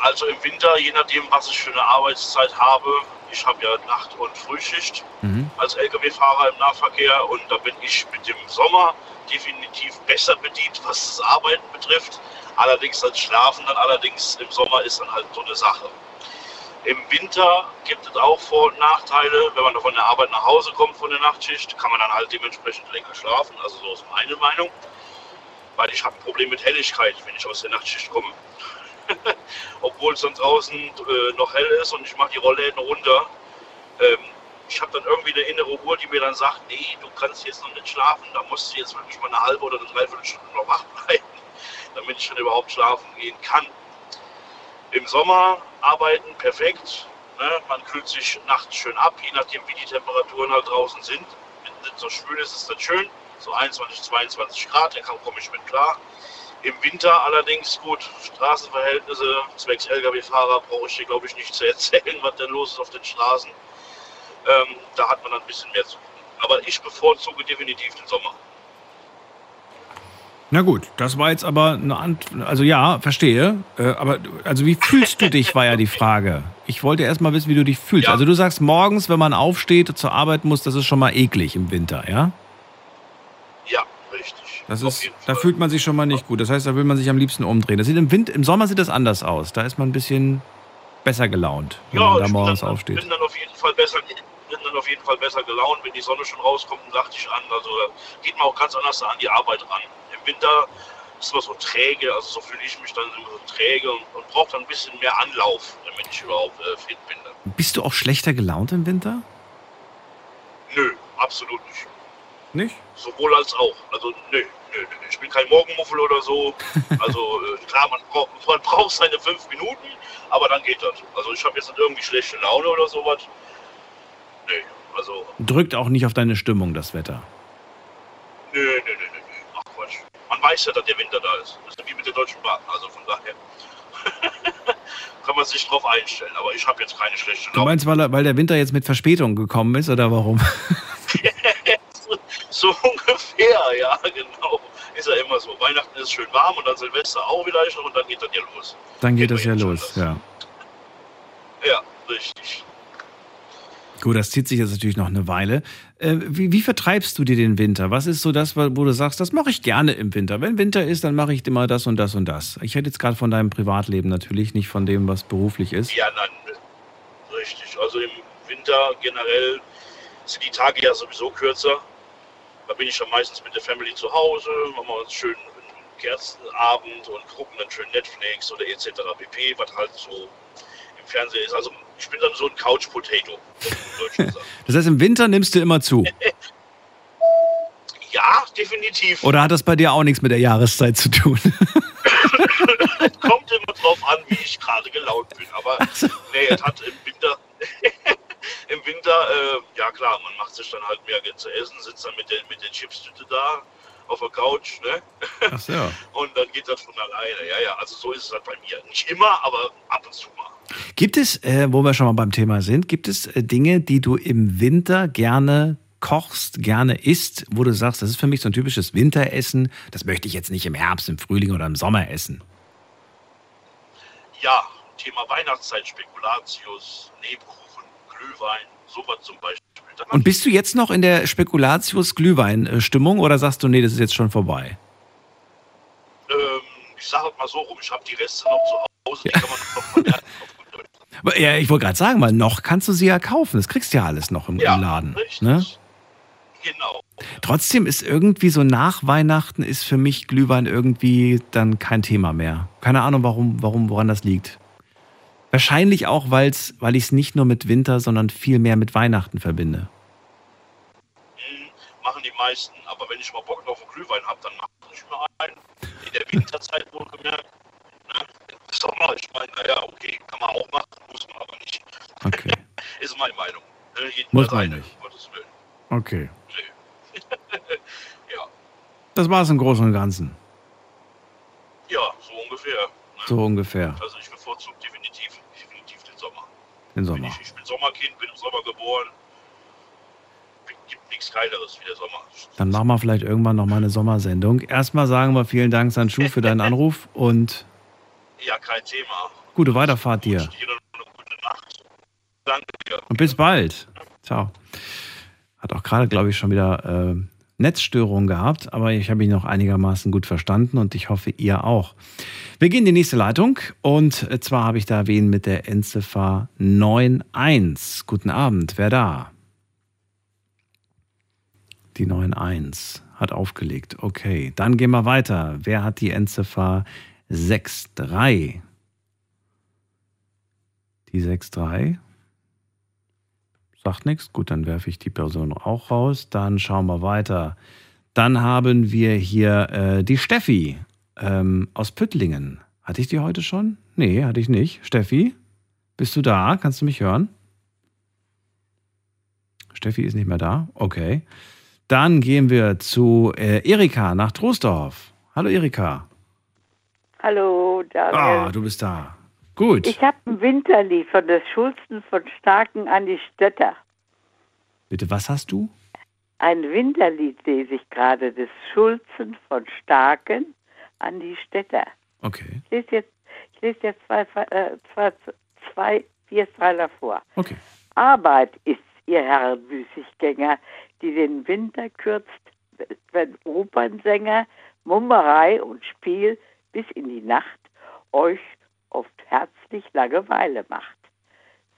Also im Winter, je nachdem, was ich für eine Arbeitszeit habe, ich habe ja Nacht- und Frühschicht als Lkw-Fahrer im Nahverkehr und da bin ich mit dem Sommer definitiv besser bedient, was das Arbeiten betrifft. Allerdings das Schlafen dann allerdings im Sommer ist dann halt so eine Sache. Im Winter gibt es auch Vor- und Nachteile. Wenn man von der Arbeit nach Hause kommt von der Nachtschicht, kann man dann halt dementsprechend länger schlafen. Also so ist meine Meinung. Weil ich habe ein Problem mit Helligkeit, wenn ich aus der Nachtschicht komme. Obwohl es dann draußen äh, noch hell ist und ich mache die Rollläden runter. Ähm, ich habe dann irgendwie eine innere Uhr, die mir dann sagt, nee, du kannst jetzt noch nicht schlafen, da musst du jetzt wirklich mal eine halbe oder eine Dreiviertelstunde noch wach bleiben, damit ich dann überhaupt schlafen gehen kann. Im Sommer arbeiten perfekt. Ne? Man kühlt sich nachts schön ab, je nachdem wie die Temperaturen halt draußen sind. Wenn es so schwül ist, ist das schön. So 21, 22 Grad, da komme ich mit klar. Im Winter allerdings gut, Straßenverhältnisse, zwecks Lkw-Fahrer brauche ich dir glaube ich nicht zu erzählen, was denn los ist auf den Straßen. Ähm, da hat man dann ein bisschen mehr zu tun. Aber ich bevorzuge definitiv den Sommer. Na gut, das war jetzt aber eine Ant also ja, verstehe. Äh, aber also wie fühlst du dich, war ja die Frage. Ich wollte erst mal wissen, wie du dich fühlst. Also du sagst morgens, wenn man aufsteht, zur Arbeit muss, das ist schon mal eklig im Winter, ja? Ja, richtig. Das ist, da fühlt man sich schon mal nicht gut. Das heißt, da will man sich am liebsten umdrehen. Das sieht im, Wind, im Sommer sieht das anders aus. Da ist man ein bisschen besser gelaunt, wenn man da morgens dann, aufsteht. bin dann auf jeden Fall besser, bin dann auf jeden Fall besser gelaunt, wenn die Sonne schon rauskommt und lacht dich an. Also da geht man auch ganz anders an die Arbeit ran. Im Winter ist man so träge, also so fühle ich mich dann immer so träge und, und brauche dann ein bisschen mehr Anlauf, damit ich überhaupt äh, fit bin. Dann. Bist du auch schlechter gelaunt im Winter? Nö, absolut nicht. Nicht? Sowohl als auch. Also nö, nö, nö. Ich bin kein Morgenmuffel oder so. Also äh, klar, man braucht, man braucht seine fünf Minuten, aber dann geht das. Also ich habe jetzt nicht irgendwie schlechte Laune oder sowas. Nö, also Drückt auch nicht auf deine Stimmung das Wetter. nö, nö, nö, nö. Man weiß ja, dass der Winter da ist. Das ist wie mit der Deutschen Bahn. Also von daher kann man sich drauf einstellen. Aber ich habe jetzt keine schlechte Du Laune. meinst, weil, weil der Winter jetzt mit Verspätung gekommen ist oder warum? so ungefähr, ja, genau. Ist ja immer so. Weihnachten ist schön warm und dann Silvester auch vielleicht noch und dann geht das ja los. Dann geht das ja los, ja. Ja, richtig. Gut, das zieht sich jetzt natürlich noch eine Weile. Äh, wie, wie vertreibst du dir den Winter? Was ist so das, wo du sagst, das mache ich gerne im Winter? Wenn Winter ist, dann mache ich immer das und das und das. Ich hätte jetzt gerade von deinem Privatleben natürlich, nicht von dem, was beruflich ist. Ja, nein, richtig. Also im Winter generell sind die Tage ja sowieso kürzer. Da bin ich dann meistens mit der Family zu Hause, machen wir uns schön Kerzenabend und gucken dann schön Netflix oder etc. pp, was halt so im Fernsehen ist. Also ich bin dann so ein Couch-Potato. Das heißt, im Winter nimmst du immer zu. Ja, definitiv. Oder hat das bei dir auch nichts mit der Jahreszeit zu tun? Kommt immer drauf an, wie ich gerade gelaunt bin. Aber nee, es hat im Winter, im Winter, äh, ja klar, man macht sich dann halt mehr zu essen, sitzt dann mit der, mit der Chipstüte da auf der Couch, ne? Ach so. Und dann geht das von alleine. Ja, ja, also so ist es halt bei mir. Nicht immer, aber ab und zu mal. Gibt es, äh, wo wir schon mal beim Thema sind, gibt es äh, Dinge, die du im Winter gerne kochst, gerne isst, wo du sagst, das ist für mich so ein typisches Winteressen, das möchte ich jetzt nicht im Herbst, im Frühling oder im Sommer essen? Ja, Thema Weihnachtszeit, Spekulatius, Lebkuchen, Glühwein, sowas zum Beispiel. Und bist du jetzt noch in der Spekulatius-Glühwein-Stimmung oder sagst du, nee, das ist jetzt schon vorbei? ähm, ich sage mal so rum, ich habe die Reste noch zu Hause, die kann man noch verlernen. Aber, Ja, ich wollte gerade sagen, weil noch kannst du sie ja kaufen. Das kriegst du ja alles noch im, Ja, Laden. Ne? Genau. Trotzdem ist irgendwie so nach Weihnachten ist für mich Glühwein irgendwie dann kein Thema mehr. Keine Ahnung, warum, warum, woran das liegt. Wahrscheinlich auch, weil's, weil ich es nicht nur mit Winter, sondern viel mehr mit Weihnachten verbinde. Machen die meisten, aber wenn ich mal Bock auf einen Glühwein habe, dann mache ich mir einen. In der Winterzeit wohlgemerkt. Ne? Im Sommer, ich meine, naja, okay, kann man auch machen, muss man aber nicht. Okay. ist meine Meinung. Ne? Muss man nicht. um Gottes Willen. Okay. ja. Das war es im Großen und Ganzen. ja, so ungefähr. So ungefähr. Also ich bevorzuge definitiv, definitiv den Sommer. Den Sommer. Ich bin Sommerkind, bin im Sommer geboren. Gibt nichts Geileres wie der Sommer. Dann machen wir vielleicht irgendwann noch mal eine Sommersendung. Erstmal sagen wir vielen Dank, Sanchu, für deinen Anruf und Ja, kein Thema. gute Weiterfahrt dir. Danke dir. Und bis bald. Ciao. Hat auch gerade, glaube ich, schon wieder äh, Netzstörungen gehabt, aber ich habe ihn noch einigermaßen gut verstanden und ich hoffe, ihr auch. Wir gehen in die nächste Leitung und zwar habe ich da wen mit der Endziffer 91. Guten Abend, wer da? Die 91 hat aufgelegt. Okay, dann gehen wir weiter. Wer hat die Endziffer 63? Die 63? Sagt nichts. Gut, dann werfe ich die Person auch raus. Dann schauen wir weiter. Dann haben wir hier äh, die Steffi ähm, aus Püttlingen. Hatte ich die heute schon? Nee, hatte ich nicht. Steffi, bist du da? Kannst du mich hören? Steffi ist nicht mehr da. Okay. Dann gehen wir zu äh, Erika nach Troisdorf. Hallo Erika. Hallo, Daniel. Ah, du bist da. Gut. Ich habe ein Winterlied von des Schulzen von Starken an die Stötter. Bitte, was hast du? Ein Winterlied lese ich gerade des Schulzen von Starken an die Städter. Okay. Ich lese jetzt, ich lese jetzt zwei, äh, zwei, zwei Vierzeiler vor. Okay. Arbeit ist ihr Herren Müßiggänger, die den Winter kürzt, wenn Opernsänger Mummerei und Spiel bis in die Nacht euch oft herzlich Langeweile macht.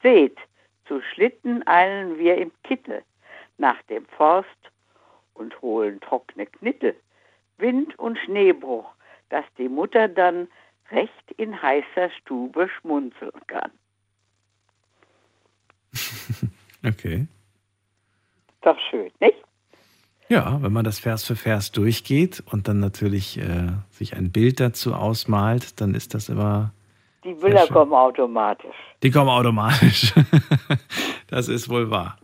Seht, zu Schlitten eilen wir im Kittel nach dem Forst und holen trockene Knittel, Wind und Schneebruch, dass die Mutter dann recht in heißer Stube schmunzeln kann. Okay. Doch schön, nicht? Ja, wenn man das Vers für Vers durchgeht und dann natürlich äh, sich ein Bild dazu ausmalt, dann ist das immer. Die Bilder kommen automatisch. Die kommen automatisch. das ist wohl wahr.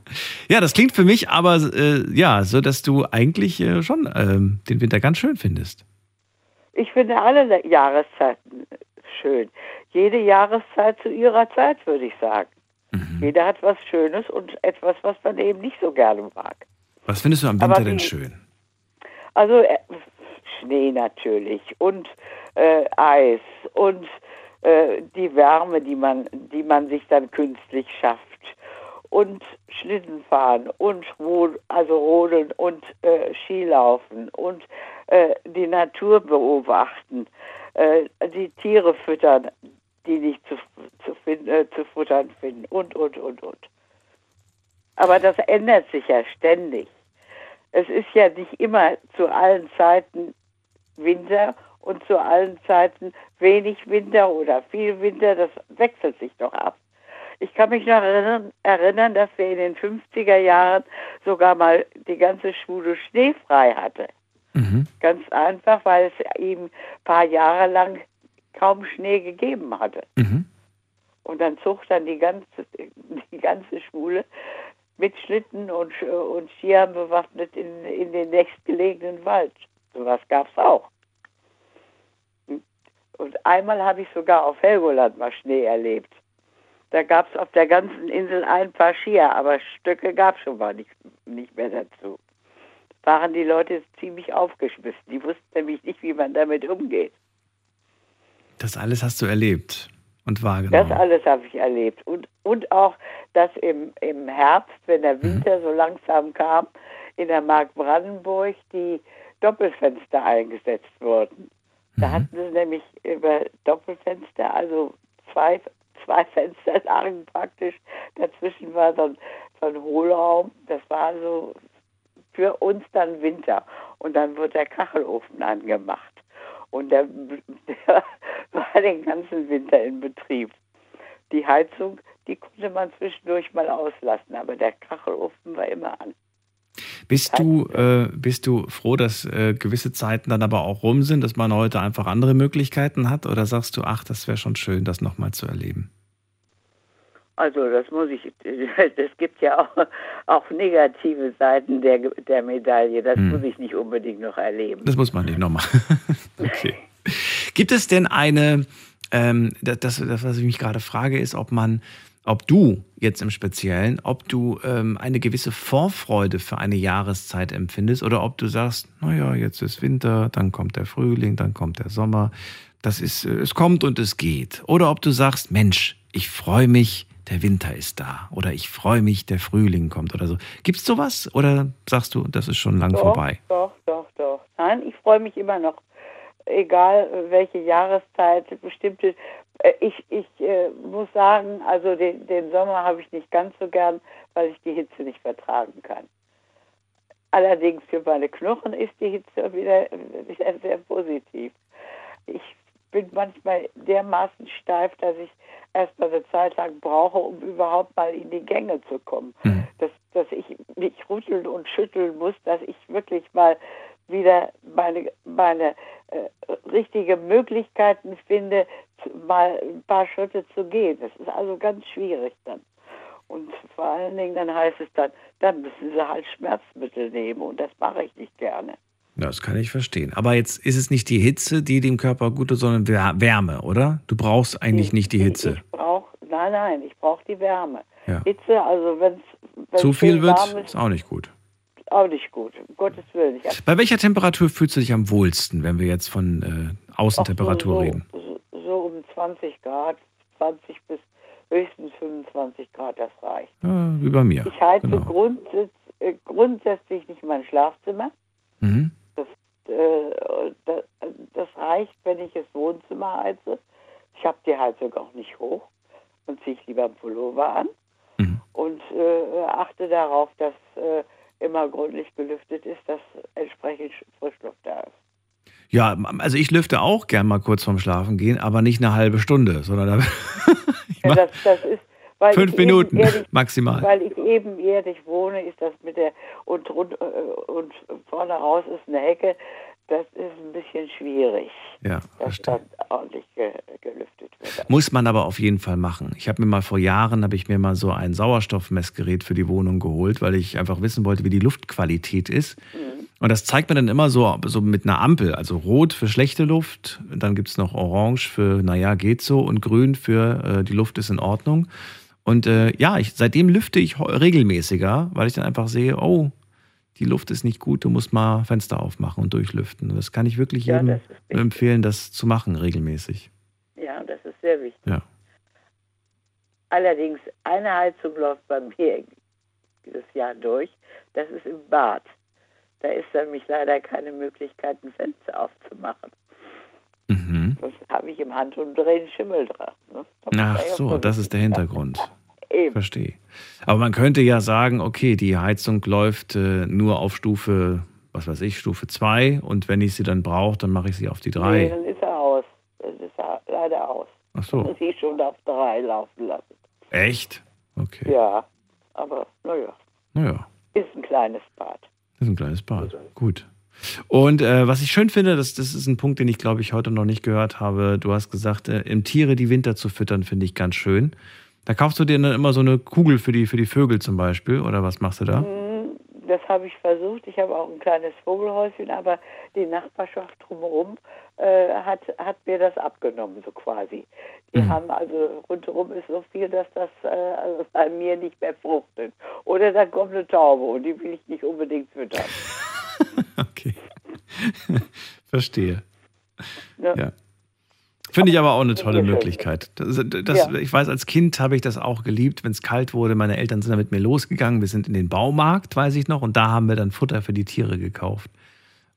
Ja, das klingt für mich aber äh, ja so, dass du eigentlich äh, schon ähm, den Winter ganz schön findest. Ich finde alle Jahreszeiten schön. Jede Jahreszeit zu ihrer Zeit, würde ich sagen. Jeder hat was Schönes und etwas, was man eben nicht so gerne mag. Was findest du am Winter denn wie- schön? Also äh, Schnee natürlich und äh, Eis und äh, die Wärme, die man, die man sich dann künstlich schafft und Schlittenfahren und also Rodeln und äh, Skilaufen und äh, die Natur beobachten, äh, die Tiere füttern, die nicht zu, zu, fin- äh, zu futtern finden und, und, und, und. Aber das ändert sich ja ständig. Es ist ja nicht immer zu allen Zeiten Winter und zu allen Zeiten wenig Winter oder viel Winter. Das wechselt sich doch ab. Ich kann mich noch erinnern, erinnern, dass wir in den 50er Jahren sogar mal die ganze Schule schneefrei hatte. Ganz einfach, weil es eben ein paar Jahre lang kaum Schnee gegeben hatte. Und dann zog dann die ganze, die ganze Schule mit Schlitten und, und Skiern bewaffnet in, in den nächstgelegenen Wald. Sowas gab es auch. Und einmal habe ich sogar auf Helgoland mal Schnee erlebt. Da gab es auf der ganzen Insel ein paar Skier, aber Stücke gab es schon mal nicht, nicht mehr dazu. Waren die Leute ziemlich aufgeschmissen. Die wussten nämlich nicht, wie man damit umgeht. Das alles hast du erlebt und wahrgenommen. Das alles habe ich erlebt. Und, und auch, dass im, im Herbst, wenn der Winter so langsam kam, in der Mark Brandenburg die Doppelfenster eingesetzt wurden. Da hatten sie nämlich über Doppelfenster, also zwei, zwei Fenster lagen praktisch. Dazwischen war so ein, so ein Hohlraum. Das war so für uns dann Winter. Und dann wird der Kachelofen angemacht. Und der, der war den ganzen Winter in Betrieb. Die Heizung, die konnte man zwischendurch mal auslassen, aber der Kachelofen war immer an. Bist du, äh, bist du froh, dass äh, gewisse Zeiten dann aber auch rum sind, dass man heute einfach andere Möglichkeiten hat? Oder sagst du, ach, das wäre schon schön, das nochmal zu erleben? Also das muss ich, es gibt ja auch, auch negative Seiten der, der Medaille. Das Hm. muss ich nicht unbedingt noch erleben. Das muss man nicht nochmal. okay. Gibt es denn eine, ähm, das, das, was ich mich gerade frage, ist, ob man, ob du jetzt im Speziellen, ob du ähm, eine gewisse Vorfreude für eine Jahreszeit empfindest oder ob du sagst, naja, jetzt ist Winter, dann kommt der Frühling, dann kommt der Sommer. Das ist, äh, es kommt und es geht. Oder ob du sagst, Mensch, ich freue mich, der Winter ist da. Oder ich freue mich, der Frühling kommt oder so. Gibt's sowas? Oder sagst du, das ist schon lang doch, vorbei? Doch, doch, doch. Nein, ich freue mich immer noch. Egal welche Jahreszeit, bestimmte. äh, Ich, ich äh, muss sagen, also den, den Sommer habe ich nicht ganz so gern, weil ich die Hitze nicht vertragen kann. Allerdings für meine Knochen ist die Hitze wieder, wieder sehr positiv. Ich bin manchmal dermaßen steif, dass ich erst mal eine Zeit lang brauche, um überhaupt mal in die Gänge zu kommen. Dass, dass ich mich rütteln und schütteln muss, dass ich wirklich mal wieder meine, meine richtige Möglichkeiten finde, mal ein paar Schritte zu gehen. Das ist also ganz schwierig dann. Und vor allen Dingen dann heißt es dann, dann müssen sie halt Schmerzmittel nehmen und das mache ich nicht gerne. Das kann ich verstehen. Aber jetzt ist es nicht die Hitze, die dem Körper gut tut, sondern Wär- Wärme, oder? Du brauchst eigentlich nicht die Hitze. Ich brauche, nein, nein, ich brauche die Wärme. Ja. Hitze, also wenn es Zu viel wird, warm ist, ist auch nicht gut. Auch nicht gut. Um Gottes Willen. Ich Bei welcher Temperatur fühlst du dich am wohlsten, wenn wir jetzt von äh, Außentemperatur so, reden? So, so um 20 Grad, 20 bis höchstens 25 Grad, das reicht. Ja, wie bei mir. Ich heize Genau. grundsätz, äh, grundsätzlich nicht mein Schlafzimmer. Mhm. Das, äh, das, das reicht, wenn ich das Wohnzimmer heize. Ich habe die Heizung auch nicht hoch. Dann ziehe ich lieber einen Pullover an Mhm. und äh, achte darauf, dass äh, immer gründlich gelüftet ist, dass entsprechend Frischluft da ist. Ja, also ich lüfte auch gern mal kurz vorm Schlafen gehen, aber nicht eine halbe Stunde, sondern da Ja, das, das ist, weil fünf ich Minuten Eben ehrlich, maximal. Weil ich ebenerdig wohne, ist das mit der und, rund, äh, und vorne raus ist eine Hecke. Das ist ein bisschen schwierig, Ja, dass dann ordentlich ge gelüftet. Muss man aber auf jeden Fall machen. Ich habe mir mal vor Jahren, habe ich mir mal so ein Sauerstoffmessgerät für die Wohnung geholt, weil ich einfach wissen wollte, wie die Luftqualität ist. Und das zeigt mir dann immer so, so mit einer Ampel. Also rot für schlechte Luft, dann gibt es noch orange für, naja, geht so, und grün für, äh, die Luft ist in Ordnung. Und äh, ja, ich, seitdem lüfte ich regelmäßiger, weil ich dann einfach sehe, oh, die Luft ist nicht gut, du musst mal Fenster aufmachen und durchlüften. Und das kann ich wirklich Ja, jedem das empfehlen, das zu machen regelmäßig. Sehr wichtig. Ja. Allerdings, eine Heizung läuft bei mir das Jahr durch. Das ist im Bad. Da ist nämlich leider keine Möglichkeit, ein Fenster aufzumachen. Mhm. Das habe ich im Handumdrehen Schimmel dran. Ne? Ach so, das ist der Hintergrund. Eben. Verstehe. Aber man könnte ja sagen, okay, die Heizung läuft äh, nur auf Stufe, was weiß ich, Stufe 2 und wenn ich sie dann brauche, dann mache ich sie auf die 3. Nee, dann ist er aus. Das ist er. Ach so. Muss ich schon auf drei laufen lassen. Echt? Okay. Ja, aber naja, Naja, ist ein kleines Bad. ist ein kleines Bad. Gut. Und äh, was ich schön finde, das, das ist ein Punkt, den ich glaube ich heute noch nicht gehört habe. Du hast gesagt, äh, im Tiere die Winter zu füttern, finde ich ganz schön. Da kaufst du dir dann immer so eine Kugel für die, für die Vögel zum Beispiel, oder was machst du da? Hm, das habe ich versucht. Ich habe auch ein kleines Vogelhäuschen, aber die Nachbarschaft drumherum äh, hat, hat mir das abgenommen, so quasi. Die Mhm. haben also rundherum ist so viel, dass das äh, also bei mir nicht mehr fruchtet. Oder dann kommt eine Taube und die will ich nicht unbedingt füttern. Verstehe. Ne? Ja. Finde ich aber auch eine tolle Möglichkeit. Das, das, Ja. Ich weiß, als Kind habe ich das auch geliebt, wenn es kalt wurde. Meine Eltern sind dann mit mir losgegangen. Wir sind in den Baumarkt, weiß ich noch, und da haben wir dann Futter für die Tiere gekauft.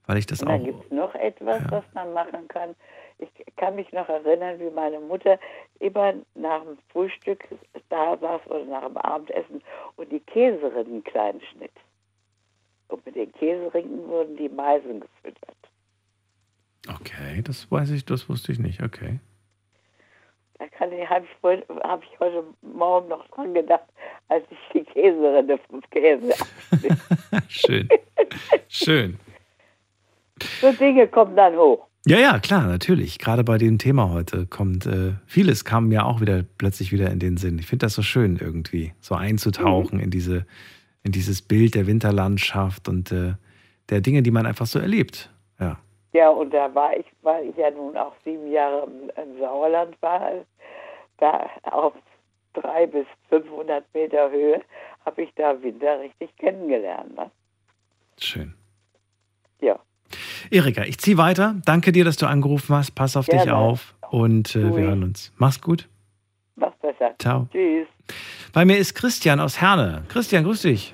Weil ich das Und dann auch. gibt es noch etwas, was man machen kann. Ich kann mich noch erinnern, wie meine Mutter immer nach dem Frühstück da saß oder nach dem Abendessen und die Käserinden klein schnitt. Und mit den Käseringen wurden die Meisen gefüttert. Okay, das weiß ich, das wusste ich nicht. Okay. Da kann ich, habe ich, hab ich heute Morgen noch dran gedacht, als ich die Käserinde vom Käse Schön. Schön. So Dinge kommen dann hoch. Ja, ja, klar, natürlich. Gerade bei dem Thema heute kommt äh, vieles kam mir auch wieder plötzlich wieder in den Sinn. Ich finde das so schön irgendwie, so einzutauchen in diese in dieses Bild der Winterlandschaft und äh, der Dinge, die man einfach so erlebt. Ja. Ja, und da war ich, weil ich ja nun auch sieben Jahre im, im Sauerland war, da auf drei bis 500 Meter Höhe, habe ich da Winter richtig kennengelernt. Ne? Schön. Ja. Erika, ich ziehe weiter. Danke dir, dass du angerufen hast. Pass auf dich Gerne. auf und äh, wir hören uns. Mach's gut. Mach's besser. Ciao. Tschüss. Bei mir ist Christian aus Herne. Christian, grüß dich.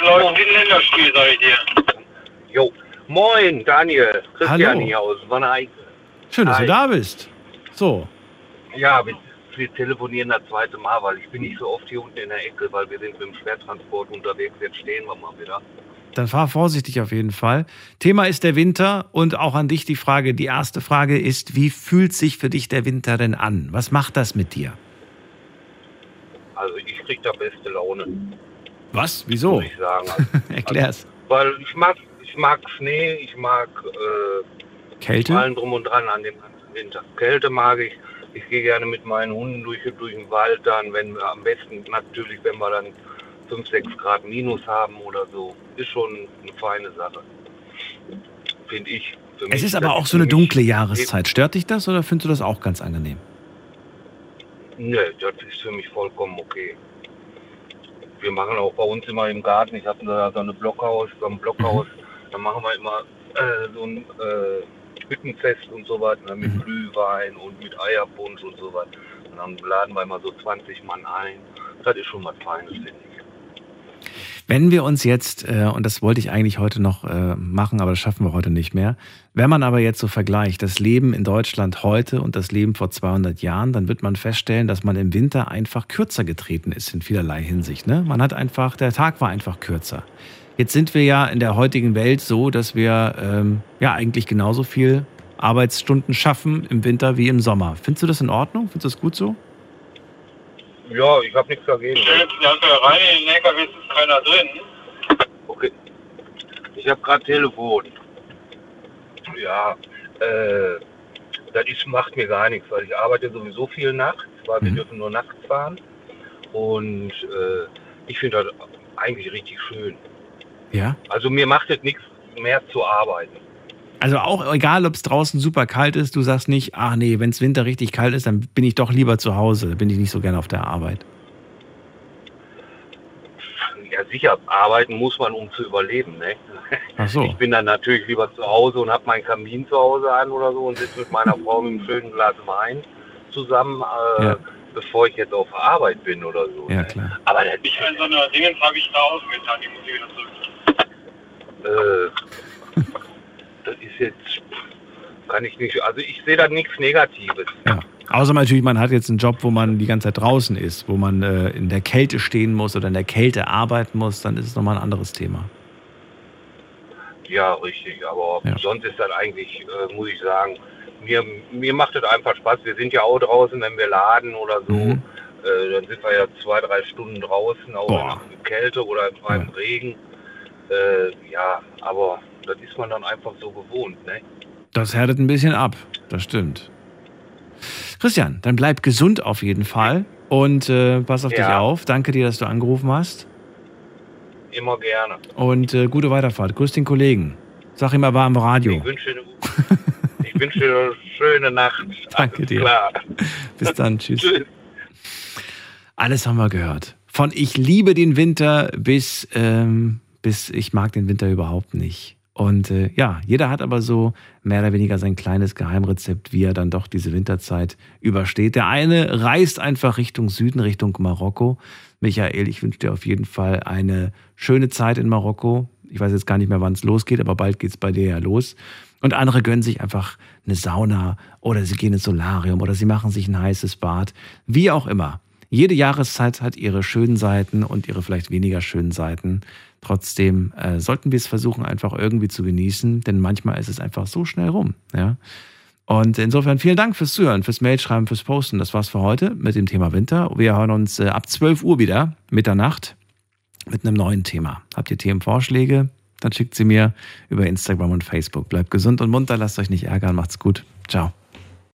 Läuft wie ein Länderspiel, sag ich dir. Jo. Moin, Daniel. Christian Hallo. hier aus Wanne-Eickel. Schön, dass Hi. du da bist. So, Ja, wir, wir telefonieren das zweite Mal, weil ich bin nicht so oft hier unten in der Ecke, weil wir sind mit dem Schwertransport unterwegs. Jetzt stehen wir mal wieder. dann fahr vorsichtig auf jeden Fall. Thema ist der Winter und auch an dich die Frage. Die erste Frage ist, wie fühlt sich für dich der Winter denn an? Was macht das mit dir? Also ich krieg da beste Laune, Was? Wieso? muss ich sagen. Also, Erklär's. weil ich mag, ich mag Schnee, ich mag äh, Kälte? allen drum und dran an dem ganzen Winter. Kälte mag ich. Ich gehe gerne mit meinen Hunden durch, durch den Wald dann, wenn wir am besten natürlich, wenn wir dann 5, 6 Grad Minus haben oder so. Ist schon eine feine Sache. Finde ich. Es ist aber auch so eine dunkle Jahreszeit. Stört dich das oder findest du das auch ganz angenehm? Nee, das ist für mich vollkommen okay. Wir machen auch bei uns immer im Garten, ich habe da so eine Blockhaus, so ein Blockhaus, da machen wir immer äh, so ein äh, Hüttenfest und so was, ne, mit Glühwein und mit Eierpunsch und so was. Und dann laden wir immer so 20 Mann ein. Das ist schon was Feines, finde ich. Wenn wir uns jetzt, äh, und das wollte ich eigentlich heute noch äh, machen, aber das schaffen wir heute nicht mehr, wenn man aber jetzt so vergleicht, das Leben in Deutschland heute und das Leben vor 200 Jahren, dann wird man feststellen, dass man im Winter einfach kürzer getreten ist in vielerlei Hinsicht. Ne? Man hat einfach, der Tag war einfach kürzer. Jetzt sind wir ja in der heutigen Welt so, dass wir ähm, ja eigentlich genauso viel Arbeitsstunden schaffen im Winter wie im Sommer. Findest du das in Ordnung? Findest du das gut so? Ja, ich habe nichts dagegen. Stellst die Hand rein, in den LKW ist keiner drin. Okay. Ich habe gerade Telefon. Ja, äh, das ist, macht mir gar nichts, weil ich arbeite sowieso viel nachts, weil wir dürfen nur nachts fahren. Und äh, ich finde das eigentlich richtig schön. Ja. Also mir macht es nichts mehr zu arbeiten. Also auch egal, ob es draußen super kalt ist, du sagst nicht, ach nee, wenn es Winter richtig kalt ist, dann bin ich doch lieber zu Hause, bin ich nicht so gerne auf der Arbeit. Ja sicher, arbeiten muss man, um zu überleben. Ne? Ach so. Ich bin dann natürlich lieber zu Hause und habe meinen Kamin zu Hause an oder so und sitze mit meiner Frau mit einem schönen Glas Wein zusammen, äh, Ja. bevor ich jetzt auf der Arbeit bin oder so. Ja, klar. Aber Ich in so einer Dingens habe ich da ausgetan, die muss ich wieder zurück. Äh, das ist jetzt, kann ich nicht, also ich sehe da nichts Negatives. Außer natürlich, man hat jetzt einen Job, wo man die ganze Zeit draußen ist, wo man äh, in der Kälte stehen muss oder in der Kälte arbeiten muss, dann ist es nochmal ein anderes Thema. Ja, richtig, aber Ja. sonst ist das eigentlich, äh, muss ich sagen, mir, mir macht das einfach Spaß. Wir sind ja auch draußen, wenn wir laden oder so, Mhm. äh, dann sind wir ja zwei, drei Stunden draußen, auch Boah. in Kälte oder im freien Regen. Äh, ja, aber das ist man dann einfach so gewohnt, ne? Das härtet ein bisschen ab, das stimmt. Christian, dann bleib gesund auf jeden Fall und äh, pass auf dich Ja. auf. Danke dir, dass du angerufen hast. Immer gerne. Und äh, gute Weiterfahrt. Grüß den Kollegen. Sag ihm, er war am Radio. Ich wünsche dir, ich wünsche dir eine schöne Nacht. Danke Alles dir. Klar. Bis dann. Tschüss. Tschüss. Alles haben wir gehört. Von ich liebe den Winter bis, ähm, bis ich mag den Winter überhaupt nicht. Und äh, ja, jeder hat aber so mehr oder weniger sein kleines Geheimrezept, wie er dann doch diese Winterzeit übersteht. Der eine reist einfach Richtung Süden, Richtung Marokko. Michael, ich wünsche dir auf jeden Fall eine schöne Zeit in Marokko. Ich weiß jetzt gar nicht mehr, wann es losgeht, aber bald geht es bei dir ja los. Und andere gönnen sich einfach eine Sauna oder sie gehen ins Solarium oder sie machen sich ein heißes Bad. Wie auch immer. Jede Jahreszeit hat ihre schönen Seiten und ihre vielleicht weniger schönen Seiten. Trotzdem äh, sollten wir es versuchen, einfach irgendwie zu genießen, denn manchmal ist es einfach so schnell rum. Ja? Und insofern vielen Dank fürs Zuhören, fürs Mailschreiben, fürs Posten. Das war's für heute mit dem Thema Winter. Wir hören uns äh, ab 12 Uhr wieder, Mitternacht, mit einem neuen Thema. Habt ihr Themenvorschläge? Dann schickt sie mir über Instagram und Facebook. Bleibt gesund und munter, lasst euch nicht ärgern, macht's gut. Ciao.